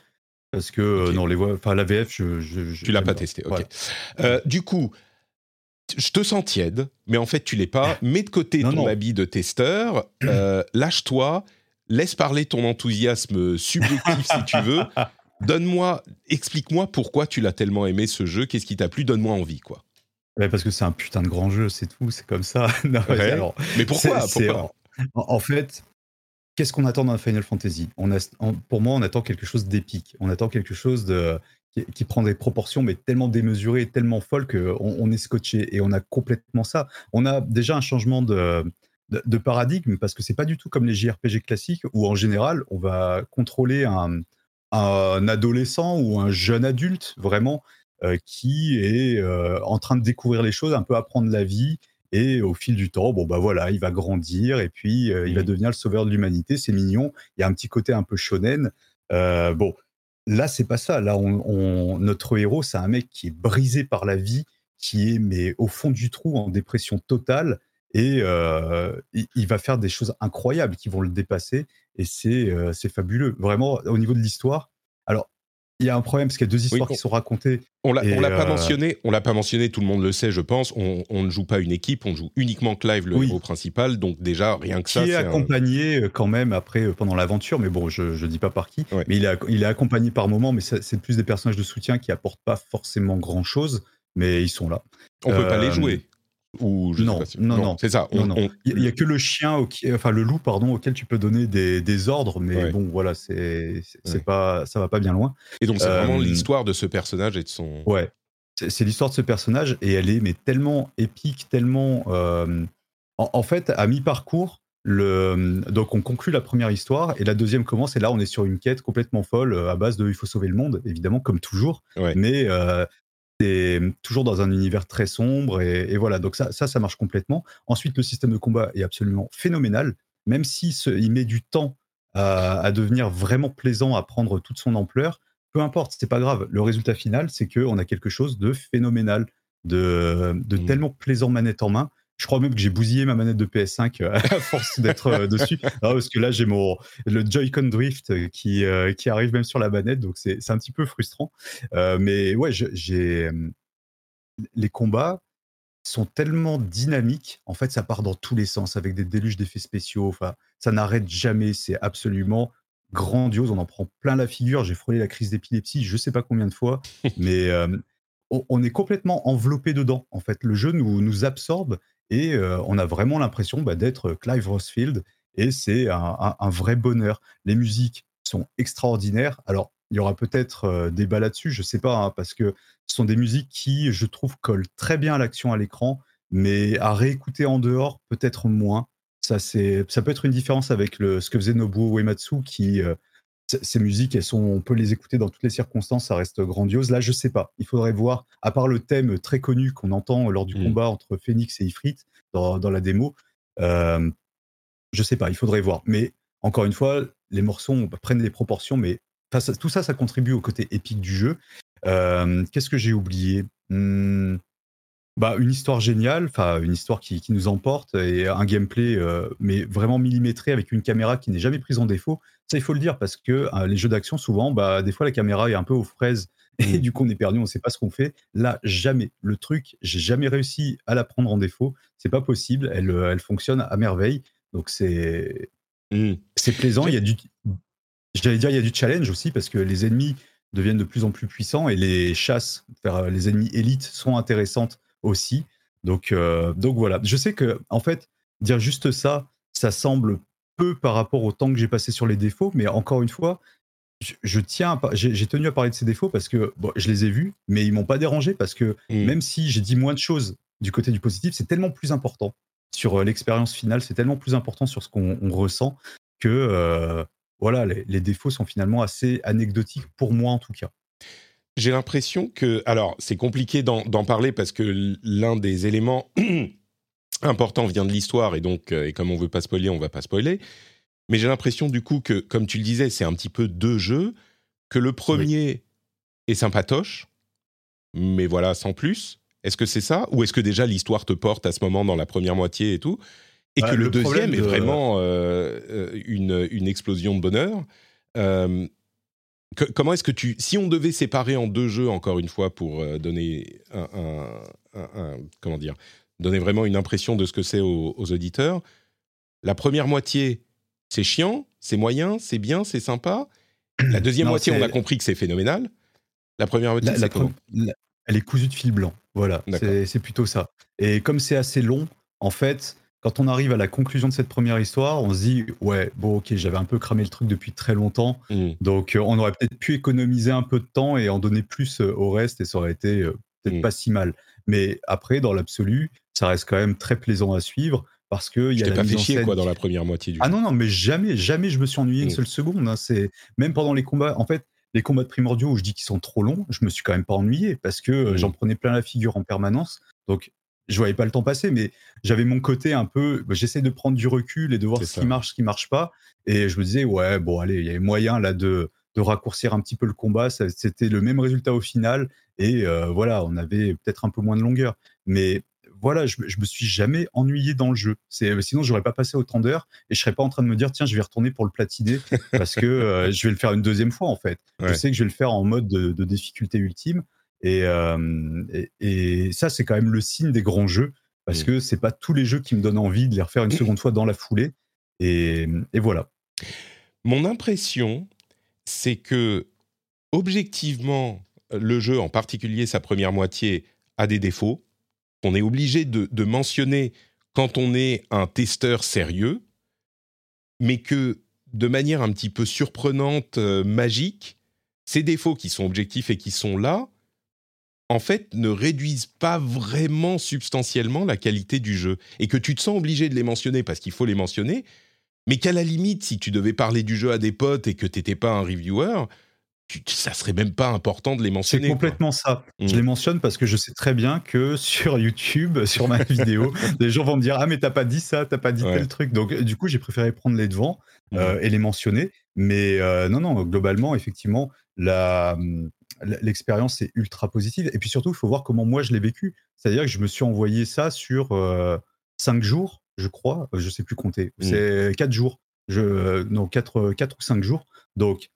parce que euh, non, les voix. Enfin, la VF, je. je, tu l'as pas testé. Ok. du coup, je te sens tiède, mais en fait, tu l'es pas. Mets de côté ton habit de testeur. Lâche-toi laisse parler ton enthousiasme subjectif si tu veux. Donne-moi, explique-moi pourquoi tu l'as tellement aimé ce jeu, qu'est-ce qui t'a plu, donne-moi envie, quoi. parce que c'est un putain de grand jeu, c'est tout, c'est comme ça. mais pourquoi, en, fait, qu'est-ce qu'on attend d'un Final Fantasy? On a, Pour moi, on attend quelque chose d'épique. On attend quelque chose de, qui, prend des proportions, mais tellement démesurées, tellement folles qu'on on est scotché. Et on a complètement ça. On a déjà un changement de, de, paradigme parce que c'est pas du tout comme les JRPG classiques où en général on va contrôler un, adolescent ou un jeune adulte vraiment euh, qui est euh, en train de découvrir les choses, un peu apprendre la vie Et au fil du temps, bon bah voilà, il va grandir et puis il va mmh. devenir le sauveur de l'humanité. C'est mignon. Il y a un petit côté un peu shonen. bon, là c'est pas ça. Là, on, notre héros, c'est un mec qui est brisé par la vie, qui est mais au fond du trou, en dépression totale. Et il, va faire des choses incroyables qui vont le dépasser. Et c'est fabuleux. Vraiment, au niveau de l'histoire. Alors, il y a un problème parce qu'il y a deux histoires qui sont racontées. On l'a, l'a pas mentionné. On l'a pas mentionné. Tout le monde le sait, je pense. On, ne joue pas une équipe. On joue uniquement Clive, le héros principal. Donc déjà rien que ça. Qui est, accompagné quand même après pendant l'aventure, mais bon, je ne dis pas par qui. Mais il est, il est accompagné par moment. Mais c'est plus des personnages de soutien qui apportent pas forcément grand chose, mais ils sont là. On peut pas les jouer non, non, non, c'est ça. Il n'y a, que le chien, enfin le loup, pardon, auquel tu peux donner des, ordres, mais bon, voilà, c'est c'est pas, ça va pas bien loin. Et donc c'est vraiment euh, l'histoire de ce personnage et de son. Ouais, c'est l'histoire de ce personnage et elle est mais tellement épique, tellement. Euh, en, fait, à mi-parcours, le... donc on conclut la première histoire et la deuxième commence et là on est sur une quête complètement folle euh, à base de il faut sauver le monde évidemment comme toujours mais c'est toujours dans un univers très sombre et, voilà donc ça, ça, ça marche complètement. Ensuite le système de combat est absolument phénoménal, même si il met du temps à, devenir vraiment plaisant, à prendre toute son ampleur. Peu importe, c'est pas grave. Le résultat final, c'est qu'on a quelque chose de phénoménal, de, de mmh. tellement plaisant manette en main je crois même que j'ai bousillé ma manette de PS5 euh, à force d'être euh, dessus. Parce que là, j'ai mon le Joy-Con Drift euh, qui, qui arrive même sur la manette, donc c'est un petit peu frustrant. mais ouais, j'ai les combats sont tellement dynamiques. En fait, ça part dans tous les sens avec des déluges d'effets spéciaux. Enfin, ça n'arrête jamais. C'est absolument grandiose. On en prend plein la figure. J'ai frôlé la crise d'épilepsie, je sais pas combien de fois, mais on, est complètement enveloppé dedans. En fait, le jeu nous, nous absorbe et on a vraiment l'impression bah, d'être Clive Rossfield. Et c'est un, vrai bonheur. Les musiques sont extraordinaires. Alors, il y aura peut-être des débat là-dessus, je ne sais pas, hein, parce que ce sont des musiques qui, je trouve, collent très bien à l'action à l'écran, mais à réécouter en dehors, peut-être moins. Ça, ça peut être une différence avec le, ce que faisait Nobuo Uematsu, qui ces musiques, elles sont, on peut les écouter dans toutes les circonstances, ça reste grandiose. Là, je sais pas. Il faudrait voir, à part le thème très connu qu'on entend lors du mmh. combat entre Phoenix et Ifrit dans, la démo, euh, je sais pas. Il faudrait voir. Mais encore une fois, les morceaux prennent des proportions, mais tout ça, ça contribue au côté épique du jeu. Euh, qu'est-ce que j'ai oublié? Hmm, bah, une histoire géniale, enfin une histoire qui, nous emporte et un gameplay euh, mais vraiment millimétré avec une caméra qui n'est jamais prise en défaut. Ça, il faut le dire parce que euh, les jeux d'action, souvent, bah, des fois la caméra est un peu aux fraises et mmh. du coup on est perdu, on ne sait pas ce qu'on fait. Là, jamais. Le truc, j'ai jamais réussi à la prendre en défaut. C'est pas possible. Elle, euh, elle fonctionne à merveille. Donc c'est mmh. c'est plaisant. Il y a du, j'allais dire, il y a du challenge aussi parce que les ennemis deviennent de plus en plus puissants et les chasses vers les ennemis élites sont intéressantes aussi. Donc, euh, donc voilà. Je sais que, en fait, dire juste ça, ça semble peu par rapport au temps que j'ai passé sur les défauts, mais encore une fois, je, tiens, j'ai tenu à parler de ces défauts parce que bon, je les ai vus, mais ils m'ont pas dérangé parce que même si j'ai dit moins de choses du côté du positif, c'est tellement plus important sur euh, l'expérience finale, c'est tellement plus important sur ce qu'on ressent que euh, voilà, les, défauts sont finalement assez anecdotiques pour moi en tout cas j'ai l'impression que, alors c'est compliqué d'en parler parce que l'un des éléments importants vient de l'histoire et donc, euh, et comme on veut pas spoiler, on va pas spoiler. Mais j'ai l'impression du coup que, comme tu le disais, c'est un petit peu deux jeux, que le premier est sympatoche, mais voilà, sans plus. Est-ce que c'est ça Ou est-ce que déjà l'histoire te porte à ce moment dans la première moitié et tout Et bah, que le, deuxième est vraiment euh, euh, une, une, explosion de bonheur comment est-ce que tu, si on devait séparer en deux jeux encore une fois pour euh, donner un, comment dire, donner vraiment une impression de ce que c'est aux, auditeurs, la première moitié c'est chiant, c'est moyen, c'est bien, c'est sympa. La deuxième moitié, on a compris que c'est phénoménal. La première moitié, comment Elle est cousue de fil blanc. Voilà, c'est plutôt ça. Et comme c'est assez long, en fait, quand on arrive à la conclusion de cette première histoire, on se dit ouais, bon, ok, j'avais un peu cramé le truc depuis très longtemps, mmh. donc euh, on aurait peut-être pu économiser un peu de temps et en donner plus euh, au reste et ça aurait été euh, peut-être mmh. pas si mal. Mais après, dans l'absolu, ça reste quand même très plaisant à suivre parce que il y a la pas fait chier quoi dans la première moitié du ah non non mais jamais jamais je me suis ennuyé une mmh. seule seconde hein. c'est même pendant les combats en fait les combats de primordiaux où je dis qu'ils sont trop longs je me suis quand même pas ennuyé parce que j'en prenais plein la figure en permanence donc je voyais pas le temps passer, mais j'avais mon côté un peu, bah, j'essaie de prendre du recul et de voir ce qui marche, ce qui marche pas. Et je me disais, ouais, bon, allez, il y a moyen là de, de raccourcir un petit peu le combat. C'était le même résultat au final. Et euh, voilà, on avait peut-être un peu moins de longueur. Mais voilà, je, je me suis jamais ennuyé dans le jeu. C'est, sinon, j'aurais pas passé autant d'heures et je serais pas en train de me dire, tiens, je vais retourner pour le platiner parce que euh, je vais le faire une deuxième fois, en fait. Je sais que je vais le faire en mode de, de difficulté ultime. Euh, et, et, ça, c'est quand même le signe des grands jeux, parce mm. que c'est pas tous les jeux qui me donnent envie de les refaire une seconde fois dans la foulée. Et, et voilà. Mon impression, c'est que objectivement, le jeu, en particulier sa première moitié, a des défauts. On est obligé de, de mentionner quand on est un testeur sérieux, mais que de manière un petit peu surprenante, euh, magique, ces défauts qui sont objectifs et qui sont là, en fait, ne réduisent pas vraiment substantiellement la qualité du jeu. Et que tu te sens obligé de les mentionner parce qu'il faut les mentionner, mais qu'à la limite, si tu devais parler du jeu à des potes et que tu n'étais pas un reviewer, ça serait même pas important de les mentionner. C'est complètement ça. Je mm. les mentionne parce que je sais très bien que sur YouTube, sur ma vidéo, les gens vont me dire Ah, mais t'as pas dit ça, t'as pas dit tel truc. Donc, du coup, j'ai préféré prendre les devants mm. euh, et les mentionner. Mais euh, non, non, globalement, effectivement, la, l'expérience est ultra positive. Et puis surtout, il faut voir comment moi je l'ai vécu. C'est-à-dire que je me suis envoyé ça sur euh, cinq jours, je crois. Je sais plus compter. Mmh. C'est quatre jours. Je, euh, non, quatre, quatre ou cinq jours. Donc,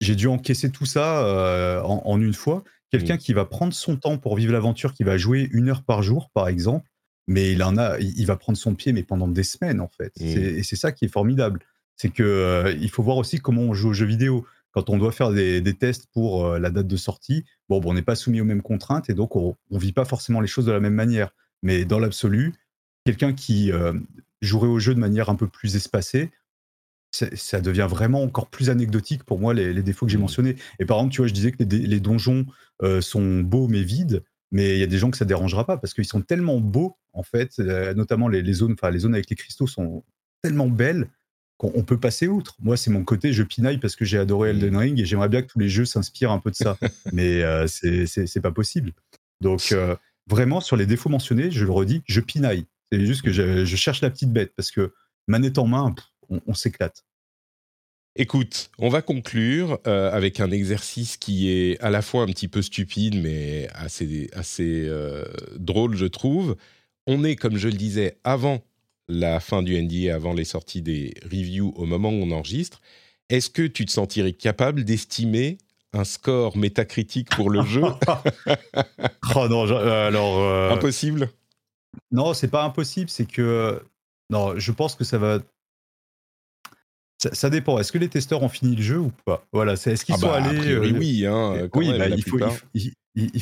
j'ai dû encaisser tout ça euh, en, une fois. Quelqu'un mmh. qui va prendre son temps pour vivre l'aventure, qui va jouer une heure par jour, par exemple, mais il en a, il va prendre son pied, mais pendant des semaines en fait. Mmh. Et c'est ça qui est formidable, c'est que il faut voir aussi comment on joue aux jeux vidéo quand on doit faire des, tests pour euh, la date de sortie, bon, on n'est pas soumis aux mêmes contraintes et donc on ne vit pas forcément les choses de la même manière. Mais dans l'absolu, quelqu'un qui euh, jouerait au jeu de manière un peu plus espacée, ça devient vraiment encore plus anecdotique pour moi les, défauts que j'ai mmh. mentionnés. Et par exemple, tu vois, je disais que les, donjons euh, sont beaux mais vides, mais il y a des gens que ça dérangera pas parce qu'ils sont tellement beaux en fait, notamment les, les zones, enfin les zones avec les cristaux sont tellement belles on peut passer outre. Moi, c'est mon côté, je pinaille parce que j'ai adoré Elden Ring et j'aimerais bien que tous les jeux s'inspirent un peu de ça. Mais euh, c'est pas possible. Donc, euh, vraiment, sur les défauts mentionnés, je le redis, je pinaille. C'est juste que je, cherche la petite bête parce que manette en main, on, s'éclate. Écoute, on va conclure euh, avec un exercice qui est à la fois un petit peu stupide, mais assez, assez euh, drôle, je trouve. On est, comme je le disais, avant la fin du NDA avant les sorties des reviews au moment où on enregistre, est-ce que tu te sentirais capable d'estimer un score métacritique pour le jeu? Oh non, euh, alors. Euh, impossible? Non, c'est pas impossible, c'est que. Non, je pense que ça va. Ça, dépend. Est-ce que les testeurs ont fini le jeu ou pas? Voilà, c'est est-ce qu'ils ah sont bah, allés. Euh, oui, hein, oui, bah, il, faut, il,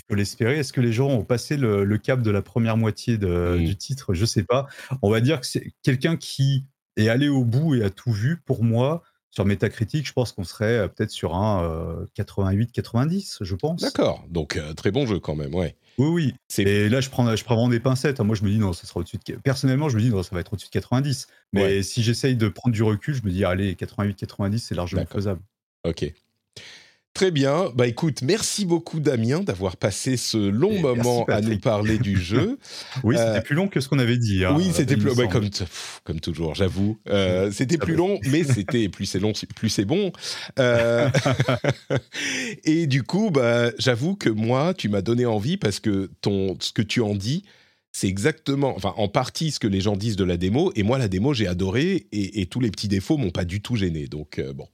faut l'espérer. Est-ce que les gens ont passé le, cap de la première moitié du titre? Je sais pas. On va dire que c'est quelqu'un qui est allé au bout et a tout vu. Pour moi, sur Metacritic, je pense qu'on serait euh, peut-être sur un 88-90, euh, je pense. D'accord. Donc euh, très bon jeu quand même, ouais. Oui, oui. Et là, je prends, je prends vraiment des pincettes. Hein. Moi, je me dis non, ça sera au-dessus de. Personnellement, je me dis non, ça va être au-dessus de 90. Mais si j'essaye de prendre du recul, je me dis allez, 88-90, c'est largement faisable. Ok. Très bien. Bah écoute, merci beaucoup Damien d'avoir passé ce long moment à nous parler du jeu. oui, c'était euh, plus long que ce qu'on avait dit. Hein, oui, c'était plus bah, comme, comme toujours, j'avoue. Euh, c'était plus long, mais c'était plus c'est long, plus c'est bon. Euh, et du coup, bah, j'avoue que moi, tu m'as donné envie parce que ton, ce que tu en dis, c'est exactement, enfin en partie ce que les gens disent de la démo. Et moi, la démo, j'ai adoré et, et tous les petits défauts m'ont pas du tout gêné. Donc bon.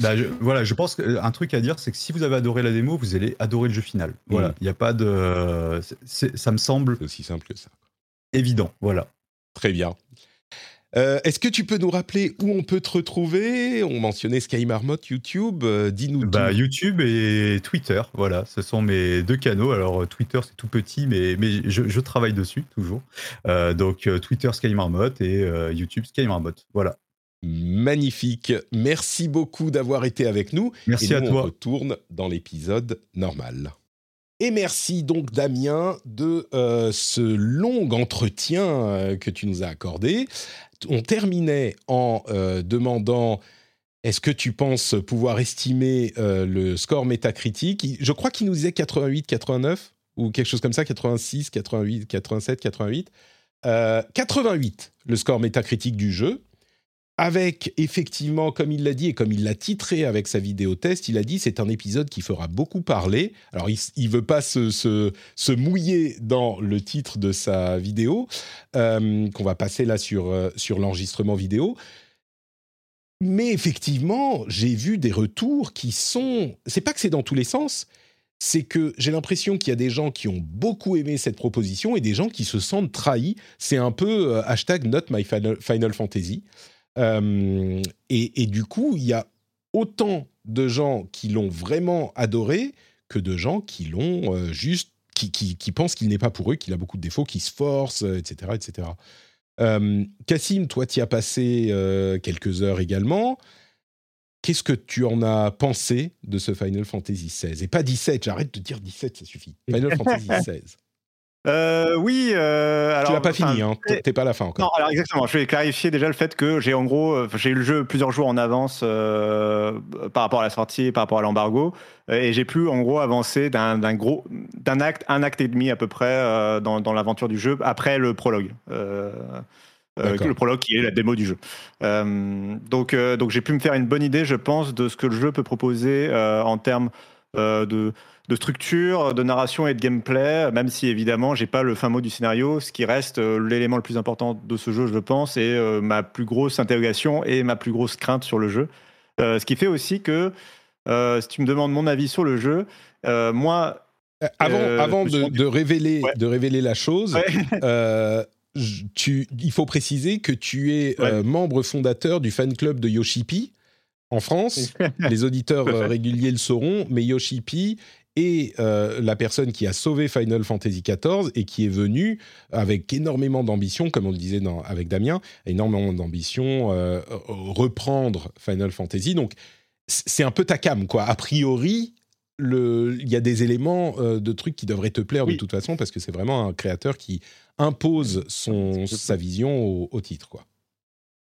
Bah, je, voilà, je pense qu'un truc à dire, c'est que si vous avez adoré la démo, vous allez adorer le jeu final. Voilà, mm. il n'y a pas de. ça me semble. aussi simple que ça. Évident, voilà. Très bien. Euh, est-ce que tu peux nous rappeler où on peut te retrouver? On mentionnait Sky Marmot, YouTube. Euh, dis-nous. Bah, YouTube et Twitter, voilà, ce sont mes deux canaux. Alors euh, Twitter c'est tout petit, mais, mais je, travaille dessus toujours. donc Twitter Sky Marmot et YouTube Sky Marmot, voilà. Magnifique. Merci beaucoup d'avoir été avec nous. Merci à toi. On retourne dans l'épisode normal. Et merci donc Damien de euh, ce long entretien euh, que tu nous as accordé. On terminait en euh, demandant est-ce que tu penses pouvoir estimer le score métacritique? Je crois qu'il nous disait 88-89 ou quelque chose comme ça, 86, 88, 87, 88. 88, le score métacritique du jeu avec effectivement, comme il l'a dit et comme il l'a titré avec sa vidéo test, il a dit c'est un épisode qui fera beaucoup parler. Alors il ne veut pas se, mouiller dans le titre de sa vidéo, euh, qu'on va passer là sur, euh, sur l'enregistrement vidéo. Mais effectivement, j'ai vu des retours qui sont... C'est pas que c'est dans tous les sens, c'est que j'ai l'impression qu'il y a des gens qui ont beaucoup aimé cette proposition et des gens qui se sentent trahis. C'est un peu euh, hashtag not my final fantasy. Euh, et, du coup, il y a autant de gens qui l'ont vraiment adoré que de gens qui l'ont euh, juste, qui, qui, pensent qu'il n'est pas pour eux, qu'il a beaucoup de défauts, qui se forcent, etc. etc. Euh, Cassim, toi, tu as passé quelques heures également. Qu'est-ce que tu en as pensé de ce Final Fantasy XVI Et pas 17, j'arrête de dire 17, ça suffit. Final Fantasy XVI. Euh, oui. Euh, alors, tu l'as pas fini, hein. T'es pas à la fin encore. Non, alors exactement. Je vais clarifier déjà le fait que j'ai en gros, euh, j'ai eu le jeu plusieurs jours en avance par rapport à la sortie, par rapport à l'embargo, et j'ai pu en gros avancer d'un gros, d'un acte, un acte et demi à peu près dans, dans l'aventure du jeu après le prologue. le prologue qui est la démo du jeu. donc, donc j'ai pu me faire une bonne idée, je pense, de ce que le jeu peut proposer en termes de de structure, de narration et de gameplay, même si évidemment j'ai pas le fin mot du scénario, ce qui reste euh, l'élément le plus important de ce jeu, je pense, et euh, ma plus grosse interrogation et ma plus grosse crainte sur le jeu. Euh, ce qui fait aussi que, si tu me demandes mon avis sur le jeu, moi... Avant, avant de, révéler, de révéler la chose, tu, il faut préciser que tu es membre fondateur du fan club de Yoshipi en France. les auditeurs réguliers le sauront, mais Yoshipi et euh, la personne qui a sauvé Final Fantasy XIV et qui est venue avec énormément d'ambition, comme on le disait avec Damien, énormément d'ambition, euh, reprendre Final Fantasy. Donc, c'est un peu ta cam, quoi. A priori, il y a des éléments euh, de trucs qui devraient te plaire de toute façon, parce que c'est vraiment un créateur qui impose son, sa vision au, au titre, quoi.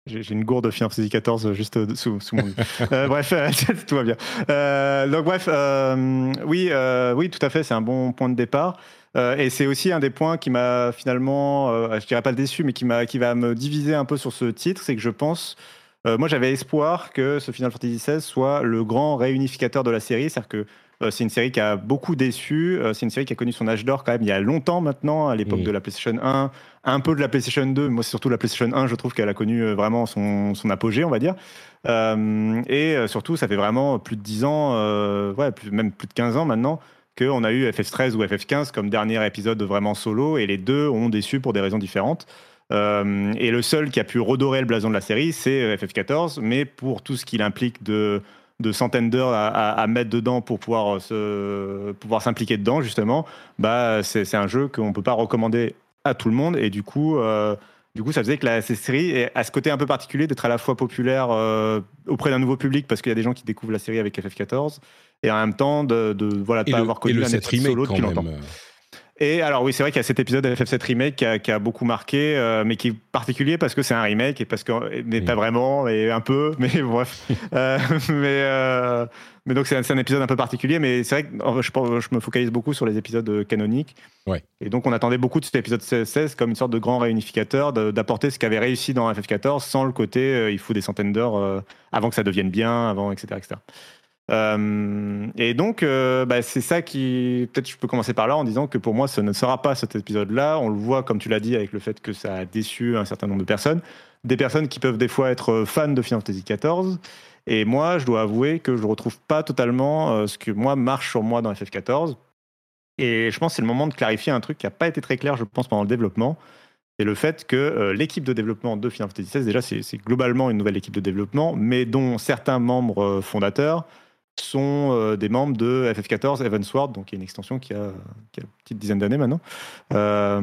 J'ai une gourde Final Fantasy XIV juste sous, sous mon lit. Euh, bref, tout va bien. Euh, donc bref, euh, oui, oui, tout à fait, c'est un bon point de départ. et c'est aussi un des points qui m'a finalement, je dirais pas le déçu, mais qui, qui va me diviser un peu sur ce titre, c'est que je pense, moi j'avais espoir que ce Final Fantasy XVI soit le grand réunificateur de la série, c'est-à-dire que euh, c'est une série qui a beaucoup déçu. Euh, c'est une série qui a connu son âge d'or quand même il y a longtemps maintenant, à l'époque de la PlayStation 1, un peu de la PlayStation 2. Moi, c'est surtout la PlayStation 1, je trouve qu'elle a connu euh, vraiment son, son, apogée, on va dire. et surtout, ça fait vraiment plus de 10 ans, ouais, même plus de 15 ans maintenant, qu'on a eu FF13 ou FF15 comme dernier épisode vraiment solo, et les deux ont déçu pour des raisons différentes. et le seul qui a pu redorer le blason de la série, c'est FF14, mais pour tout ce qu'il implique de de centaines d'heures à, mettre dedans pour pouvoir se, pouvoir s'impliquer dedans justement, bah c'est un jeu qu'on peut pas recommander à tout le monde et du coup euh, du coup ça faisait que la série a ce côté un peu particulier d'être à la fois populaire euh, auprès d'un nouveau public parce qu'il y a des gens qui découvrent la série avec FF14 et en même temps de, voilà de pas avoir connu un solo depuis longtemps. Et alors oui, c'est vrai qu'il y a cet épisode de FF7 Remake qui a, beaucoup marqué, euh, mais qui est particulier parce que c'est un remake et parce que mais pas vraiment, et un peu, mais bref. euh, mais euh, mais donc c'est un, épisode un peu particulier, mais c'est vrai que je, je, me focalise beaucoup sur les épisodes canoniques. Ouais. Et donc on attendait beaucoup de cet épisode 16 comme une sorte de grand réunificateur, d'apporter ce qu'avait réussi dans FF14 sans le côté il faut des centaines d'heures avant que ça devienne bien, avant etc etc. Euh, et donc, euh, bah, c'est ça qui. Peut-être je peux commencer par là en disant que pour moi, ce ne sera pas cet épisode-là. On le voit, comme tu l'as dit, avec le fait que ça a déçu un certain nombre de personnes. Des personnes qui peuvent des fois être fans de Final Fantasy XIV. Et moi, je dois avouer que je ne retrouve pas totalement euh, ce que moi marche sur moi dans FF14. Et je pense que c'est le moment de clarifier un truc qui n'a pas été très clair, je pense, pendant le développement. C'est le fait que l'équipe de développement de Final Fantasy XVI, déjà, c'est globalement une nouvelle équipe de développement, mais dont certains membres fondateurs sont euh, des membres de FF14 Evansward, donc qui est une extension qui a, qui a une petite dizaine d'années maintenant. Euh,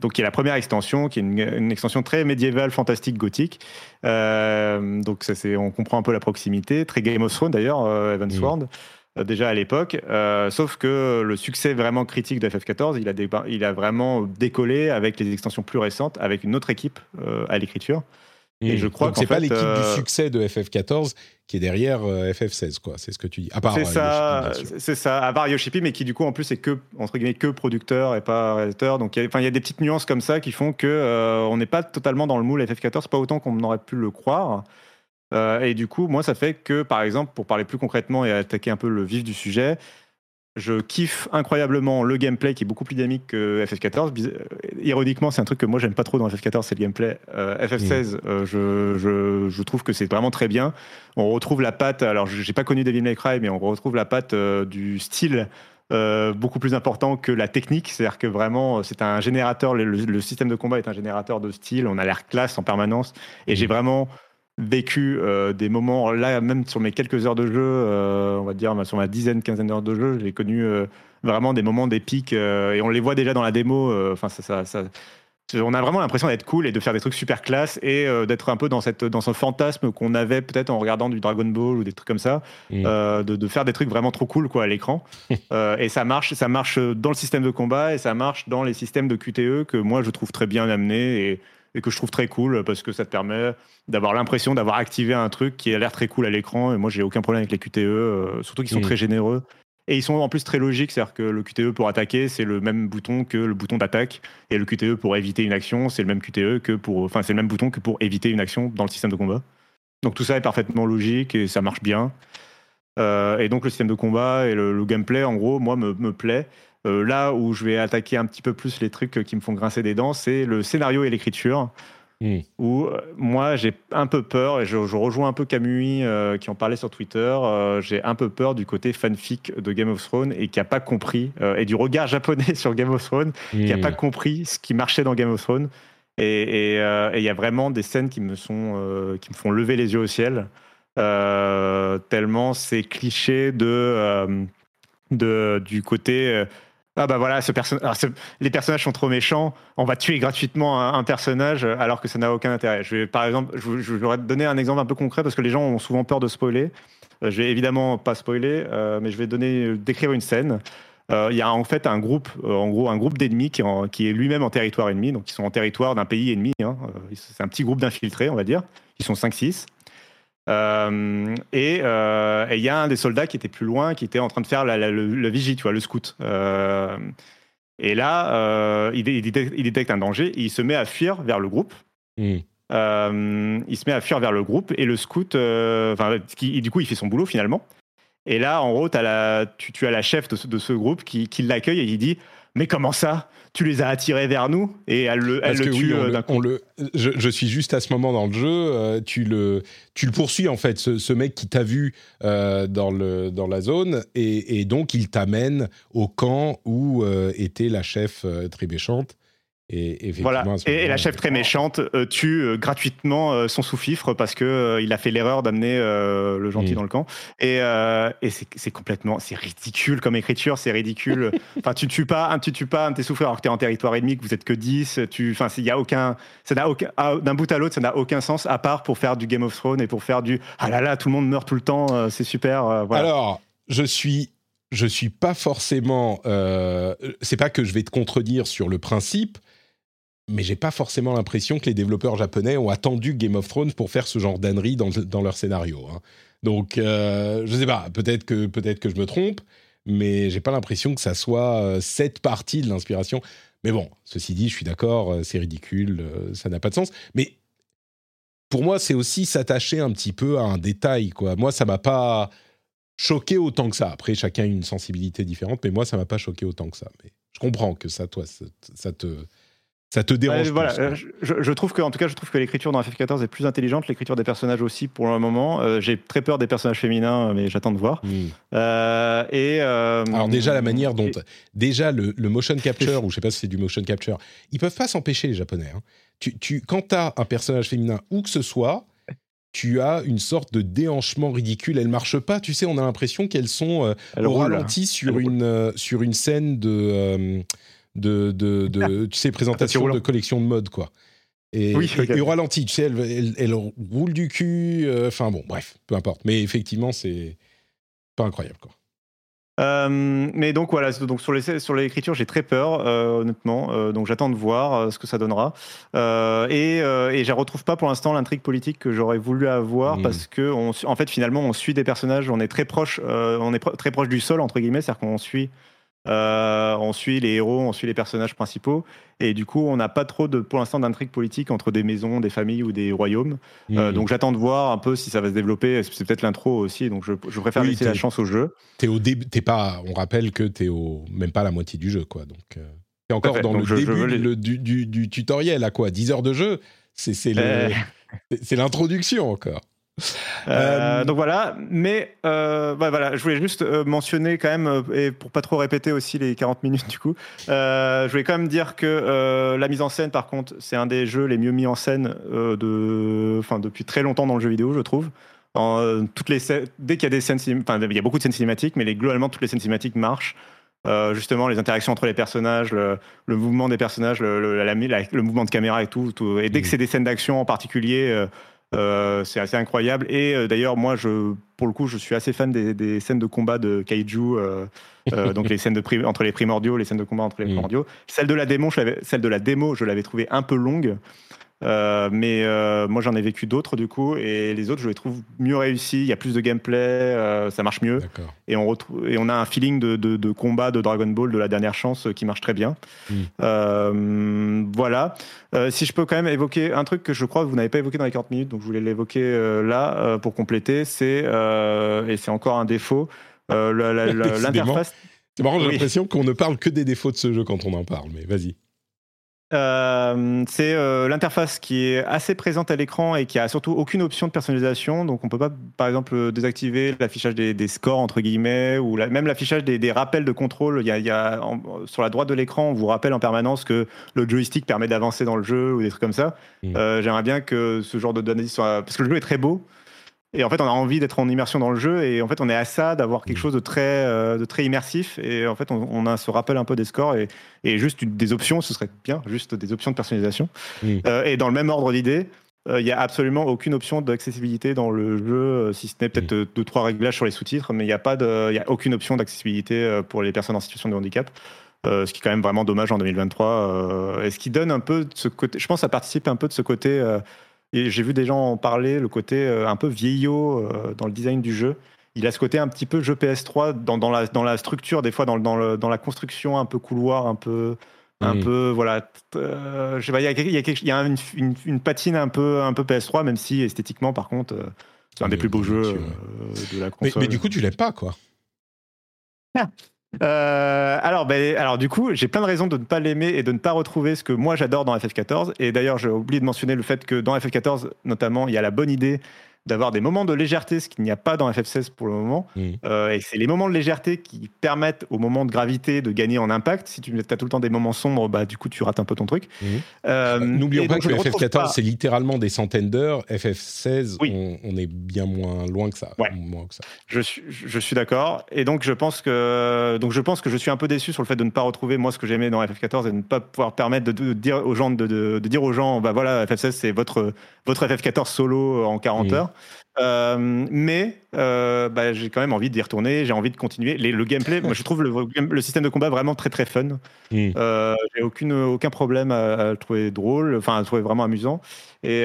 donc qui est la première extension, qui est une, extension très médiévale, fantastique, gothique. Euh, donc ça, c'est, on comprend un peu la proximité, très Game of Thrones d'ailleurs, Evansward. Mm. déjà à l'époque, sauf que le succès vraiment critique de FF14, il a, il a vraiment décollé avec les extensions plus récentes, avec une autre équipe à l'écriture, Et je crois Donc que c'est pas l'équipe euh, du succès de FF14 qui est derrière euh, FF16, quoi. C'est ce que tu dis. À part C'est euh, ça, c'est ça. À part Yoshipi, mais qui du coup en plus est que entre guillemets que producteur et pas réalisateur. Donc il y, a- enfin, il y a des petites nuances comme ça qui font que euh, on n'est pas totalement dans le moule FF14, pas autant qu'on aurait pu le croire. Euh, et du coup, moi, ça fait que, par exemple, pour parler plus concrètement et attaquer un peu le vif du sujet, je kiffe incroyablement le gameplay qui est beaucoup plus dynamique que FF14. Biz- euh, Ironiquement, c'est un truc que moi j'aime pas trop dans FF14, c'est le gameplay. Euh, FF16, euh, je, je, je trouve que c'est vraiment très bien. On retrouve la patte, alors j'ai pas connu Devil May Cry, mais on retrouve la patte euh, du style euh, beaucoup plus important que la technique. C'est-à-dire que vraiment, c'est un générateur, le, le système de combat est un générateur de style, on a l'air classe en permanence. Et j'ai vraiment vécu euh, des moments, là même sur mes quelques heures de jeu, euh, on va dire sur ma dizaine, quinzaine d'heures de jeu, j'ai connu euh, vraiment des moments d'épique et on les voit déjà dans la démo. Enfin, ça, ça, ça- on a vraiment l'impression d'être cool et de faire des trucs super classe et d'être un peu dans, cette, dans ce fantasme qu'on avait peut-être en regardant du Dragon Ball ou des trucs comme ça, de, de faire des trucs vraiment trop cool quoi, à l'écran. Et ça marche, ça marche dans le système de combat et ça marche dans les systèmes de QTE que moi je trouve très bien amenés et, et que je trouve très cool parce que ça te permet d'avoir l'impression d'avoir activé un truc qui a l'air très cool à l'écran. Et moi j'ai aucun problème avec les QTE, euh, surtout qu'ils sont Mm. très généreux. Et ils sont en plus très logiques, c'est-à-dire que le QTE pour attaquer, c'est le même bouton que le bouton d'attaque. Et le QTE pour éviter une action, c'est le même QTE que pour, enfin, c'est le même bouton que pour éviter une action dans le système de combat. Donc tout ça est parfaitement logique et ça marche bien. Euh, et donc le système de combat et le, le gameplay, en gros, moi, me, me plaît. Euh, là où je vais attaquer un petit peu plus les trucs qui me font grincer des dents, c'est le scénario et l'écriture. Mm. Où euh, moi, j'ai un peu peur, et je, je rejoins un peu Camui euh, qui en parlait sur Twitter, euh, j'ai un peu peur du côté fanfic de Game of Thrones et qui n'a pas compris, et du regard japonais sur Game of Thrones, qui n'a Mm. pas compris ce qui marchait dans Game of Thrones. Et il y a vraiment des scènes qui me, sont, qui me font lever les yeux au ciel, tellement c'est cliché de, de, du côté. Ah bah voilà, ce les personnages sont trop méchants, on va tuer gratuitement un, personnage euh, alors que ça n'a aucun intérêt. Je vais, par exemple, je, je donner un exemple un peu concret parce que les gens ont souvent peur de spoiler. Euh, je vais évidemment pas spoiler, euh, mais je vais donner, décrire une scène. Il y a en fait un groupe, en gros, un groupe d'ennemis qui, est lui-même en territoire ennemi, donc ils sont en territoire d'un pays ennemi. hein. C'est un petit groupe d'infiltrés, on va dire. Ils sont 5-6. Euh, et euh, et il y a un des soldats qui était plus loin, qui était en train de faire la, la- le, le vigie, tu vois, le scout. Euh, et là, il, dé- il détecte, il détecte un danger, et il se met à fuir vers le groupe. Mm. Euh, il se met à fuir vers le groupe et le scout, qui- du coup, il fait son boulot finalement. Et là, en gros, la, tu, tu as la chef de ce, de ce groupe qui, qui l'accueille et il dit Mais comment ça? Tu les as attirés vers nous Et elle le, elle tue oui, euh, d'un coup. on le, je, je suis juste à ce moment dans le jeu. euh, tu le, tu le poursuis en fait, ce, ce mec qui t'a vu euh, dans le dans la zone, et, et donc il t'amène au camp où euh, était la chef très méchante. Et Voilà. la chef très méchante euh, tue euh, gratuitement euh, son sous-fifre parce que il a fait l'erreur d'amener le gentil Mm. dans le camp. Et, et c'est complètement, c'est ridicule comme écriture, c'est ridicule. enfin, tu tues pas, tu tues pas un de tes souffleurs alors que t'es en territoire ennemi, que vous êtes que 10. Tu, enfin, il y a aucun, ça n'a aucun, ah, d'un bout à l'autre, ça n'a aucun sens à part pour faire du Game of Thrones et pour faire du ah là là, tout le monde meurt tout le temps, c'est super. voilà. Alors, je suis, je suis pas forcément. euh, c'est pas que je vais te contredire sur le principe, mais j'ai pas forcément l'impression que les développeurs japonais ont attendu Game of Thrones pour faire ce genre d'ânerie dans, leur scénario. hein. Donc, euh, je sais pas. Peut-être que peut-être que je me trompe, mais j'ai pas l'impression que ça soit euh, cette partie de l'inspiration. Mais bon, ceci dit, je suis d'accord, euh, c'est ridicule, euh, ça n'a pas de sens. Mais pour moi, c'est aussi s'attacher un petit peu à un détail. Moi, ça m'a pas choqué autant que ça. Après, chacun a une sensibilité différente, mais moi, ça m'a pas choqué autant que ça. Je comprends que ça, toi, ça te, ça te dérange. Voilà, plus, euh, je, je trouve que, en tout cas, je trouve que l'écriture dans FF14 est plus intelligente, l'écriture des personnages aussi pour le moment. Euh, J'ai très peur des personnages féminins, mais j'attends de voir. Hmm. Euh, et euh, Alors déjà la manière dont et- déjà le, le motion capture ou je sais pas si c'est du motion capture, ils peuvent pas s'empêcher les japonais. hein. Tu, tu quand t'as un personnage féminin où que ce soit, tu as une sorte de déhanchement ridicule. Elles marchent pas, tu sais, on a l'impression qu'elles sont euh, au roule. ralenti sur Elle une euh, sur une scène de euh, de, de, de- tu sais présentation roulant. de collection de mode quoi. Et, Oui, et- et au ralenti, tu sais, elle, elle, elle roule du cul. euh, Enfin bon, bref, peu importe. Mais effectivement, c'est pas incroyable quoi. mais donc voilà, donc sur les sur l'écriture, j'ai très peur, honnêtement. donc j'attends de voir ce que ça donnera. et, et je retrouve pas pour l'instant l'intrigue politique que j'aurais voulu avoir mmh. parce que on, en fait finalement on suit des personnages, on est très proche, on est très proche du sol entre guillemets, c'est-à-dire qu'on suit euh, on suit les héros, on suit les personnages principaux, et du coup, on n'a pas trop de, pour l'instant, d'intrigue politique entre des maisons, des familles ou des royaumes. Euh, mmh. donc, j'attends de voir un peu si ça va se développer. C'est peut-être l'intro aussi, donc je, préfère laisser la chance au jeu. T'es au début, t'es pas. On rappelle que t'es au même pas la moitié du jeu, quoi. Donc, euh, t'es encore dans le début du, du, tutoriel, à quoi 10 heures de jeu. C'est c'est l'introduction encore. Euh, donc voilà, mais euh, bah voilà, je voulais juste euh, mentionner quand même, et pour pas trop répéter aussi les 40 minutes du coup, je voulais quand même dire que la mise en scène, par contre, c'est un des jeux les mieux mis en scène de, enfin depuis très longtemps dans le jeu vidéo, je trouve. En, toutes les dès qu'il y a des scènes, enfin il y a beaucoup de scènes cinématiques, mais les, globalement toutes les scènes cinématiques marchent. justement les interactions entre les personnages, le, mouvement des personnages, le, le, mouvement de caméra et tout. tout. Et dès que mmh. c'est des scènes d'action en particulier, euh, c'est assez incroyable. Et euh, d'ailleurs, moi, je, pour le coup, je suis assez fan des, scènes de combat de kaiju, euh, donc les scènes de entre les primordiaux, les scènes de combat entre les primordiaux. Celle de la démo, je celle de la démo, je l'avais trouvée un peu longue. Euh, mais euh, moi, j'en ai vécu d'autres du coup, et les autres, je les trouve mieux réussis. Il y a plus de gameplay, euh, ça marche mieux, et on retrouve et on a un feeling de, de, combat de Dragon Ball de la dernière chance qui marche très bien. Hmm. voilà. si je peux quand même évoquer un truc que je crois que vous n'avez pas évoqué dans les 40 minutes, donc je voulais l'évoquer là pour compléter, c'est et c'est encore un défaut, l'interface. C'est marrant, j'ai l'impression qu'on ne parle que des défauts de ce jeu quand on en parle, mais vas-y. Euh, c'est euh, l'interface qui est assez présente à l'écran et qui a surtout aucune option de personnalisation. Donc on peut pas, par exemple, désactiver l'affichage des, scores entre guillemets ou même l'affichage des, rappels de contrôle. Il y a, sur la droite de l'écran, on vous rappelle en permanence que le joystick permet d'avancer dans le jeu ou des trucs comme ça. Mmh. Euh, j'aimerais bien que ce genre de données soit parce que le jeu est très beau. Et en fait, on a envie d'être en immersion dans le jeu. Et en fait, on est à ça d'avoir quelque chose de très, euh, de très immersif. Et en fait, on, a ce rappel un peu des scores et, et juste des options. Ce serait bien, juste des options de personnalisation. Euh, et dans le même ordre d'idée, euh, il n'y a absolument aucune option d'accessibilité dans le jeu, si ce n'est peut-être deux, trois réglages sur les sous-titres. Mais il n'y a, pas de, y a aucune option d'accessibilité pour les personnes en situation de handicap. ce qui est quand même vraiment dommage en 2023. et ce qui donne un peu de ce côté, je pense, ça participe un peu de ce côté et j'ai vu des gens en parler, le côté euh, un peu vieillot euh, dans le design du jeu. Il a ce côté un petit peu jeu PS3 dans, dans, la, dans la structure, des fois dans, dans, le, dans la construction un peu couloir, un peu un peu voilà euh, je sais pas il y a, il y a, il y a une, une, patine un peu un peu PS3 même si esthétiquement par contre c'est un des plus beaux jeux de la console mais, mais, du coup tu l'aimes pas quoi ah. Euh, alors, ben, alors, du coup, j'ai plein de raisons de ne pas l'aimer et de ne pas retrouver ce que moi j'adore dans FF14. Et d'ailleurs, j'ai oublié de mentionner le fait que dans FF14, notamment, il y a la bonne idée d'avoir des moments de légèreté, ce qu'il n'y a pas dans FF16 pour le moment. Mmh. Euh, et c'est les moments de légèreté qui permettent au moment de gravité de gagner en impact. Si tu as tout le temps des moments sombres, bah, du coup, tu rates un peu ton truc. Mmh. Euh, n'oublions pas que FF14, c'est littéralement des centaines d'heures. FF16, on, est bien moins loin que ça. Moins que ça. Je suis, je suis d'accord. Et donc je, pense que, donc, je pense que je suis un peu déçu sur le fait de ne pas retrouver, moi, ce que j'aimais dans FF14 et de ne pas pouvoir permettre de, dire aux gens, de, de, dire aux gens, bah voilà, FF16, c'est votre, votre FF14 solo en 40 mmh. heures. Euh, mais euh, bah, j'ai quand même envie d'y retourner, j'ai envie de continuer. le gameplay, moi je trouve le, système de combat vraiment très très fun. Euh, j'ai aucune, aucun problème à, le trouver drôle, enfin à le trouver vraiment amusant. Et,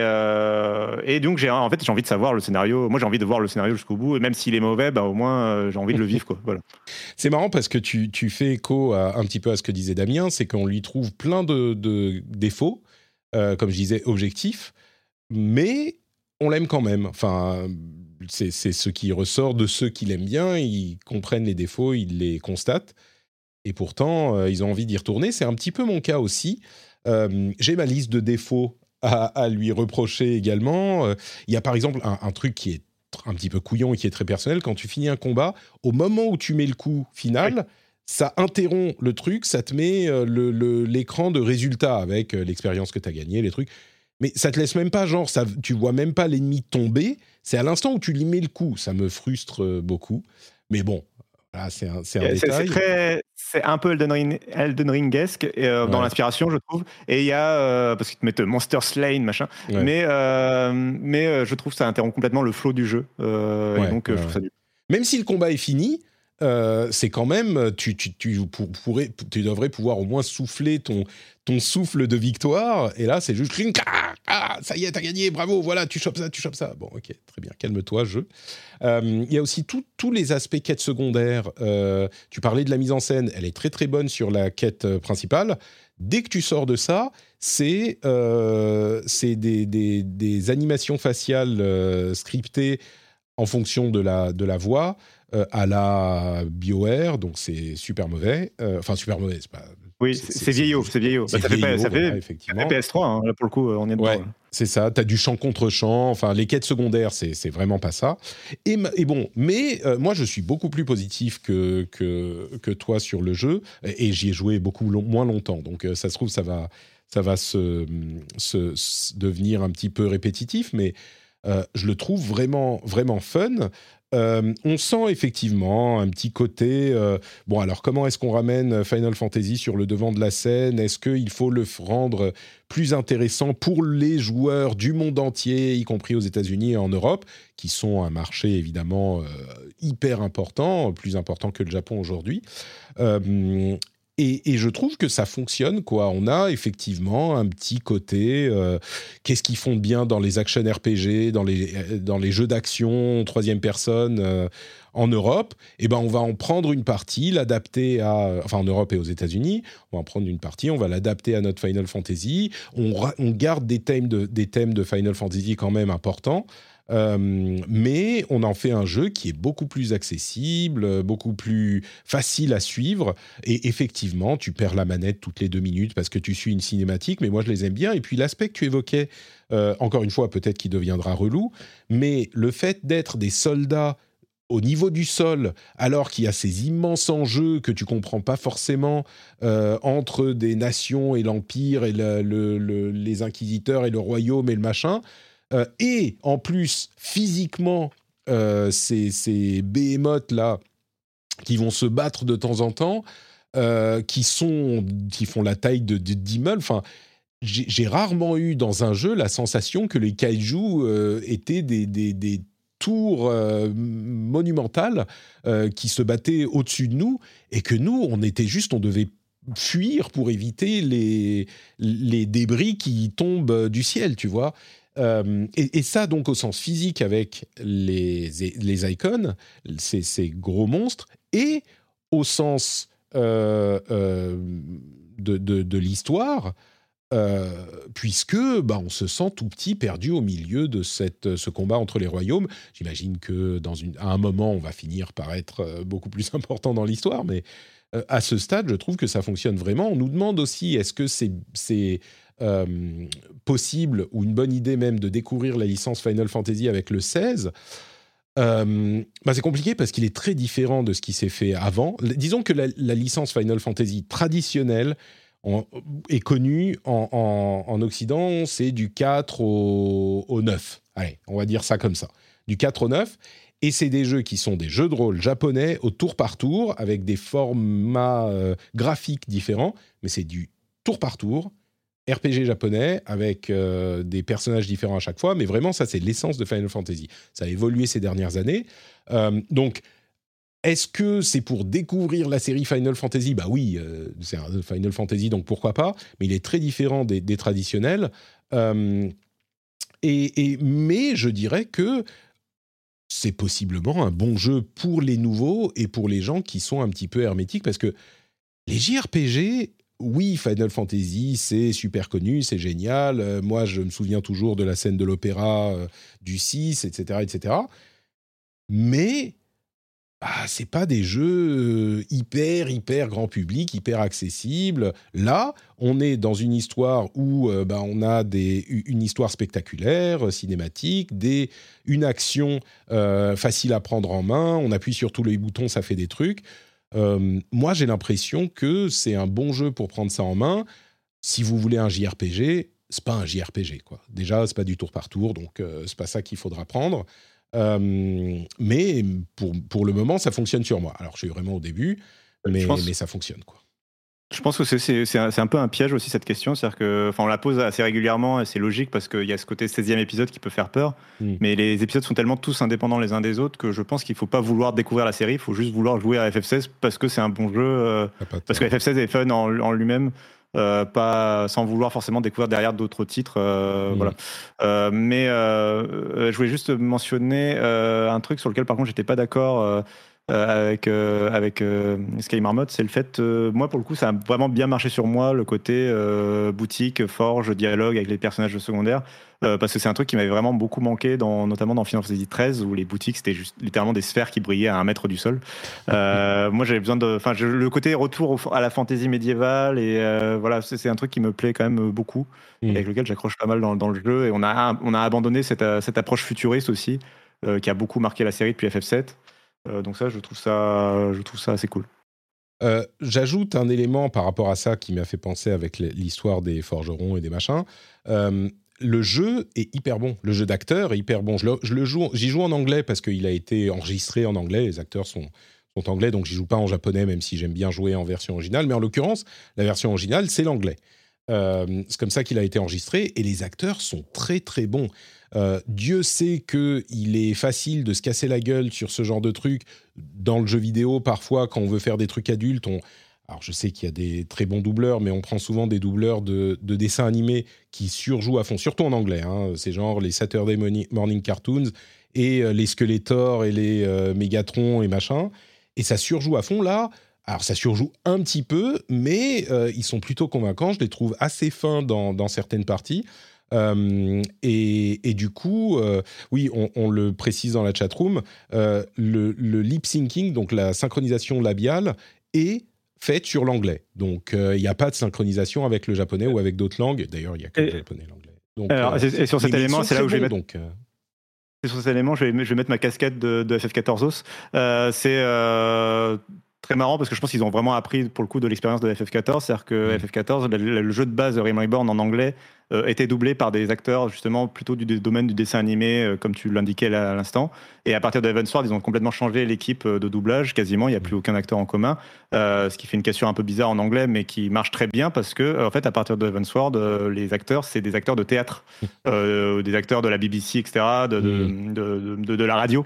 et donc j'ai en fait j'ai envie de savoir le scénario. Moi j'ai envie de voir le scénario jusqu'au bout, et même s'il est mauvais, bah, au moins j'ai envie de le vivre. Quoi. Voilà. C'est marrant parce que tu, tu fais écho un petit peu à ce que disait Damien, c'est qu'on lui trouve plein de, de défauts, comme je disais, objectifs, mais on l'aime quand même. Enfin, c'est ce qui ressort de ceux qui l'aiment bien. Ils comprennent les défauts, ils les constatent. Et pourtant, euh, ils ont envie d'y retourner. C'est un petit peu mon cas aussi. Euh, j'ai ma liste de défauts à, lui reprocher également. Euh, il y a par exemple un, truc qui est un petit peu couillon et qui est très personnel. Quand tu finis un combat, au moment où tu mets le coup final, ça interrompt le truc, ça te met l'écran de résultat avec l'expérience que tu as gagnée, les trucs mais ça te laisse même pas, genre, ça, tu vois même pas l'ennemi tomber. C'est à l'instant où tu lui mets le coup. Ça me frustre euh, beaucoup. Mais bon, c'est un, un détail. C'est un peu Elden, Ring, Elden Ring-esque euh, dans l'inspiration, je trouve. Et il y a, euh, parce qu'ils te mettent Monster Slain, machin. Mais, mais je trouve que ça interrompt complètement le flow du jeu. et donc, je trouve ça Même si le combat est fini, euh, c'est quand même, tu, tu, devrais pouvoir au moins souffler ton, souffle de victoire. Et là, c'est juste, ah, ça y est, t'as gagné, bravo, voilà, tu chopes ça, tu chopes ça. Bon, ok, très bien, calme-toi, jeu. Euh, il y a aussi tous les aspects quête secondaire. Euh, tu parlais de la mise en scène, elle est très très bonne sur la quête principale. Dès que tu sors de ça, c'est des, animations faciales scriptées en fonction de la voix. Euh, à la BioWare, donc c'est super mauvais. Euh, enfin, super mauvais, c'est pas. Oui, c'est vieillot, c'est vieillot. Bah, ça, fait, ça fait, effectivement. PS3, hein, là, pour le coup, on est dedans. Ouais, c'est ça, tu as du champ contre champ, enfin, les quêtes secondaires, c'est vraiment pas ça. Et, et bon, mais euh, moi, je suis beaucoup plus positif que, que, que toi sur le jeu, et, j'y ai joué beaucoup moins longtemps, donc ça se trouve, ça va, ça va se, se, devenir un petit peu répétitif, mais je le trouve vraiment, vraiment fun. Euh, on sent effectivement un petit côté. Euh, bon, alors comment est-ce qu'on ramène Final Fantasy sur le devant de la scène? Est-ce qu'il faut le rendre plus intéressant pour les joueurs du monde entier, y compris aux États-Unis et en Europe, qui sont un marché évidemment euh, hyper important, plus important que le Japon aujourd'hui? Et, je trouve que ça fonctionne, quoi. On a effectivement un petit côté. Euh, qu'est-ce qu'ils font de bien dans les action RPG, dans les, euh, dans les jeux d'action troisième personne euh, en Europe Eh ben, on va en prendre une partie, l'adapter à. Enfin, en Europe et aux États-Unis, on va en prendre une partie, on va l'adapter à notre Final Fantasy. On, garde des thèmes, de, des thèmes de Final Fantasy quand même importants. Euh, mais on en fait un jeu qui est beaucoup plus accessible, beaucoup plus facile à suivre. Et effectivement, tu perds la manette toutes les deux minutes parce que tu suis une cinématique, mais moi je les aime bien. Et puis l'aspect que tu évoquais, euh, encore une fois, peut-être qu'il deviendra relou, mais le fait d'être des soldats au niveau du sol, alors qu'il y a ces immenses enjeux que tu comprends pas forcément euh, entre des nations et l'empire et les inquisiteurs et le royaume et le machin, euh, et en plus, physiquement, euh, ces, ces là qui vont se battre de temps en temps, euh, qui, sont, qui font la taille de. Enfin, j'ai rarement eu dans un jeu la sensation que les kaiju étaient des, des, des tours monumentales qui se battaient au-dessus de nous et que nous, on était juste, on devait fuir pour éviter les, les débris qui tombent du ciel, tu vois. Euh, et, ça, donc, au sens physique, avec les, les icônes, ces, ces, gros monstres, et au sens euh, euh, de, de, l'histoire, puisque bah, on se sent tout petit, perdu au milieu de cette, ce combat entre les royaumes. J'imagine que dans une, à un moment, on va finir par être beaucoup plus important dans l'histoire, mais à ce stade, je trouve que ça fonctionne vraiment. On nous demande aussi, est-ce que c'est euh, possible ou une bonne idée même de découvrir la licence Final Fantasy avec le 16 euh, bah c'est compliqué parce qu'il est très différent de ce qui s'est fait avant. Disons que la, licence Final Fantasy traditionnelle est connue en, en, Occident, c'est du 4 au, au, 9. Allez, on va dire ça comme ça. Du 4 au 9. Et c'est des jeux qui sont des jeux de rôle japonais au tour par tour, avec des formats euh, graphiques différents, mais c'est du tour par tour, RPG japonais avec euh, des personnages différents à chaque fois, mais vraiment ça c'est l'essence de Final Fantasy. Ça a évolué ces dernières années. Euh, donc est-ce que c'est pour découvrir la série Final Fantasy? Bah oui, euh, c'est un Final Fantasy donc pourquoi pas, mais il est très différent des, traditionnels. Et, mais je dirais que c'est possiblement un bon jeu pour les nouveaux et pour les gens qui sont un petit peu hermétiques parce que les JRPG, oui, Final Fantasy, c'est super connu, c'est génial. Euh, moi, je me souviens toujours de la scène de l'opéra euh, du 6, etc., etc. Mais bah, c'est pas des jeux euh, hyper, hyper grand public, hyper accessibles. Là, on est dans une histoire où bah, on a une histoire spectaculaire, cinématique, des, une action facile à prendre en main. On appuie sur tous les boutons, ça fait des trucs. Euh, moi, j'ai l'impression que c'est un bon jeu pour prendre ça en main. Si vous voulez un JRPG, c'est pas un JRPG quoi. Déjà, c'est pas du tour par tour, donc euh, c'est pas ça qu'il faudra prendre. Euh, mais pour, pour le moment, ça fonctionne sur moi. Alors, je suis vraiment au début, mais, mais ça fonctionne quoi. Je pense que c'est un, un, peu un piège aussi cette question, c'est-à-dire que, enfin, on la pose assez régulièrement et c'est logique parce qu'il y a ce côté 16e épisode qui peut faire peur, hmm. mais les épisodes sont tellement tous indépendants les uns des autres que je pense qu'il faut pas vouloir découvrir la série, il faut juste vouloir jouer à FF16 parce que c'est un bon jeu, euh, parce que FF16 est fun en, lui-même. Euh, pas sans vouloir forcément découvrir derrière d'autres titres, euh, hmm. voilà. mais je voulais juste mentionner un truc sur lequel par contre j'étais pas d'accord avec euh, avec euh, Sky Marmot, c'est le fait, moi pour le coup, ça a vraiment bien marché sur moi, le côté boutique, forge, dialogue avec les personnages secondaires, parce que c'est un truc qui m'avait vraiment beaucoup manqué, dans, notamment dans Final Fantasy XIII, où les boutiques c'était juste littéralement des sphères qui brillaient à un mètre du sol. moi, j'avais besoin de, enfin, le côté retour à la fantasy médiévale et voilà, c'est un truc qui me plaît quand même beaucoup, mm. avec lequel j'accroche pas mal dans, dans, le jeu. Et on a on a abandonné cette, cette approche futuriste aussi, qui a beaucoup marqué la série depuis FF7. Euh, donc ça, je trouve ça, je trouve ça assez cool. Euh, j'ajoute un élément par rapport à ça qui m'a fait penser avec l'histoire des forgerons et des machins. Euh, le jeu est hyper bon. Le jeu d'acteur est hyper bon. Je le, joue, j'y joue en anglais parce qu'il a été enregistré en anglais. Les acteurs sont, sont anglais, donc j'y joue pas en japonais, même si j'aime bien jouer en version originale. Mais en l'occurrence, la version originale, c'est l'anglais. C'est comme ça qu'il a été enregistré et les acteurs sont très très bons. Euh, Dieu sait qu'il est facile de se casser la gueule sur ce genre de truc dans le jeu vidéo. Parfois, quand on veut faire des trucs adultes, on... alors je sais qu'il y a des très bons doubleurs, mais on prend souvent des doubleurs de, dessins animés qui surjouent à fond, surtout en anglais. Hein. C'est genre les Saturday Morning Cartoons et euh, les Skeletor et les euh, Megatron et machin. Et ça surjoue à fond là. Alors ça surjoue un petit peu, mais ils sont plutôt convaincants. Je les trouve assez fins dans certaines parties. Euh, et, du coup, euh, oui, on, le précise dans la chatroom, euh, le, le lip syncing, donc la synchronisation labiale, est faite sur l'anglais. Donc il n'y a pas de synchronisation avec le japonais ou avec d'autres langues. D'ailleurs, il n'y a que le japonais et l'anglais. et sur cet élément, c'est là où je vais mettre. Donc, sur cet élément, je vais, je vais, mettre ma casquette de, FF14 os. c'est très marrant parce que je pense qu'ils ont vraiment appris pour le coup de l'expérience de FF14. C'est-à-dire que mm. FF14, le, le, jeu de base de Realm Reborn en anglais euh, était doublé par des acteurs justement plutôt du domaine du dessin animé, euh, comme tu l'indiquais à l'instant. Et à partir de Evansward, ils ont complètement changé l'équipe euh, de doublage, quasiment. Il n'y a plus aucun acteur en commun, ce qui fait une cassure un peu bizarre en anglais, mais qui marche très bien parce que, en fait, à partir de Evansward, les acteurs, c'est des acteurs de théâtre, des acteurs de la BBC, etc., de, de, de, la radio.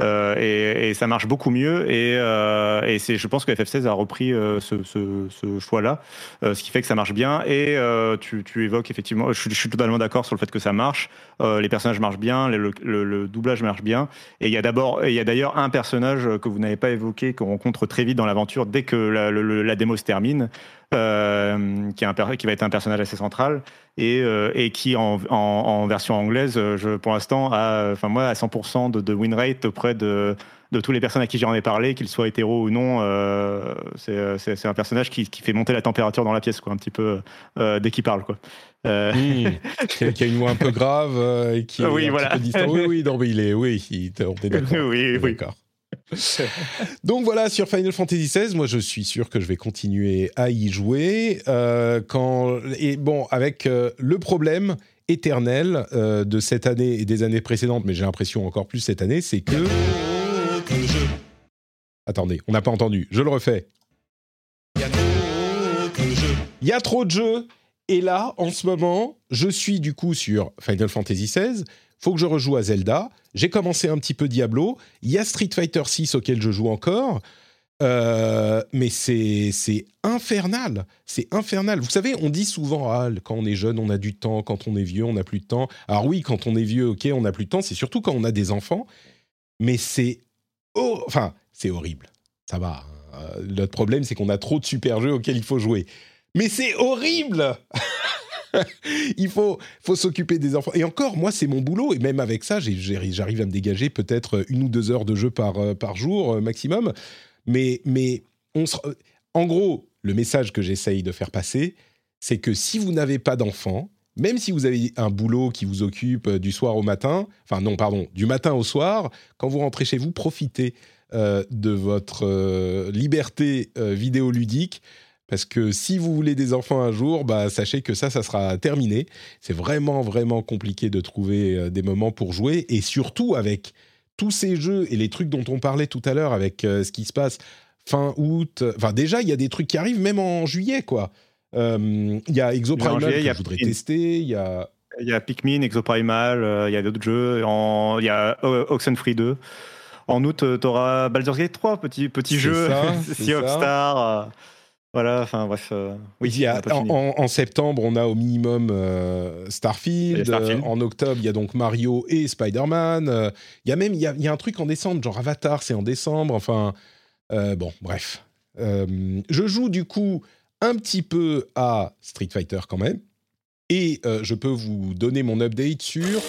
Et, ça marche beaucoup mieux. Et, et c'est, je pense que FF16 a repris ce, ce, choix-là, ce qui fait que ça marche bien. Et tu, tu évoques effectivement je, suis totalement d'accord sur le fait que ça marche. Euh, les personnages marchent bien, le, doublage marche bien. Et il y a d'abord, il y a d'ailleurs un personnage que vous n'avez pas évoqué, qu'on rencontre très vite dans l'aventure dès que la, démo se termine, euh, qui, qui, va être un personnage assez central et, euh, qui en, version anglaise, pour l'instant, a, enfin moi, à 100% de, de win rate auprès de de tous les personnes à qui j'en ai parlé, qu'ils soient hétéros ou non, euh, c'est un personnage qui, fait monter la température dans la pièce, quoi, un petit peu euh, dès qu'il parle, quoi. Euh, mmh. qui, a, une voix un peu grave et qui est oui, un voilà. peu distant. Oui, oui, non, mais il est, oui, il, on est d'accord. oui, oui. d'accord. Donc voilà, sur Final Fantasy XVI, moi je suis sûr que je vais continuer à y jouer. quand, et bon, avec le problème éternel de cette année et des années précédentes, mais j'ai l'impression encore plus cette année, c'est que Attendez, on n'a pas entendu. Je le refais. Il y a trop de jeux. Et là, en ce moment, je suis du coup sur Final Fantasy XVI. Faut que je rejoue à Zelda. J'ai commencé un petit peu Diablo. Il y a Street Fighter 6 auquel je joue encore. Euh, mais c'est infernal, c'est infernal. Vous savez, on dit souvent, ah, quand on est jeune, on a du temps, quand on est vieux, on n'a plus de temps. Alors oui, quand on est vieux, ok, on n'a plus de temps, c'est surtout quand on a des enfants, mais c'est enfin, c'est horrible. Ça va. Hein. notre problème, c'est qu'on a trop de super jeux auxquels il faut jouer. Mais c'est horrible Il faut, faut s'occuper des enfants. Et encore, moi, c'est mon boulot. Et même avec ça, j'arrive à me dégager peut-être une ou deux heures de jeu par, euh, par jour euh, maximum. Mais, mais on en gros, le message que j'essaye de faire passer, c'est que si vous n'avez pas d'enfants, même si vous avez un boulot qui vous occupe euh, du soir au matin, enfin non, pardon, du matin au soir, quand vous rentrez chez vous, profitez euh, de votre euh, liberté vidéoludique. Parce que si vous voulez des enfants un jour, bah, sachez que ça, ça sera terminé. C'est vraiment, vraiment compliqué de trouver des moments pour jouer. Et surtout avec tous ces jeux et les trucs dont on parlait tout à l'heure avec ce qui se passe fin août. Enfin, déjà, il y a des trucs qui arrivent même en juillet, quoi. Il y a Exoprimal que je voudrais tester. Il y a il y a Pikmin, Exoprimal, il y a d'autres jeux. Il y a Oxenfree 2. En août, tu auras Baldur's Gate 3, petit, petit jeu, Sea of Star. Voilà, enfin bref. Euh, oui, en, septembre, on a au minimum euh, Starfield. Euh, en octobre, il y a donc Mario et Spider-Man. Il y a même il y a, y a, un truc en décembre, genre Avatar, c'est en décembre. Enfin, bon, bref. je joue du coup un petit peu à Street Fighter quand même. Et je peux vous donner mon update sur.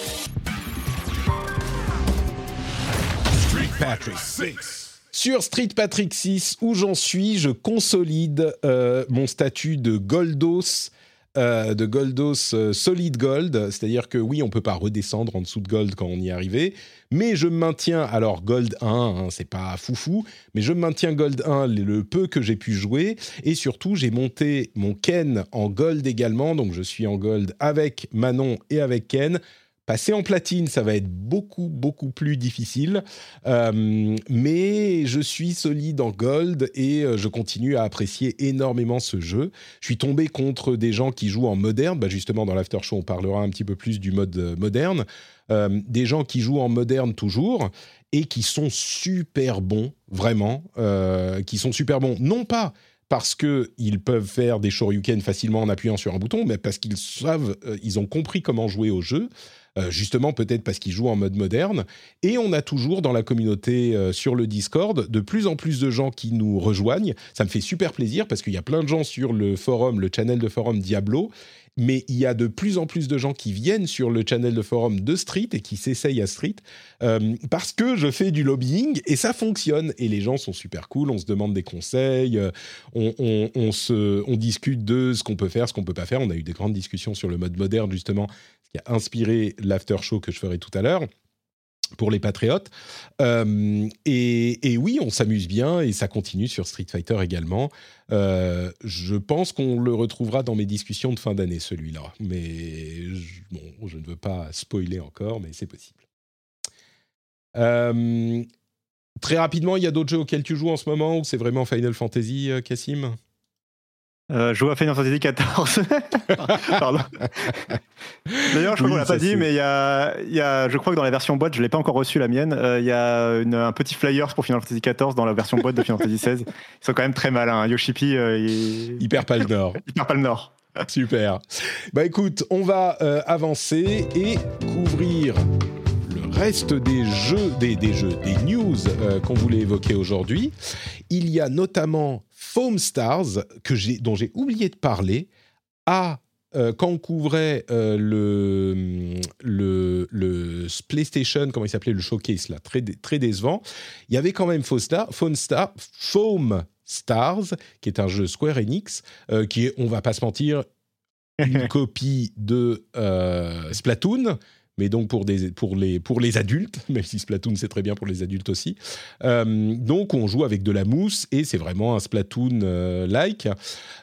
Patrick 6. Sur Street Patrick 6, où j'en suis, je consolide euh, mon statut de Goldos. Euh, de Goldos euh, Solid Gold, c'est-à-dire que oui, on peut pas redescendre en dessous de Gold quand on y est arrivé, mais je maintiens, alors Gold 1, hein, c'est pas foufou, mais je maintiens Gold 1 le peu que j'ai pu jouer, et surtout j'ai monté mon Ken en Gold également, donc je suis en Gold avec Manon et avec Ken, Passer en platine, ça va être beaucoup, beaucoup plus difficile. Euh, mais je suis solide en gold et euh, je continue à apprécier énormément ce jeu. Je suis tombé contre des gens qui jouent en moderne. Bah justement, dans l'after show, on parlera un petit peu plus du mode euh, moderne. des gens qui jouent en moderne toujours et qui sont super bons, vraiment. qui sont super bons, non pas parce qu'ils peuvent faire des shoryuken facilement en appuyant sur un bouton, mais parce qu'ils savent, ils ont compris comment jouer au jeu. Euh, justement peut-être parce qu'ils jouent en mode moderne. Et on a toujours dans la communauté euh, sur le Discord de plus en plus de gens qui nous rejoignent. Ça me fait super plaisir parce qu'il y a plein de gens sur le forum, le channel de forum Diablo. Mais il y a de plus en plus de gens qui viennent sur le channel de forum de Street et qui s'essayent à Street euh, parce que je fais du lobbying et ça fonctionne. Et les gens sont super cool, on se demande des conseils, on, on discute de ce qu'on peut faire, ce qu'on peut pas faire. On a eu des grandes discussions sur le mode moderne justement qui a inspiré l'after show que je ferai tout à l'heure pour les patriotes. Euh, et, oui, on s'amuse bien et ça continue sur Street Fighter également. Euh, je pense qu'on le retrouvera dans mes discussions de fin d'année, celui-là. Mais je, bon, je ne veux pas spoiler encore, mais c'est possible. Euh, très rapidement, il y a d'autres jeux auxquels tu joues en ce moment ou c'est vraiment Final Fantasy, Cassim? Euh, joue à Final Fantasy XIV. Pardon. D'ailleurs, je crois qu'on l'a pas dit, mais il y a, y a, je crois que dans la version boîte, je l'ai pas encore reçu la mienne. Euh, il y a un petit flyer pour Final Fantasy XIV dans la version boîte de Final Fantasy XVI. Ils sont quand même très malins. Hein. Yoshipi, euh, il... perd pas le nord. il perd pas le nord. Super. Bah écoute, on va euh, avancer et couvrir le reste des jeux, des, des jeux, des news qu'on voulait évoquer aujourd'hui. Il y a notamment Foam Stars, que dont j'ai oublié de parler, a euh, quand on couvrait euh, le, le, le, PlayStation, comment il s'appelait, le showcase, là, très, très décevant, il y avait quand même Foam, Star, Foam, Star, Foam Stars, qui est un jeu Square Enix, euh, qui est, on va pas se mentir, une copie de Splatoon, mais donc pour, les, adultes, même si Splatoon c'est très bien pour les adultes aussi. Euh, donc on joue avec de la mousse et c'est vraiment un Splatoon-like.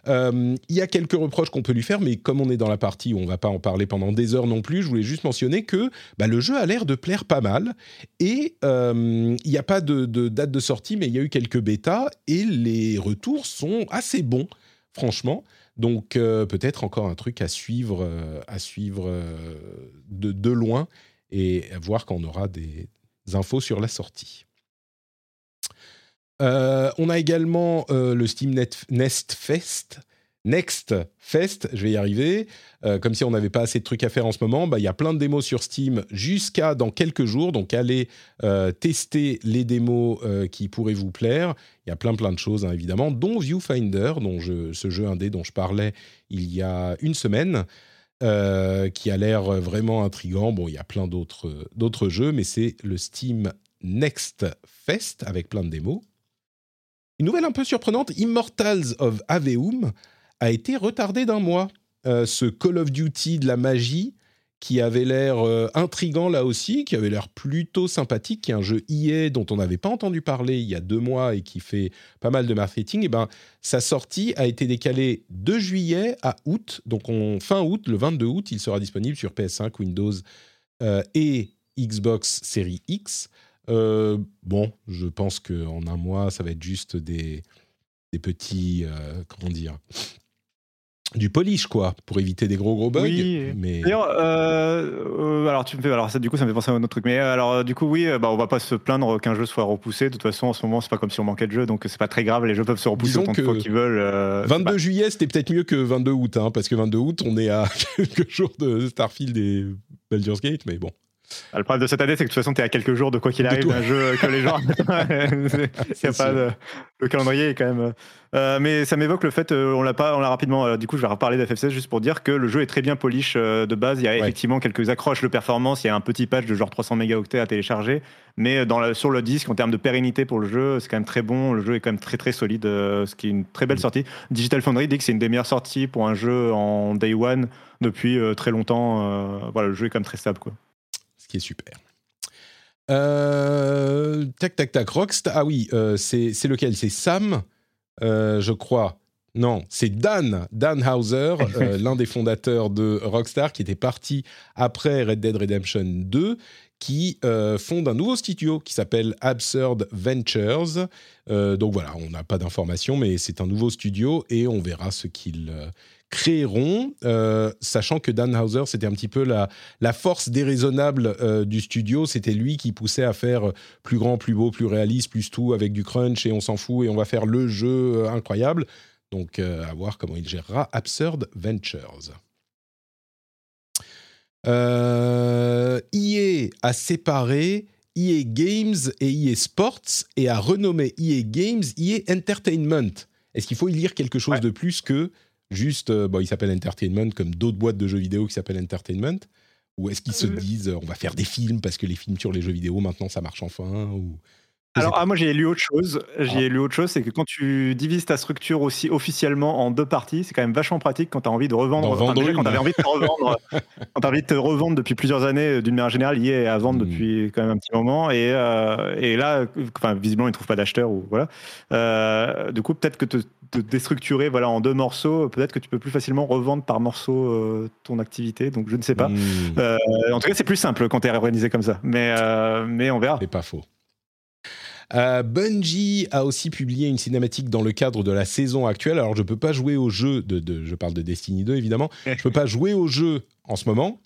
Euh, il y a quelques reproches qu'on peut lui faire, mais comme on est dans la partie où on va pas en parler pendant des heures non plus, je voulais juste mentionner que bah, le jeu a l'air de plaire pas mal et euh, il n'y a pas de, de, date de sortie, mais il y a eu quelques bêtas et les retours sont assez bons, franchement. Donc euh, peut-être encore un truc à suivre, euh, à euh, de, loin et voir quand on aura des infos sur la sortie. on a également le Steam Nest Fest Next Fest, je vais y arriver. Euh, comme si on n'avait pas assez de trucs à faire en ce moment, bah, il y a plein de démos sur Steam jusqu'à dans quelques jours. Donc allez euh, tester les démos euh, qui pourraient vous plaire. Il y a plein plein de choses hein, évidemment, dont Viewfinder, dont ce jeu indé dont je parlais il y a une semaine. qui a l'air vraiment intrigant. Bon, il y a plein d'autres jeux, mais c'est le Steam Next Fest avec plein de démos. Une nouvelle un peu surprenante, Immortals of Aveum a été retardé d'un mois. Euh, ce Call of Duty de la magie qui avait l'air euh, intrigant là aussi, qui avait l'air plutôt sympathique, qui est un jeu EA dont on n'avait pas entendu parler il y a deux mois et qui fait pas mal de marketing, et eh ben sa sortie a été décalée de juillet à août, donc fin août, le 22 août, il sera disponible sur PS5, Windows euh, et Xbox Series X. bon, je pense qu'en un mois, ça va être juste des, des petits, comment dire, du polish quoi pour éviter des gros gros bugs. Oui. mais d'ailleurs euh, euh, alors tu me fais alors ça du coup ça me fait penser à un autre truc. Mais euh, alors du coup oui bah on va pas se plaindre qu'un jeu soit repoussé. De toute façon en ce moment c'est pas comme si on manquait de jeux donc c'est pas très grave. Les jeux peuvent se repousser autant de fois qu'ils veulent 22 juillet c'était peut-être mieux que 22 août hein, parce que 22 août on est à quelques jours de Starfield et Baldur's Gate mais bon ah, le problème de cette année, c'est que de toute façon, tu es à quelques jours de quoi qu'il arrive d'un jeu que les gens. Il a pas de... Le calendrier est quand même. Euh, mais ça m'évoque le fait, euh, on l'a pas, on l'a rapidement. Euh, du coup, je vais reparler d'FF16 juste pour dire que le jeu est très bien polish de base. Il y a effectivement quelques accroches de performance. Il y a un petit patch de genre 300 mégaoctets à télécharger. Mais dans sur le disque, en termes de pérennité pour le jeu, c'est quand même très bon. Le jeu est quand même très très solide, ce qui est une très belle mm. sortie. Digital Foundry dit que c'est une des meilleures sorties pour un jeu en day one depuis très longtemps. voilà, le jeu est quand même très stable, quoi qui est super. Euh, tac, tac, tac. Rockstar. Ah oui, euh, c'est lequel? C'est Sam, euh, je crois. Non, c'est Dan, Dan Hauser, l'un des fondateurs de Rockstar, qui était parti après Red Dead Redemption 2, qui fonde un nouveau studio qui s'appelle Absurd Ventures. donc voilà, on n'a pas d'informations, mais c'est un nouveau studio et on verra ce qu'il créeront, euh, sachant que Dan Hauser, c'était un petit peu la, la force déraisonnable euh, du studio. C'était lui qui poussait à faire plus grand, plus beau, plus réaliste, plus tout, avec du crunch, et on s'en fout, et on va faire le jeu euh, incroyable. Donc, à voir comment il gérera Absurd Ventures. EA a séparé EA Games et EA Sports et a renommé EA Games EA Entertainment. Est-ce qu'il faut y lire quelque chose de plus que juste, euh, bon, il s'appelle Entertainment comme d'autres boîtes de jeux vidéo qui s'appellent Entertainment Ou est-ce qu'ils se euh. disent, on va faire des films parce que les films sur les jeux vidéo maintenant ça marche enfin ou... Alors, ah, moi, j'ai lu autre chose. J'ai ah. lu autre chose, c'est que quand tu divises ta structure aussi officiellement en deux parties, c'est quand même vachement pratique quand tu as envie de revendre. Enfin, déjà, quand tu envie de te revendre, quand as envie de te revendre depuis plusieurs années, d'une manière générale, il est à vendre hmm. depuis quand même un petit moment. Et, euh, et là, enfin, visiblement, ils ne trouvent pas d'acheteur ou voilà. Euh, du coup, peut-être que te, te, déstructurer voilà, en deux morceaux, peut-être que tu peux plus facilement revendre par morceau euh, ton activité. Donc, je ne sais pas. Hmm. en tout cas, c'est plus simple quand tu es organisé comme ça. Mais, mais on verra. C'est pas faux. Euh, Bungie a aussi publié une cinématique dans le cadre de la saison actuelle. Alors, je ne peux pas jouer au jeu, de, je parle de Destiny 2 évidemment, je ne peux pas jouer au jeu en ce moment,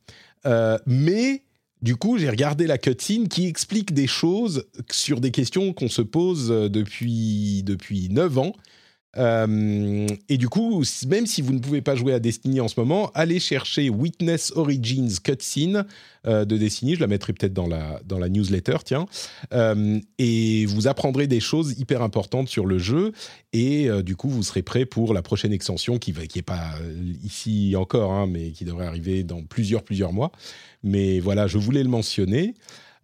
euh, mais du coup, j'ai regardé la cutscene qui explique des choses sur des questions qu'on se pose depuis, depuis 9 ans euh, et du coup, même si vous ne pouvez pas jouer à Destiny en ce moment, allez chercher Witness Origins Cutscene euh, de Destiny. Je la mettrai peut-être dans la, dans la newsletter, tiens. Euh, et vous apprendrez des choses hyper importantes sur le jeu. Et du coup, vous serez prêt pour la prochaine extension qui n'est qui pas ici encore, hein, mais qui devrait arriver dans plusieurs, plusieurs mois. Mais voilà, je voulais le mentionner.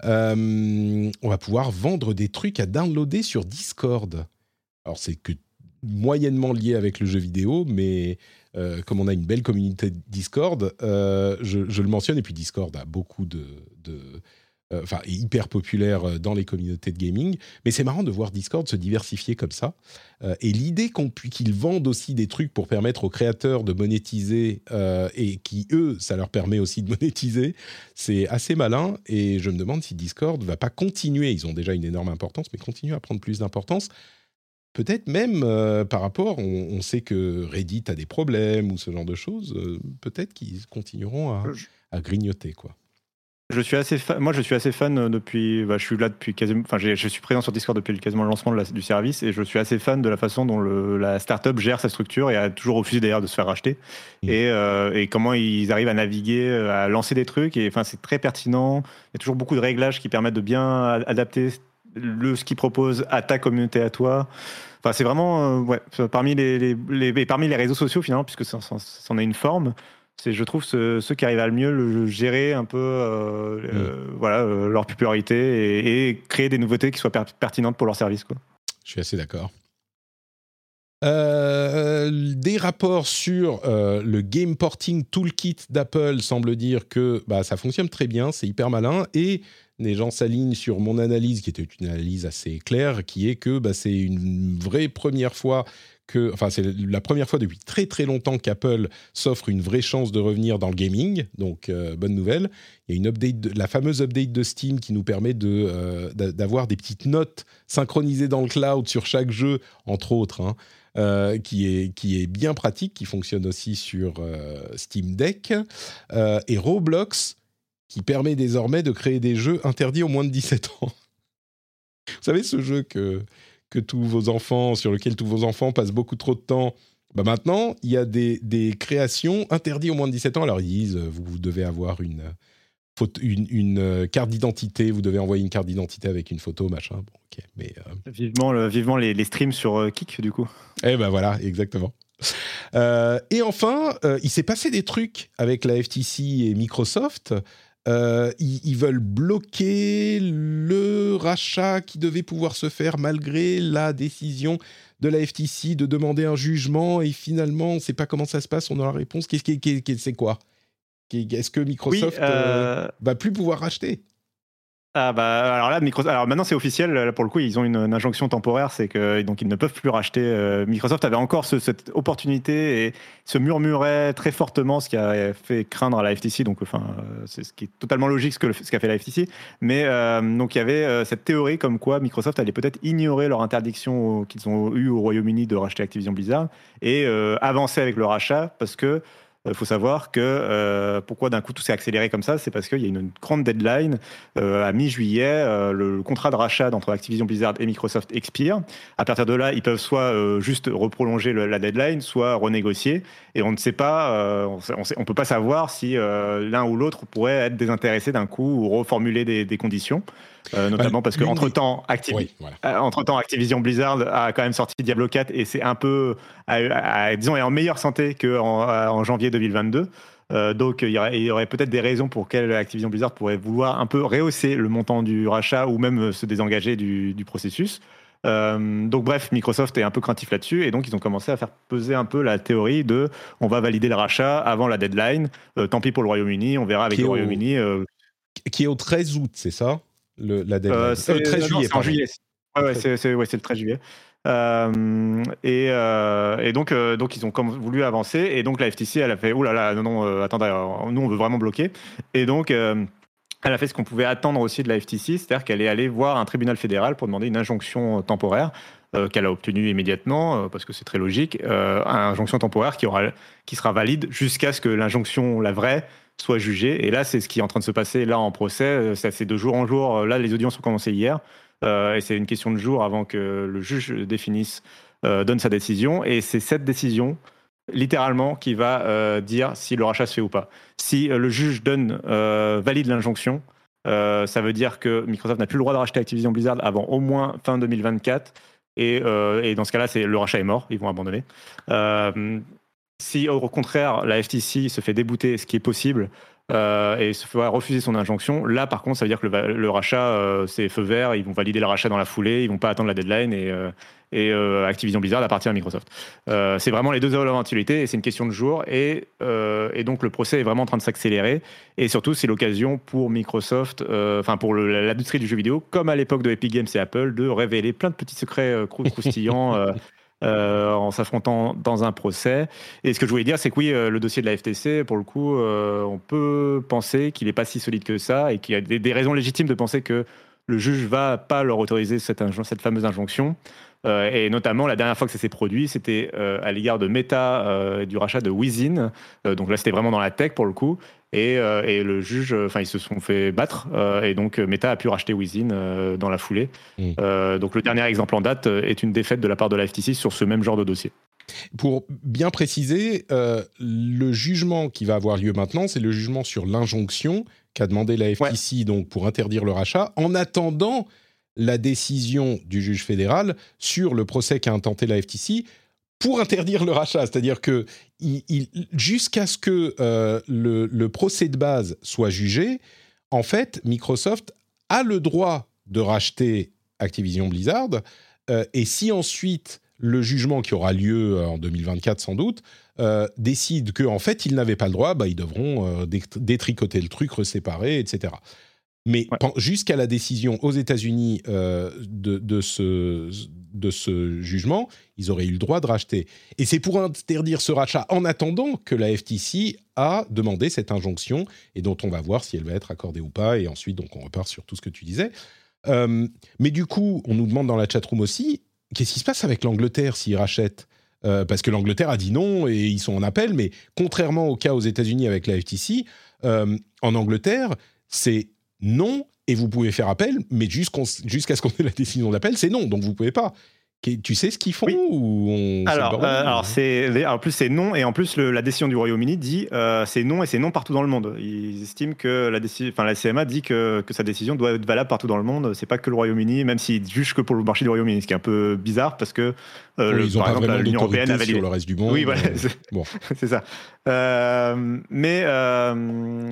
on va pouvoir vendre des trucs à downloader sur Discord. Alors, c'est que moyennement lié avec le jeu vidéo, mais euh, comme on a une belle communauté Discord, euh, je, le mentionne, et puis Discord a beaucoup de... Euh, enfin, est hyper populaire dans les communautés de gaming, mais c'est marrant de voir Discord se diversifier comme ça. et l'idée qu'ils vendent aussi des trucs pour permettre aux créateurs de monétiser et qui eux, ça leur permet aussi de monétiser, c'est assez malin. Et je me demande si Discord va pas continuer. Ils ont déjà une énorme importance, mais continuer à prendre plus d'importance peut-être même euh, par rapport, on, sait que Reddit a des problèmes ou ce genre de choses, euh, peut-être qu'ils continueront à, grignoter quoi. Je suis assez moi je suis assez fan euh, depuis, bah, je suis là depuis quasiment, enfin je suis présent sur Discord depuis quasiment le lancement du service et je suis assez fan de la façon dont le, la startup gère sa structure et a toujours refusé d'ailleurs de se faire racheter mmh. et, et, comment ils arrivent à naviguer, à lancer des trucs et enfin c'est très pertinent. Il y a toujours beaucoup de réglages qui permettent de bien adapter le, ce qu'ils proposent à ta communauté, à toi. Enfin, c'est vraiment, euh, ouais, parmi les, les, parmi les réseaux sociaux finalement, puisque ça, en a une forme, c'est, je trouve, ceux, qui arrivent à le mieux le gérer un peu, euh, euh, mm. voilà, leur popularité et, créer des nouveautés qui soient pertinentes pour leur service, quoi. Je suis assez d'accord. des rapports sur le Game Porting Toolkit d'Apple semblent dire que bah, ça fonctionne très bien, c'est hyper malin et les gens s'alignent sur mon analyse, qui était une analyse assez claire, qui est que bah, c'est une vraie première fois que, enfin, c'est la première fois depuis très très longtemps qu'Apple s'offre une vraie chance de revenir dans le gaming. Donc, euh, bonne nouvelle. Il y a une update, la fameuse update de Steam qui nous permet de, euh, d'avoir des petites notes synchronisées dans le cloud sur chaque jeu, entre autres, hein, euh, qui est bien pratique, qui fonctionne aussi sur Steam Deck. et Roblox, qui permet désormais de créer des jeux interdits aux moins de 17 ans. Vous savez, ce jeu que que tous vos enfants, sur lequel tous vos enfants passent beaucoup trop de temps. Bah maintenant, il y a des, des créations interdites au moins de 17 ans. Alors ils disent, euh, vous, devez avoir une, une, une euh, carte d'identité, vous devez envoyer une carte d'identité avec une photo, machin. Bon, ok, mais euh, vivement, le, vivement les, les, streams sur Kik du coup. Eh ben voilà, exactement. et enfin, il s'est passé des trucs avec la FTC et Microsoft. Euh, ils, veulent bloquer le rachat qui devait pouvoir se faire malgré la décision de la FTC de demander un jugement. Et finalement on ne sait pas comment ça se passe, on a la réponse. Qu'est-ce c'est quoi? Est-ce que Microsoft euh, euh, va plus pouvoir racheter? Ah bah alors là Microsoft alors maintenant c'est officiel. Pour le coup ils ont une, injonction temporaire c'est que donc ils ne peuvent plus racheter euh, Microsoft avait encore cette opportunité et se murmurait très fortement ce qui a fait craindre à la FTC donc enfin euh, c'est ce qui est totalement logique ce que ce qu'a fait la FTC mais euh, donc il y avait cette théorie comme quoi Microsoft allait peut-être ignorer leur interdiction qu'ils ont eu au Royaume-Uni de racheter Activision Blizzard et avancer avec le rachat parce que il faut savoir que euh, pourquoi d'un coup tout s'est accéléré comme ça, c'est parce qu'il y a une, grande deadline euh, à mi-juillet. Euh, le, contrat de rachat entre Activision Blizzard et Microsoft expire. À partir de là, ils peuvent soit juste reprolonger la deadline, soit renégocier. Et on ne sait pas, on, ne peut pas savoir si l'un ou l'autre pourrait être désintéressé d'un coup ou reformuler des conditions. Notamment parce qu'entre temps, entre temps, Activision Blizzard a quand même sorti Diablo 4 et c'est un peu, disons, est en meilleure santé qu'en en janvier 2022. Euh, donc il y aurait, peut-être des raisons pour lesquelles Activision Blizzard pourrait vouloir un peu rehausser le montant du rachat ou même euh, se désengager du, processus. Euh, donc bref, Microsoft est un peu craintif là-dessus et donc ils ont commencé à faire peser un peu la théorie de on va valider le rachat avant la deadline. tant pis pour le Royaume-Uni, on verra avec le Royaume-Uni. Qui est au 13 août, c'est ça? Le, La deadline C'est le 13 juillet. En juillet. Ouais, c'est le 13 juillet. Euh, euh, et, donc, euh, donc, ils ont voulu avancer. Et donc, la FTC, elle a fait Ouh là là, non, non, attendez, nous, on veut vraiment bloquer. Et donc, elle a fait ce qu'on pouvait attendre aussi de la FTC, c'est-à-dire qu'elle est allée voir un tribunal fédéral pour demander une injonction temporaire. qu'elle a obtenue immédiatement, parce que c'est très logique, une injonction temporaire qui, aura, qui sera valide jusqu'à ce que l'injonction, la vraie, soit jugée. Et là, c'est ce qui est en train de se passer là en procès. C'est de jour en jour. Là, les audiences ont commencé hier. Euh, et c'est une question de jour avant que le juge définisse, euh, donne sa décision. Et c'est cette décision, littéralement, qui va euh, dire si le rachat se fait ou pas. Si le juge donne, valide l'injonction, ça veut dire que Microsoft n'a plus le droit de racheter Activision Blizzard avant au moins fin 2024. Et, et dans ce cas-là, c'est le rachat est mort, ils vont abandonner. Si au contraire la FTC se fait débouter, ce qui est possible, euh, et se fera refuser son injonction. Là, par contre, ça veut dire que le, rachat, euh, c'est feu vert, ils vont valider le rachat dans la foulée, ils vont pas attendre la deadline et, euh, Activision Blizzard appartient à Microsoft. c'est vraiment les deux éventualités et c'est une question de jour. Et, et, donc, le procès est vraiment en train de s'accélérer. Et surtout, c'est l'occasion pour Microsoft, enfin pour l'industrie du jeu vidéo, comme à l'époque de Epic Games et Apple, de révéler plein de petits secrets croustillants. Euh, en s'affrontant dans un procès. Et ce que je voulais dire, c'est que oui, euh, le dossier de la FTC, pour le coup, euh, on peut penser qu'il n'est pas si solide que ça et qu'il y a des, raisons légitimes de penser que le juge va pas leur autoriser cette, cette fameuse injonction. Et notamment, la dernière fois que ça s'est produit, c'était à l'égard de Meta, du rachat de Wizin. donc là, c'était vraiment dans la tech pour le coup. Euh, et, le juge, enfin, ils se sont fait battre. Euh, et donc, Meta a pu racheter Wizin euh, dans la foulée. Donc, le dernier exemple en date est une défaite de la part de la FTC sur ce même genre de dossier. Pour bien préciser, le jugement qui va avoir lieu maintenant, c'est le jugement sur l'injonction qu'a demandé la FTC donc pour interdire le rachat, en attendant la décision du juge fédéral sur le procès qu'a intenté la FTC pour interdire le rachat. C'est-à-dire que jusqu'à ce que euh, le, procès de base soit jugé, en fait, Microsoft a le droit de racheter Activision Blizzard. Euh, et si ensuite le jugement qui aura lieu euh, en 2024 sans doute décide qu'en en fait ils n'avaient pas le droit, bah, ils devront détricoter le truc, reséparer, etc. Mais jusqu'à la décision aux États-Unis de, de, ce, de ce jugement, ils auraient eu le droit de racheter. Et c'est pour interdire ce rachat en attendant que la FTC a demandé cette injonction et dont on va voir si elle va être accordée ou pas. Et ensuite, donc, on repart sur tout ce que tu disais. Euh, mais du coup, on nous demande dans la chatroom aussi, qu'est-ce qui se passe avec l'Angleterre s'ils rachètent? Euh, parce que l'Angleterre a dit non et ils sont en appel, mais contrairement au cas aux États-Unis avec la FTC, euh, en Angleterre, c'est non et vous pouvez faire appel, mais jusqu'à ce qu'on ait la décision d'appel, c'est non, donc vous pouvez pas. Tu sais ce qu'ils font ou Alors, euh, alors c'est en plus c'est non et en plus la décision du Royaume-Uni dit euh, c'est non et c'est non partout dans le monde. Ils estiment que la enfin la CMA dit que, que sa décision doit être valable partout dans le monde. C'est pas que le Royaume-Uni, même s'ils jugent que pour le marché du Royaume-Uni, ce qui est un peu bizarre parce que euh, le, ils ont par exemple l'Union européenne avait sur le reste du monde. Oui, voilà, bon. c'est ça. mais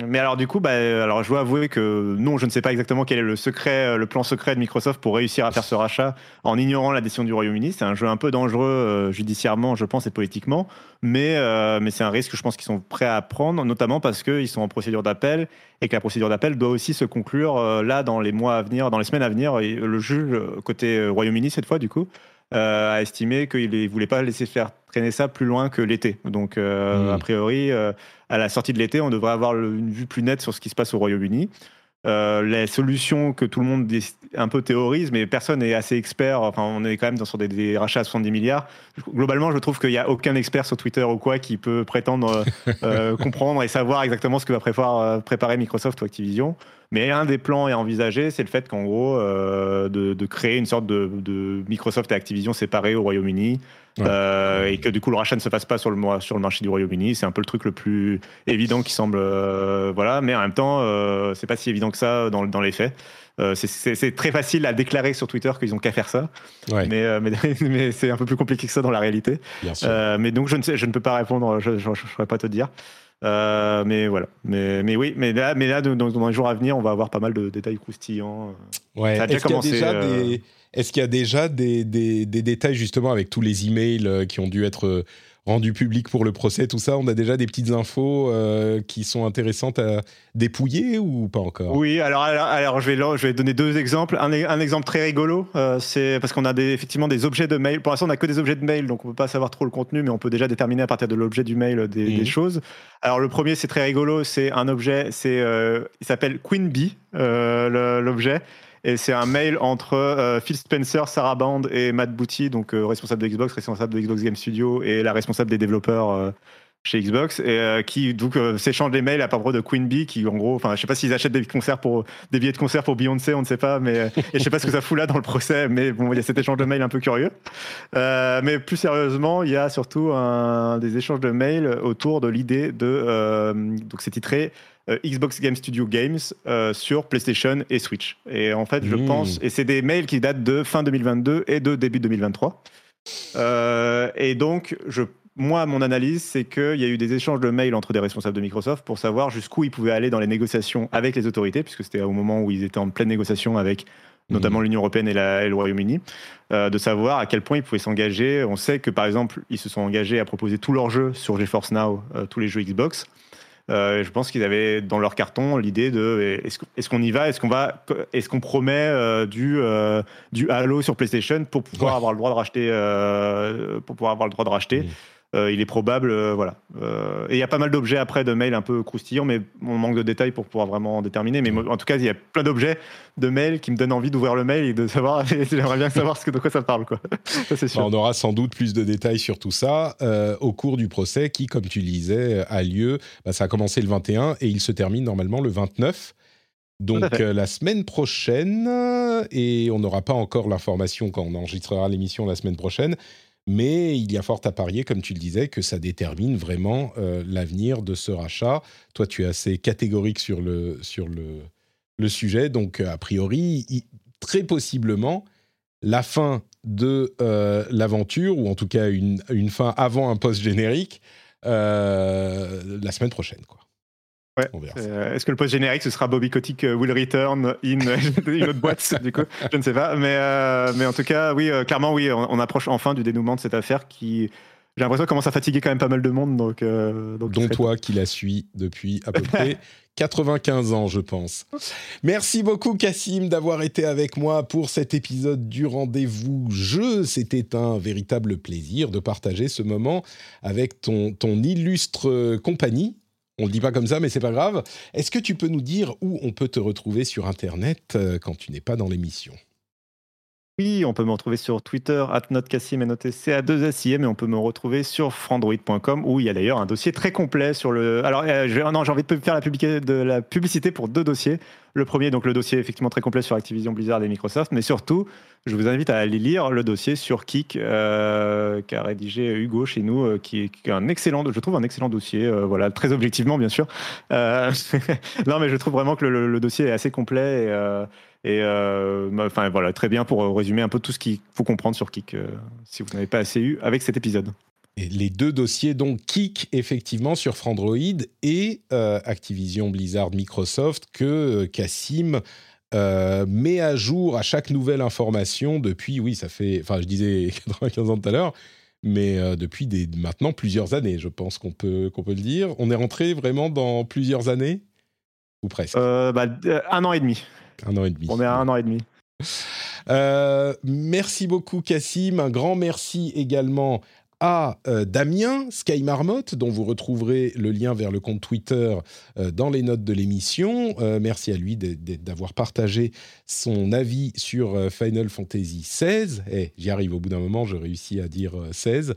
mais alors du coup, bah, alors je dois avouer que non, je ne sais pas exactement quel est le secret, le plan secret de Microsoft pour réussir à faire ce rachat en ignorant la décision du Royaume-Uni. C'est un jeu un peu dangereux euh, judiciairement, je pense, et politiquement, mais, euh, mais c'est un risque que je pense qu'ils sont prêts à prendre, notamment parce qu'ils sont en procédure d'appel et que la procédure d'appel doit aussi se conclure euh, là dans les mois à venir, dans les semaines à venir. Et le juge, côté Royaume-Uni cette fois, du coup, a estimé qu'il ne voulait pas laisser faire traîner ça plus loin que l'été. Donc, mmh. a priori, à la sortie de l'été, on devrait avoir une vue plus nette sur ce qui se passe au Royaume-Uni. Euh, les solutions que tout le monde un peu théorise, mais personne n'est assez expert. Enfin, on est quand même dans sur des, rachats à 70 milliards. Globalement, je trouve qu'il n'y a aucun expert sur Twitter ou quoi qui peut prétendre euh, euh, comprendre et savoir exactement ce que va préparer, préparer Microsoft ou Activision. Mais un des plans à envisager, c'est le fait qu'en gros, de, créer une sorte de, de, Microsoft et Activision séparés au Royaume-Uni, euh, et que du coup le rachat ne se passe pas sur le, sur le marché du Royaume-Uni. C'est un peu le truc le plus évident qui semble. Euh, voilà, mais en même temps, euh, c'est pas si évident que ça dans, dans les faits. c'est très facile à déclarer sur Twitter qu'ils ont qu'à faire ça, mais, mais, c'est un peu plus compliqué que ça dans la réalité. mais donc je ne, sais, je ne peux pas répondre, je ne saurais pas te dire. mais voilà. Mais, mais oui, mais là, mais là dans, les jours à venir, on va avoir pas mal de détails croustillants. Ouais. Ça a déjà commencé. Est-ce qu'il y a déjà des, détails justement avec tous les emails euh, qui ont dû être euh, rendus publics pour le procès, tout ça? On a déjà des petites infos euh, qui sont intéressantes à dépouiller ou pas encore? Oui, alors, alors, je, vais, je vais donner deux exemples. Un, exemple très rigolo, c'est parce qu'on a effectivement des objets de mail. Pour l'instant, on n'a que des objets de mail, donc on ne peut pas savoir trop le contenu, mais on peut déjà déterminer à partir de l'objet du mail des, des, mmh. choses. Alors le premier, c'est très rigolo, c'est un objet, c'est, il s'appelle Queen Bee, l'objet. Et c'est un mail entre euh, Phil Spencer, Sarah Band et Matt Booty, donc euh, responsable de Xbox, responsable de Xbox Game Studio et la responsable des développeurs euh, chez Xbox, qui donc s'échangent des mails à propos de Queen Bee, qui en gros, enfin, je sais pas s'ils achètent des concerts pour des billets de concert pour Beyoncé, on ne sait pas, mais et je sais pas ce que ça fout là dans le procès, mais bon, il y a cet échange de mails un peu curieux. mais plus sérieusement, il y a surtout des échanges de mails autour de l'idée de donc c'est titré Xbox Game Studio Games euh, sur PlayStation et Switch. Et en fait, je mmh. pense, et c'est des mails qui datent de fin 2022 et de début 2023. Euh, et donc, je, moi, mon analyse, c'est qu'il y a eu des échanges de mails entre des responsables de Microsoft pour savoir jusqu'où ils pouvaient aller dans les négociations avec les autorités, puisque c'était au moment où ils étaient en pleine négociation avec notamment mmh. l'Union européenne et, le Royaume-Uni, de savoir à quel point ils pouvaient s'engager. On sait que, par exemple, ils se sont engagés à proposer tous leurs jeux sur GeForce Now, tous les jeux Xbox. Euh, je pense qu'ils avaient dans leur carton l'idée de est-ce qu'on y va? Est-ce qu'on va Est-ce qu'on promet euh, du euh, du Halo sur PlayStation pour pouvoir avoir le droit de racheter pour pouvoir avoir le droit de racheter? Euh, il est probable, euh, voilà. Euh, et il y a pas mal d'objets après de mails un peu croustillants, mais on manque de détails pour pouvoir vraiment déterminer. Mais en tout cas, il y a plein d'objets de mails qui me donnent envie d'ouvrir le mail et de savoir. J'aimerais bien savoir ce que, de quoi ça parle, quoi. ça, sûr. On aura sans doute plus de détails sur tout ça au cours du procès qui, comme tu disais, a lieu. Bah, ça a commencé le 21 et il se termine normalement le 29. Donc la semaine prochaine, et on n'aura pas encore l'information quand on enregistrera l'émission la semaine prochaine, mais il y a fort à parier, comme tu le disais, que ça détermine vraiment euh, l'avenir de ce rachat. Toi, tu es assez catégorique sur le, sujet, donc a priori, très possiblement, la fin de euh, l'aventure, ou en tout cas une, fin avant un post-générique, euh, la semaine prochaine. Quoi. Euh, est-ce que le post générique ce sera Bobby Kotick euh, will return in une autre boîte du coup? Je ne sais pas, mais euh, mais en tout cas oui, clairement oui, on, approche enfin du dénouement de cette affaire qui j'ai l'impression commence à fatiguer quand même pas mal de monde. Donc, donc Dont toi qui la suis depuis à peu près 95 ans, je pense. Merci beaucoup, Cassim, d'avoir été avec moi pour cet épisode du rendez-vous jeu. C'était un véritable plaisir de partager ce moment avec ton, ton illustre compagnie. On le dit pas comme ça, mais c'est pas grave. Est-ce que tu peux nous dire où on peut te retrouver sur Internet euh, quand tu n'es pas dans l'émission? Oui, on peut me retrouver sur Twitter, @notcassim ca 2 sim et on peut me retrouver sur frandroid.com où il y a d'ailleurs un dossier très complet sur le. Alors, euh, j'ai envie de faire la, de la publicité pour deux dossiers. Le premier, donc le dossier effectivement très complet sur Activision Blizzard et Microsoft, mais surtout, je vous invite à aller lire le dossier sur Kik euh, qu'a rédigé Hugo chez nous, euh, qui, est, un excellent, je trouve un excellent dossier, voilà, très objectivement bien sûr. non, mais je trouve vraiment que le, le dossier est assez complet. Et, et euh, bah, enfin voilà, très bien pour résumer un peu tout ce qu'il faut comprendre sur Kik, euh, si vous n'avez pas assez eu avec cet épisode. Et les deux dossiers, donc Kik, effectivement, sur Frandroid et euh, Activision Blizzard Microsoft, que Cassim met à jour à chaque nouvelle information depuis, oui, ça fait, enfin, je disais 95 ans tout à l'heure, mais depuis des, maintenant plusieurs années, je pense qu'on peut, qu'on peut le dire. On est rentré vraiment dans plusieurs années Ou presque? Bah, Un an et demi. Un an et demi. On est à un an et demi. Euh, merci beaucoup, Cassim. Un grand merci également à euh, Damien Sky Marmotte, dont vous retrouverez le lien vers le compte Twitter euh, dans les notes de l'émission. merci à lui d'avoir partagé son avis sur Final Fantasy XVI. Eh, J'y arrive au bout d'un moment, je réussis à dire 16.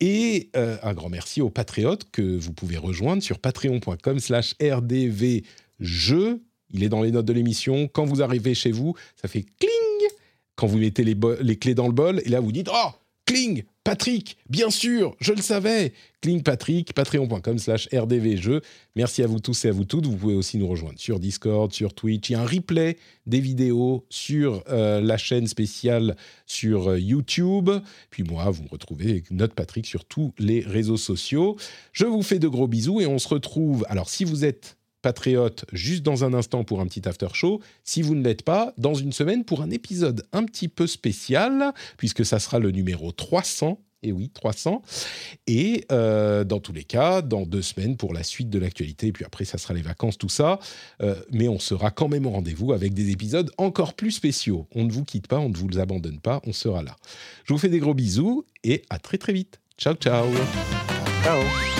et un grand merci aux patriotes que vous pouvez rejoindre sur patreon.com slash rdvjeux il est dans les notes de l'émission. Quand vous arrivez chez vous, ça fait cling quand vous mettez les, clés dans le bol. Et là, vous dites Oh, cling Patrick, bien sûr, je le savais. Cling Patrick, patreon.com slash rdvjeux. Merci à vous tous et à vous toutes. Vous pouvez aussi nous rejoindre sur Discord, sur Twitch. Il y a un replay des vidéos sur euh, la chaîne spéciale sur euh, YouTube. Puis moi, vous me retrouvez Note Patrick sur tous les réseaux sociaux. Je vous fais de gros bisous et on se retrouve. Alors, si vous êtes patriote juste dans un instant pour un petit after show. Si vous ne l'êtes pas, dans une semaine pour un épisode un petit peu spécial, puisque ça sera le numéro 300. Et oui, 300. Et euh, dans tous les cas, dans deux semaines pour la suite de l'actualité. Et puis après, ça sera les vacances, tout ça. Euh, mais on sera quand même au rendez-vous avec des épisodes encore plus spéciaux. On ne vous quitte pas, on ne vous abandonne pas, on sera là. Je vous fais des gros bisous et à très très vite. Ciao, ciao. Ciao.